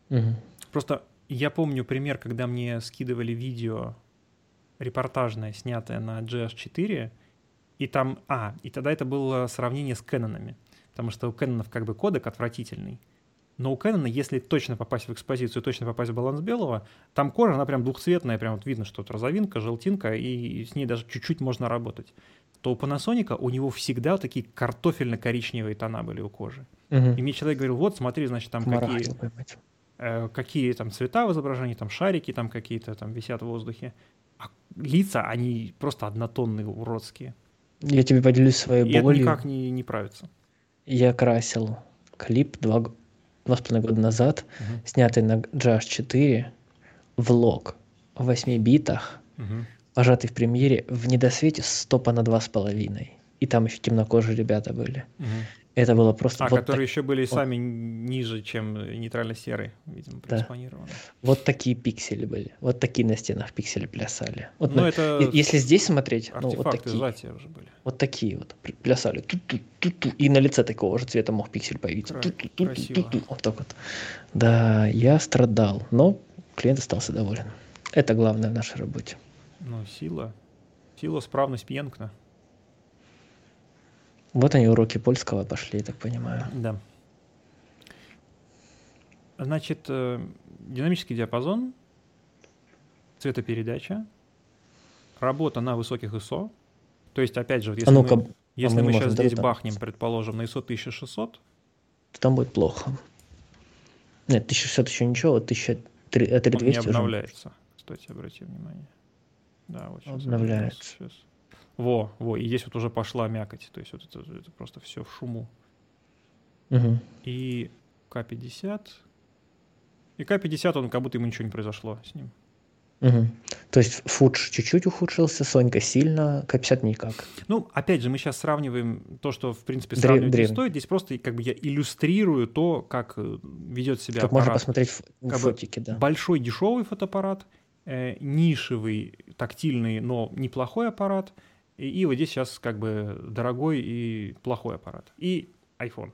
Мгм. Просто я помню пример, когда мне скидывали видео репортажное, снятое на GH4, и там... А, и тогда это было сравнение с Кэнонами, потому что у Кэнонов как бы кодек отвратительный, но у Кэнона, если точно попасть в экспозицию, точно попасть в баланс белого, там кожа, она прям двухцветная, прям вот видно, что это розовинка, желтинка, и с ней даже чуть-чуть можно работать. То у Panasonic у него всегда вот такие картофельно-коричневые тона были у кожи. Мгм. И мне человек говорил, вот, смотри, значит, там Комара какие поймать. э, какие там цвета в изображении, там шарики там какие-то там висят в воздухе. А лица, они просто однотонные, уродские. Я тебе поделюсь своей И это болью. никак не, не правится. Я красил клип два, два с половиной года назад, Мгм. снятый на GH4, влог в 8 битах, Мгм. пожатый в премьере в недосвете стопа на два с половиной. И там еще темнокожие ребята были. Мгм. Это было просто А, вот, которые так- еще были вот- сами ниже, чем нейтрально-серый, видимо, Да. вот такие пиксели были. Вот такие на стенах пиксели плясали. Вот Ну, на- это Если здесь смотреть, ну, вот такие. уже были. Вот такие вот плясали. Ту-ту-ту-ту. И на лице такого же цвета мог пиксель появиться. Кра- красиво. Вот так вот. Да, я страдал, но клиент остался доволен. Это главное в нашей работе. Ну, сила. Сила, справность Пьенкна. Вот они уроки польского пошли, я так понимаю. Да. Значит, э, динамический диапазон, цветопередача, работа на высоких ISO. То есть, опять же, если а ну-ка, мы, если мы мы, не сейчас здесь бахнем, предположим, на ISO 1600, там будет плохо. Нет, 1600 еще ничего, вот 1300 он не 3200 уже. обновляется. Кстати, обрати внимание. Да, вот сейчас. Обновляется. Сейчас. Во, во, и здесь вот уже пошла мякоть. То есть вот это, это просто все в шуму. Мгм. И К-50. И К-50, он как будто ему ничего не произошло с ним. Мгм. То есть Фудж чуть-чуть ухудшился, Сонька сильно, К50 никак. Ну, опять же, мы сейчас сравниваем то, что, в принципе, Древ- сравнивать не древний. стоит. Здесь просто как бы я иллюстрирую то, как э, ведет себя Как можно аппарат. посмотреть в, Как фотике, да. Большой дешевый фотоаппарат, э, нишевый, тактильный, но неплохой аппарат. И, и вот здесь сейчас как бы дорогой и плохой аппарат. И iPhone.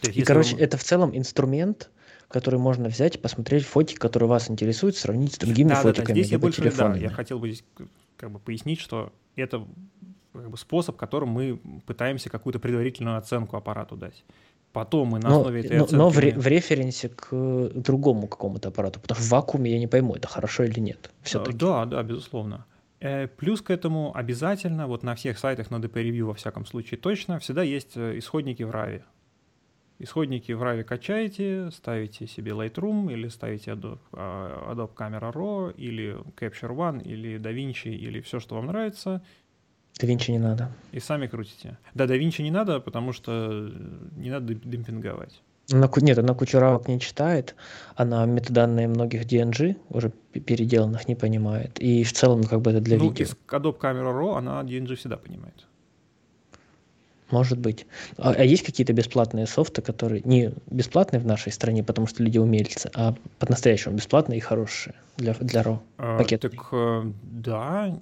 То есть, И, короче, вам- это в целом инструмент, который можно взять посмотреть фотики, которые вас интересуют, сравнить с другими Да, да, да, фотиками, здесь я больше, да, телефонами. я хотел бы здесь как бы пояснить, что это как бы способ, которым мы пытаемся какую-то предварительную оценку аппарату дать. Потом мы на но, основе этой но- оценки... но в, ре- в референсе к другому какому-то аппарату, потому что в вакууме я не пойму, это хорошо или нет. Все-таки. Э, Да, да, безусловно. Э, Плюс к этому обязательно, вот на всех сайтах на DP Review во всяком случае точно, всегда есть э, исходники в RAW. Исходники в RAW качаете, ставите себе Lightroom или ставите Adobe, а, Adobe Camera Raw или Capture One или DaVinci или все, что вам нравится, Винчи не надо. и сами крутите. Да, DaVinci не надо, потому что э, не надо дем- демпинговать. На, нет, она кучеравок не читает, она метаданные многих DNG, уже переделанных, не понимает. И в целом, как бы это для ну, видео. из Adobe Camera Raw она DNG всегда понимает. Может быть. А, а есть какие-то бесплатные софты, которые не бесплатные в нашей стране, потому что люди умельцы, а по-настоящему бесплатные и хорошие для, для RAW а, пакет? Так э, да.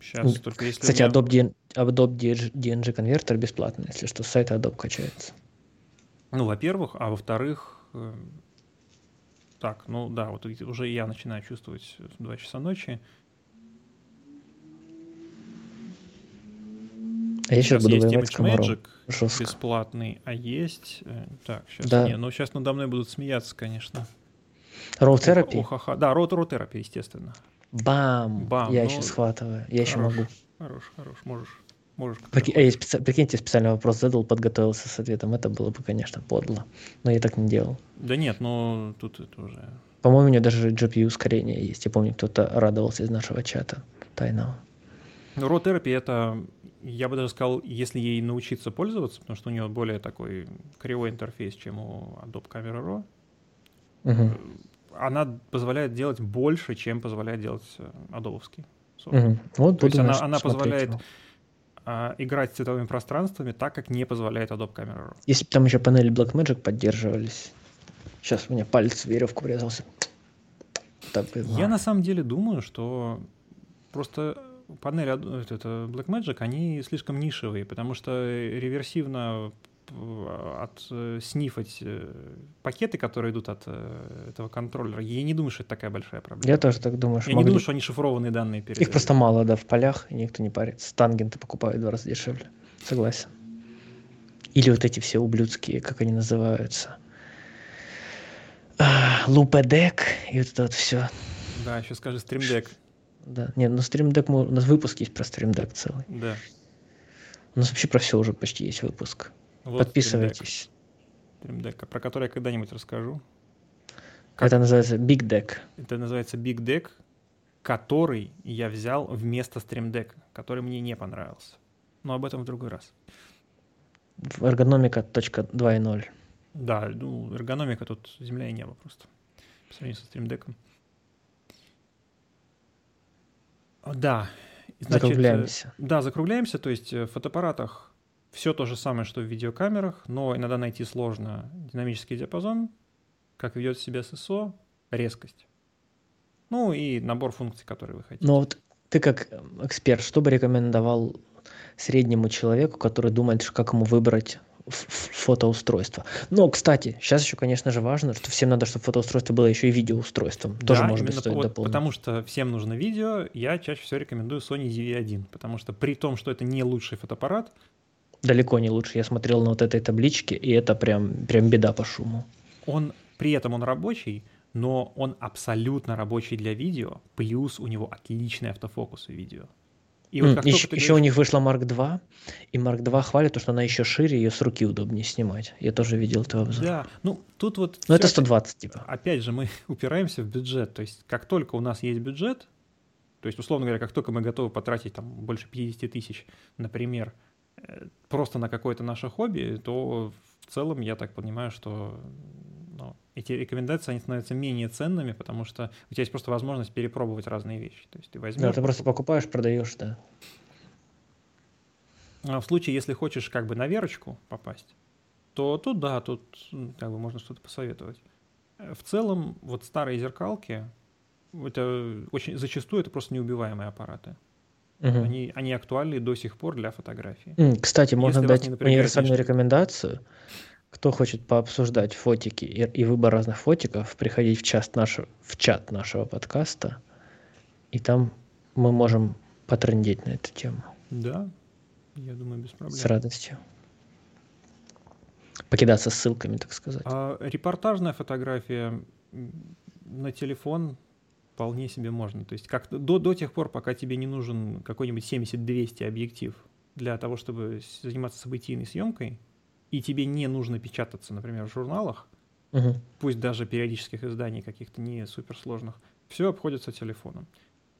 Сейчас только если Кстати, меня... Adobe, Adobe DNG конвертер бесплатный, если что, с сайта Adobe качается. Ну, во-первых, а во-вторых, э, так, ну да, вот уже я начинаю чувствовать в 2 часа ночи. А я сейчас, сейчас буду есть Image Magic Жестко. бесплатный, а есть... Э, так, сейчас... Да. Не, ну сейчас надо мной будут смеяться, конечно. Raw Therapy? Да, Raw Therapy, естественно. Бам! Бам! Я ну, еще схватываю, я хорош, еще могу. Хорош, хорош, можешь. Можешь Прики... я специ... Прикиньте, специальный вопрос задал, подготовился с ответом. Это было бы, конечно, подло. Но я так не делал. Да нет, но тут это уже... По-моему, у меня даже GPU ускорение есть. Я помню, кто-то радовался из нашего чата тайного. Ну, Raw Therapy — это, я бы даже сказал, если ей научиться пользоваться, потому что у нее более такой кривой интерфейс, чем у Adobe Camera Raw, угу. она позволяет делать больше, чем позволяет делать э, Adobe. Угу. Вот То есть она, она позволяет его а, играть с цветовыми пространствами так, как не позволяет Adobe Camera Raw. Если бы там еще панели Blackmagic поддерживались. Сейчас у меня палец в веревку врезался. Так, Я на самом деле думаю, что просто панели это Blackmagic, они слишком нишевые, потому что реверсивно от э, снифать э, пакеты, которые идут от э, этого контроллера. Я не думаю, что это такая большая проблема. Я тоже так думаю. Я могли... не думаю, что они шифрованные данные передают. Их просто мало, да, в полях, и никто не парится. Тангенты покупают в два раза дешевле. Согласен. Или вот эти все ублюдские, как они называются. Лупедек и вот это вот все. Да, еще скажи стримдек. Да, нет, ну стримдек, у нас выпуск есть про стримдек целый. Да. У нас вообще про все уже почти есть выпуск. Вот Подписывайтесь. Deck, про который я когда-нибудь расскажу. Как... Это называется Big Deck. Это называется Big Deck, который я взял вместо Stream Deck, который мне не понравился. Но об этом в другой раз. В эргономика.2.0. Да, ну, эргономика тут земля и небо просто. По сравнению со Stream Deck. Да. Значит, закругляемся. Да, закругляемся. То есть в фотоаппаратах все то же самое, что в видеокамерах, но иногда найти сложно динамический диапазон, как ведет себя SSO, резкость. Ну и набор функций, которые вы хотите. Ну вот ты как эксперт, что бы рекомендовал среднему человеку, который думает, как ему выбрать фотоустройство. Но, кстати, сейчас еще, конечно же, важно, что всем надо, чтобы фотоустройство было еще и видеоустройством. Да, Тоже, может быть, стоит вот, дополнить. Потому что всем нужно видео, я чаще всего рекомендую Sony ZV-1, потому что при том, что это не лучший фотоаппарат, далеко не лучше. Я смотрел на вот этой табличке, и это прям, прям беда по шуму. Он, при этом он рабочий, но он абсолютно рабочий для видео, плюс у него отличный автофокус в видео. И вот как еще, еще говоришь... у них вышла Mark 2, и Mark 2 хвалит, что она еще шире, ее с руки удобнее снимать. Я тоже видел твой обзор. Да, ну тут вот... Ну это 120 типа. Опять же, мы *laughs* упираемся в бюджет. То есть как только у нас есть бюджет, то есть, условно говоря, как только мы готовы потратить там больше 50 тысяч, например, просто на какое-то наше хобби, то в целом я так понимаю, что ну, эти рекомендации они становятся менее ценными, потому что у тебя есть просто возможность перепробовать разные вещи. То есть ты возьмешь... Да, ты просто покупаешь, продаешь, да. А в случае, если хочешь как бы на верочку попасть, то тут да, тут как бы можно что-то посоветовать. В целом, вот старые зеркалки, это очень зачастую это просто неубиваемые аппараты. Угу. Они, они актуальны до сих пор для фотографии. Кстати, можно Если дать универсальную рекомендацию. Кто хочет пообсуждать фотики и, и выбор разных фотиков, приходить в, чат нашего, в чат нашего подкаста, и там мы можем потрендеть на эту тему. Да, я думаю, без проблем. С радостью. Покидаться ссылками, так сказать. А, репортажная фотография на телефон вполне себе можно. То есть как до, до тех пор, пока тебе не нужен какой-нибудь 70-200 объектив для того, чтобы заниматься событийной съемкой, и тебе не нужно печататься, например, в журналах, угу. пусть даже периодических изданий каких-то не суперсложных, все обходится телефоном.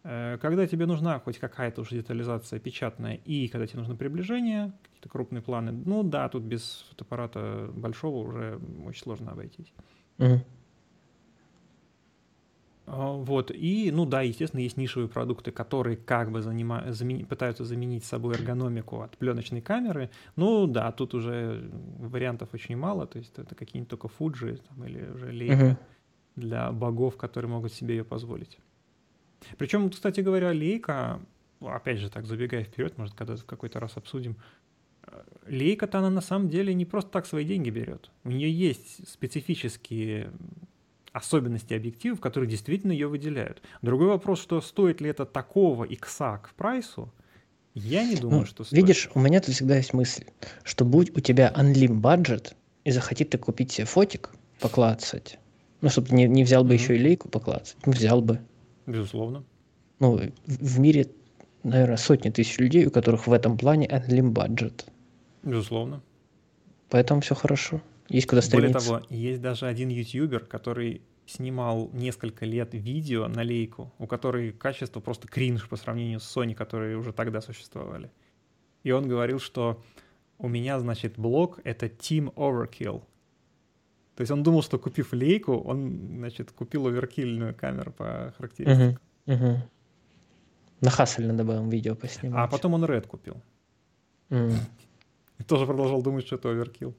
Э, когда тебе нужна хоть какая-то уже детализация печатная, и когда тебе нужно приближение, какие-то крупные планы, ну да, тут без фотоаппарата большого уже очень сложно обойтись. Mm. Вот, и, ну да, естественно, есть нишевые продукты, которые как бы занима... замени... пытаются заменить собой эргономику от пленочной камеры. Ну да, тут уже вариантов очень мало, то есть это какие-нибудь только Fuji там, или уже Leica uh-huh. для богов, которые могут себе ее позволить. Причем, кстати говоря, лейка, опять же, так забегая вперед, может, когда-то в какой-то раз обсудим, э, лейка-то она на самом деле не просто так свои деньги берет. У нее есть специфические особенности объективов, которые действительно ее выделяют. Другой вопрос, что стоит ли это такого икса к прайсу, я не думаю, ну, что стоит. Видишь, у меня тут всегда есть мысль, что будь у тебя unlim budget, и захотит ты купить себе фотик, поклацать, ну, чтобы не, не взял бы mm-hmm. еще и лейку поклацать, ну, взял бы. Безусловно. Ну, в мире, наверное, сотни тысяч людей, у которых в этом плане unlim budget. Безусловно. Поэтому все хорошо. Есть куда стремиться. Более того, есть даже один ютубер, который снимал несколько лет видео на лейку, у которой качество просто кринж по сравнению с Sony, которые уже тогда существовали. И он говорил, что у меня, значит, блог — это Team Overkill. То есть он думал, что купив лейку, он, значит, купил оверкильную камеру по характеристикам. Угу, угу. На Хасель надо было видео поснимать. А потом он Red купил. Mm. *laughs* И тоже продолжал думать, что это оверкилл.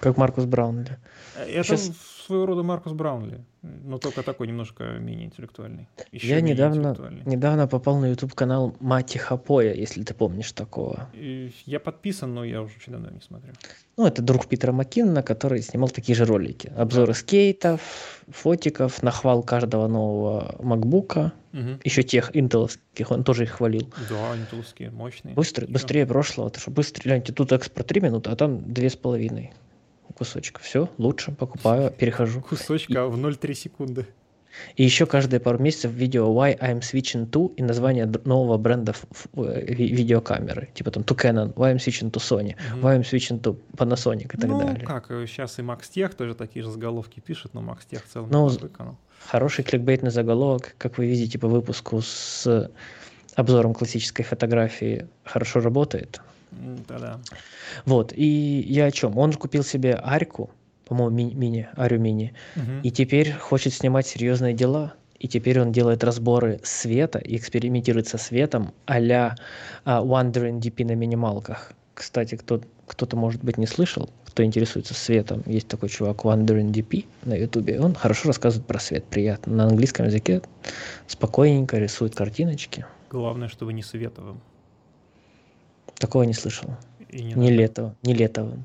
Как Маркус Браунли. Это Сейчас... своего рода Маркус Браунли, но только такой немножко менее интеллектуальный. Еще Я менее недавно, интеллектуальный. недавно попал на YouTube канал Мати Хапоя, если ты помнишь такого. Я подписан, но я уже очень давно не смотрю. Ну, это друг Питера Маккинна, который снимал такие же ролики. Обзоры скейтов, фотиков, нахвал каждого нового макбука. Угу. Еще тех интеловских, он тоже их хвалил. Да, интеловские, мощные. Быстро, быстрее прошлого. Это что, быстрее, гляньте, тут экспорт 3 минуты, а там две с половиной кусочка. Все, лучше, покупаю, перехожу. Кусочка в 0,3 секунды. И еще каждые пару месяцев видео Why I'm Switching to и название нового бренда э, видеокамеры. Типа там to Canon, Why I'm Switching to Sony, mm-hmm. Why I'm Switching to Panasonic и так ну, далее. Ну, как, сейчас и Max Tech тоже такие же заголовки пишет, но Max Tech в целом ну, выконал. Хороший кликбейтный заголовок, как вы видите по выпуску с обзором классической фотографии, хорошо работает. Да-да. Вот, и я о чем? Он купил себе Арьку, по-моему, ми- мини, Арю мини, угу. и теперь хочет снимать серьезные дела. И теперь он делает разборы света и экспериментирует со светом а-ля uh, Wandering DP на минималках. Кстати, кто, кто-то, может быть, не слышал, кто интересуется светом. Есть такой чувак Wandering DP на ютубе. Он хорошо рассказывает про свет, приятно. На английском языке спокойненько рисует картиночки. Главное, чтобы не световым. Такого не слышал. И не, не лето, не летовым.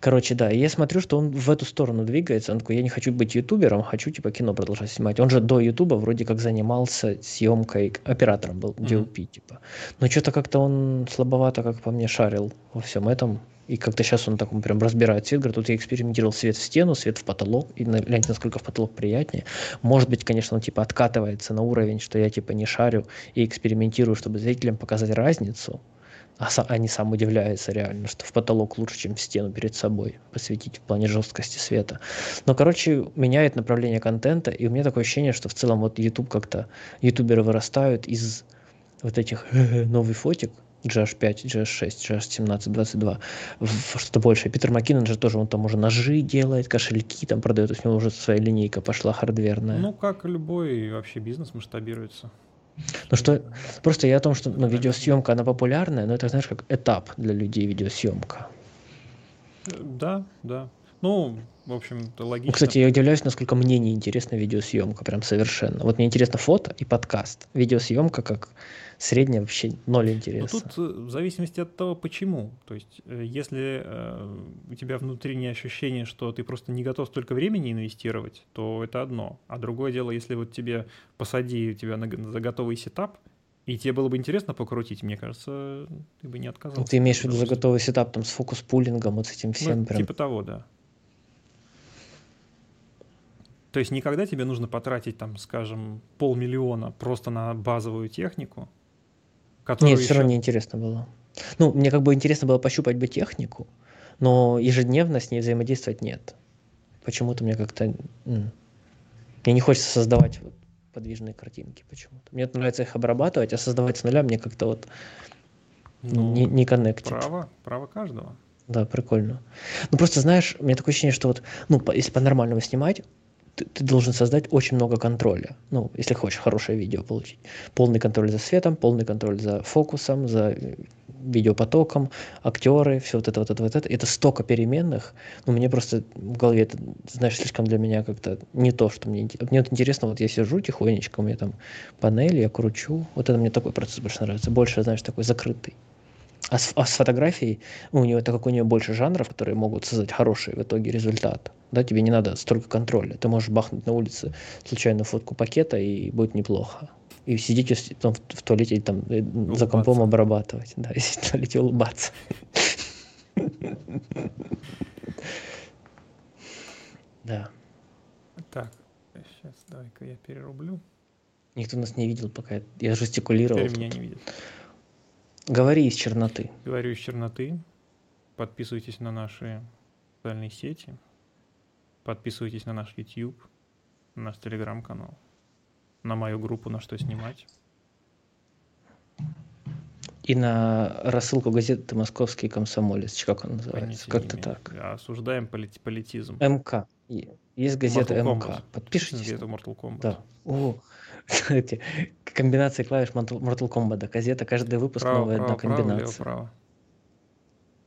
Короче, да, я смотрю, что он в эту сторону двигается. Он такой, я не хочу быть ютубером, хочу типа кино продолжать снимать. Он же до ютуба вроде как занимался съемкой, оператором был, DOP, mm-hmm. типа. Но что-то как-то он слабовато, как по мне, шарил во всем этом. И как-то сейчас он так он прям разбирает свет. Говорит, тут я экспериментировал свет в стену, свет в потолок. И гляньте, насколько в потолок приятнее. Может быть, конечно, он типа откатывается на уровень, что я типа не шарю и экспериментирую, чтобы зрителям показать разницу а они сам удивляются реально, что в потолок лучше, чем в стену перед собой посветить в плане жесткости света. Но, короче, меняет направление контента, и у меня такое ощущение, что в целом вот YouTube как-то, ютуберы вырастают из вот этих *laughs* новый фотик, GH5, GH6, GH17, 22, что-то большее. Питер Маккинон же тоже, он там уже ножи делает, кошельки там продает, у него уже своя линейка пошла хардверная. Ну, как любой вообще бизнес масштабируется. Ну что, просто я о том, что ну, видеосъемка, она популярная, но это, знаешь, как этап для людей видеосъемка. Да, да. Ну, в общем-то, логично. Кстати, я удивляюсь, насколько мне не интересна видеосъемка, прям совершенно. Вот мне интересно фото и подкаст. Видеосъемка как средняя вообще ноль интереса. Ну, тут э, в зависимости от того, почему. То есть, э, если э, у тебя внутреннее ощущение, что ты просто не готов столько времени инвестировать, то это одно. А другое дело, если вот тебе посади тебя на, за готовый setup, и тебе было бы интересно покрутить, мне кажется, ты бы не отказался. Ты имеешь в виду за готовый setup там с focus-pulling ом, вот с этим всем ну, прям? Типа того, да. То есть никогда тебе нужно потратить, там, скажем, полмиллиона просто на базовую технику, Нет, все равно не интересно было. Ну, мне как бы интересно было пощупать бы технику, но ежедневно с ней взаимодействовать нет. Почему-то мне как-то... Мне не хочется создавать вот подвижные картинки почему-то. Мне нравится их обрабатывать, а создавать с нуля мне как-то вот ну, не, не коннектит. Право, право каждого. Да, прикольно. Ну просто знаешь, у меня такое ощущение, что вот, ну, если по-нормальному снимать, ты, ты должен создать очень много контроля. Ну, если хочешь хорошее видео получить. Полный контроль за светом, полный контроль за фокусом, за э, видеопотоком, актеры, все вот это, вот это, вот это. Это столько переменных. Ну, мне просто в голове это, знаешь, слишком для меня как-то не то, что мне. Мне вот интересно, вот я сижу тихонечко, у меня там панель, я кручу. Вот это мне такой процесс больше нравится. Больше, знаешь, такой закрытый. А с, а с фотографией у нее, так как у нее больше жанров, которые могут создать хороший в итоге результат, да, тебе не надо столько контроля. Ты можешь бахнуть на улице случайно фотку пакета, и будет неплохо. И сидите там, в, туалете там улыбаться. Э, за компом обрабатывать. Да, *laughs* и в туалете улыбаться. *laughs* Да. Так, сейчас давай-ка я перерублю. Никто нас не видел, пока я жестикулировал. Теперь меня не видит. Говори из черноты. Говорю из черноты. Подписывайтесь на наши социальные сети. Подписывайтесь на наш YouTube, на наш телеграм-канал, на мою группу «На что снимать». И на рассылку газеты «Московский комсомолец». Как он называется? Как-то так. Осуждаем полит политизм. МК. Есть газета Mortal МК. Kombat. Подпишитесь. Газета Mortal Kombat. Да. О, *laughs* кстати, комбинации клавиш Mortal Kombat. Газета, каждый выпуск право, новая право, одна комбинация. Право, право.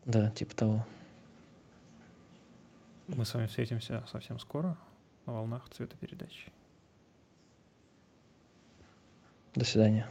Да, типа того. Мы с вами встретимся совсем скоро на волнах цветопередачи. До свидания.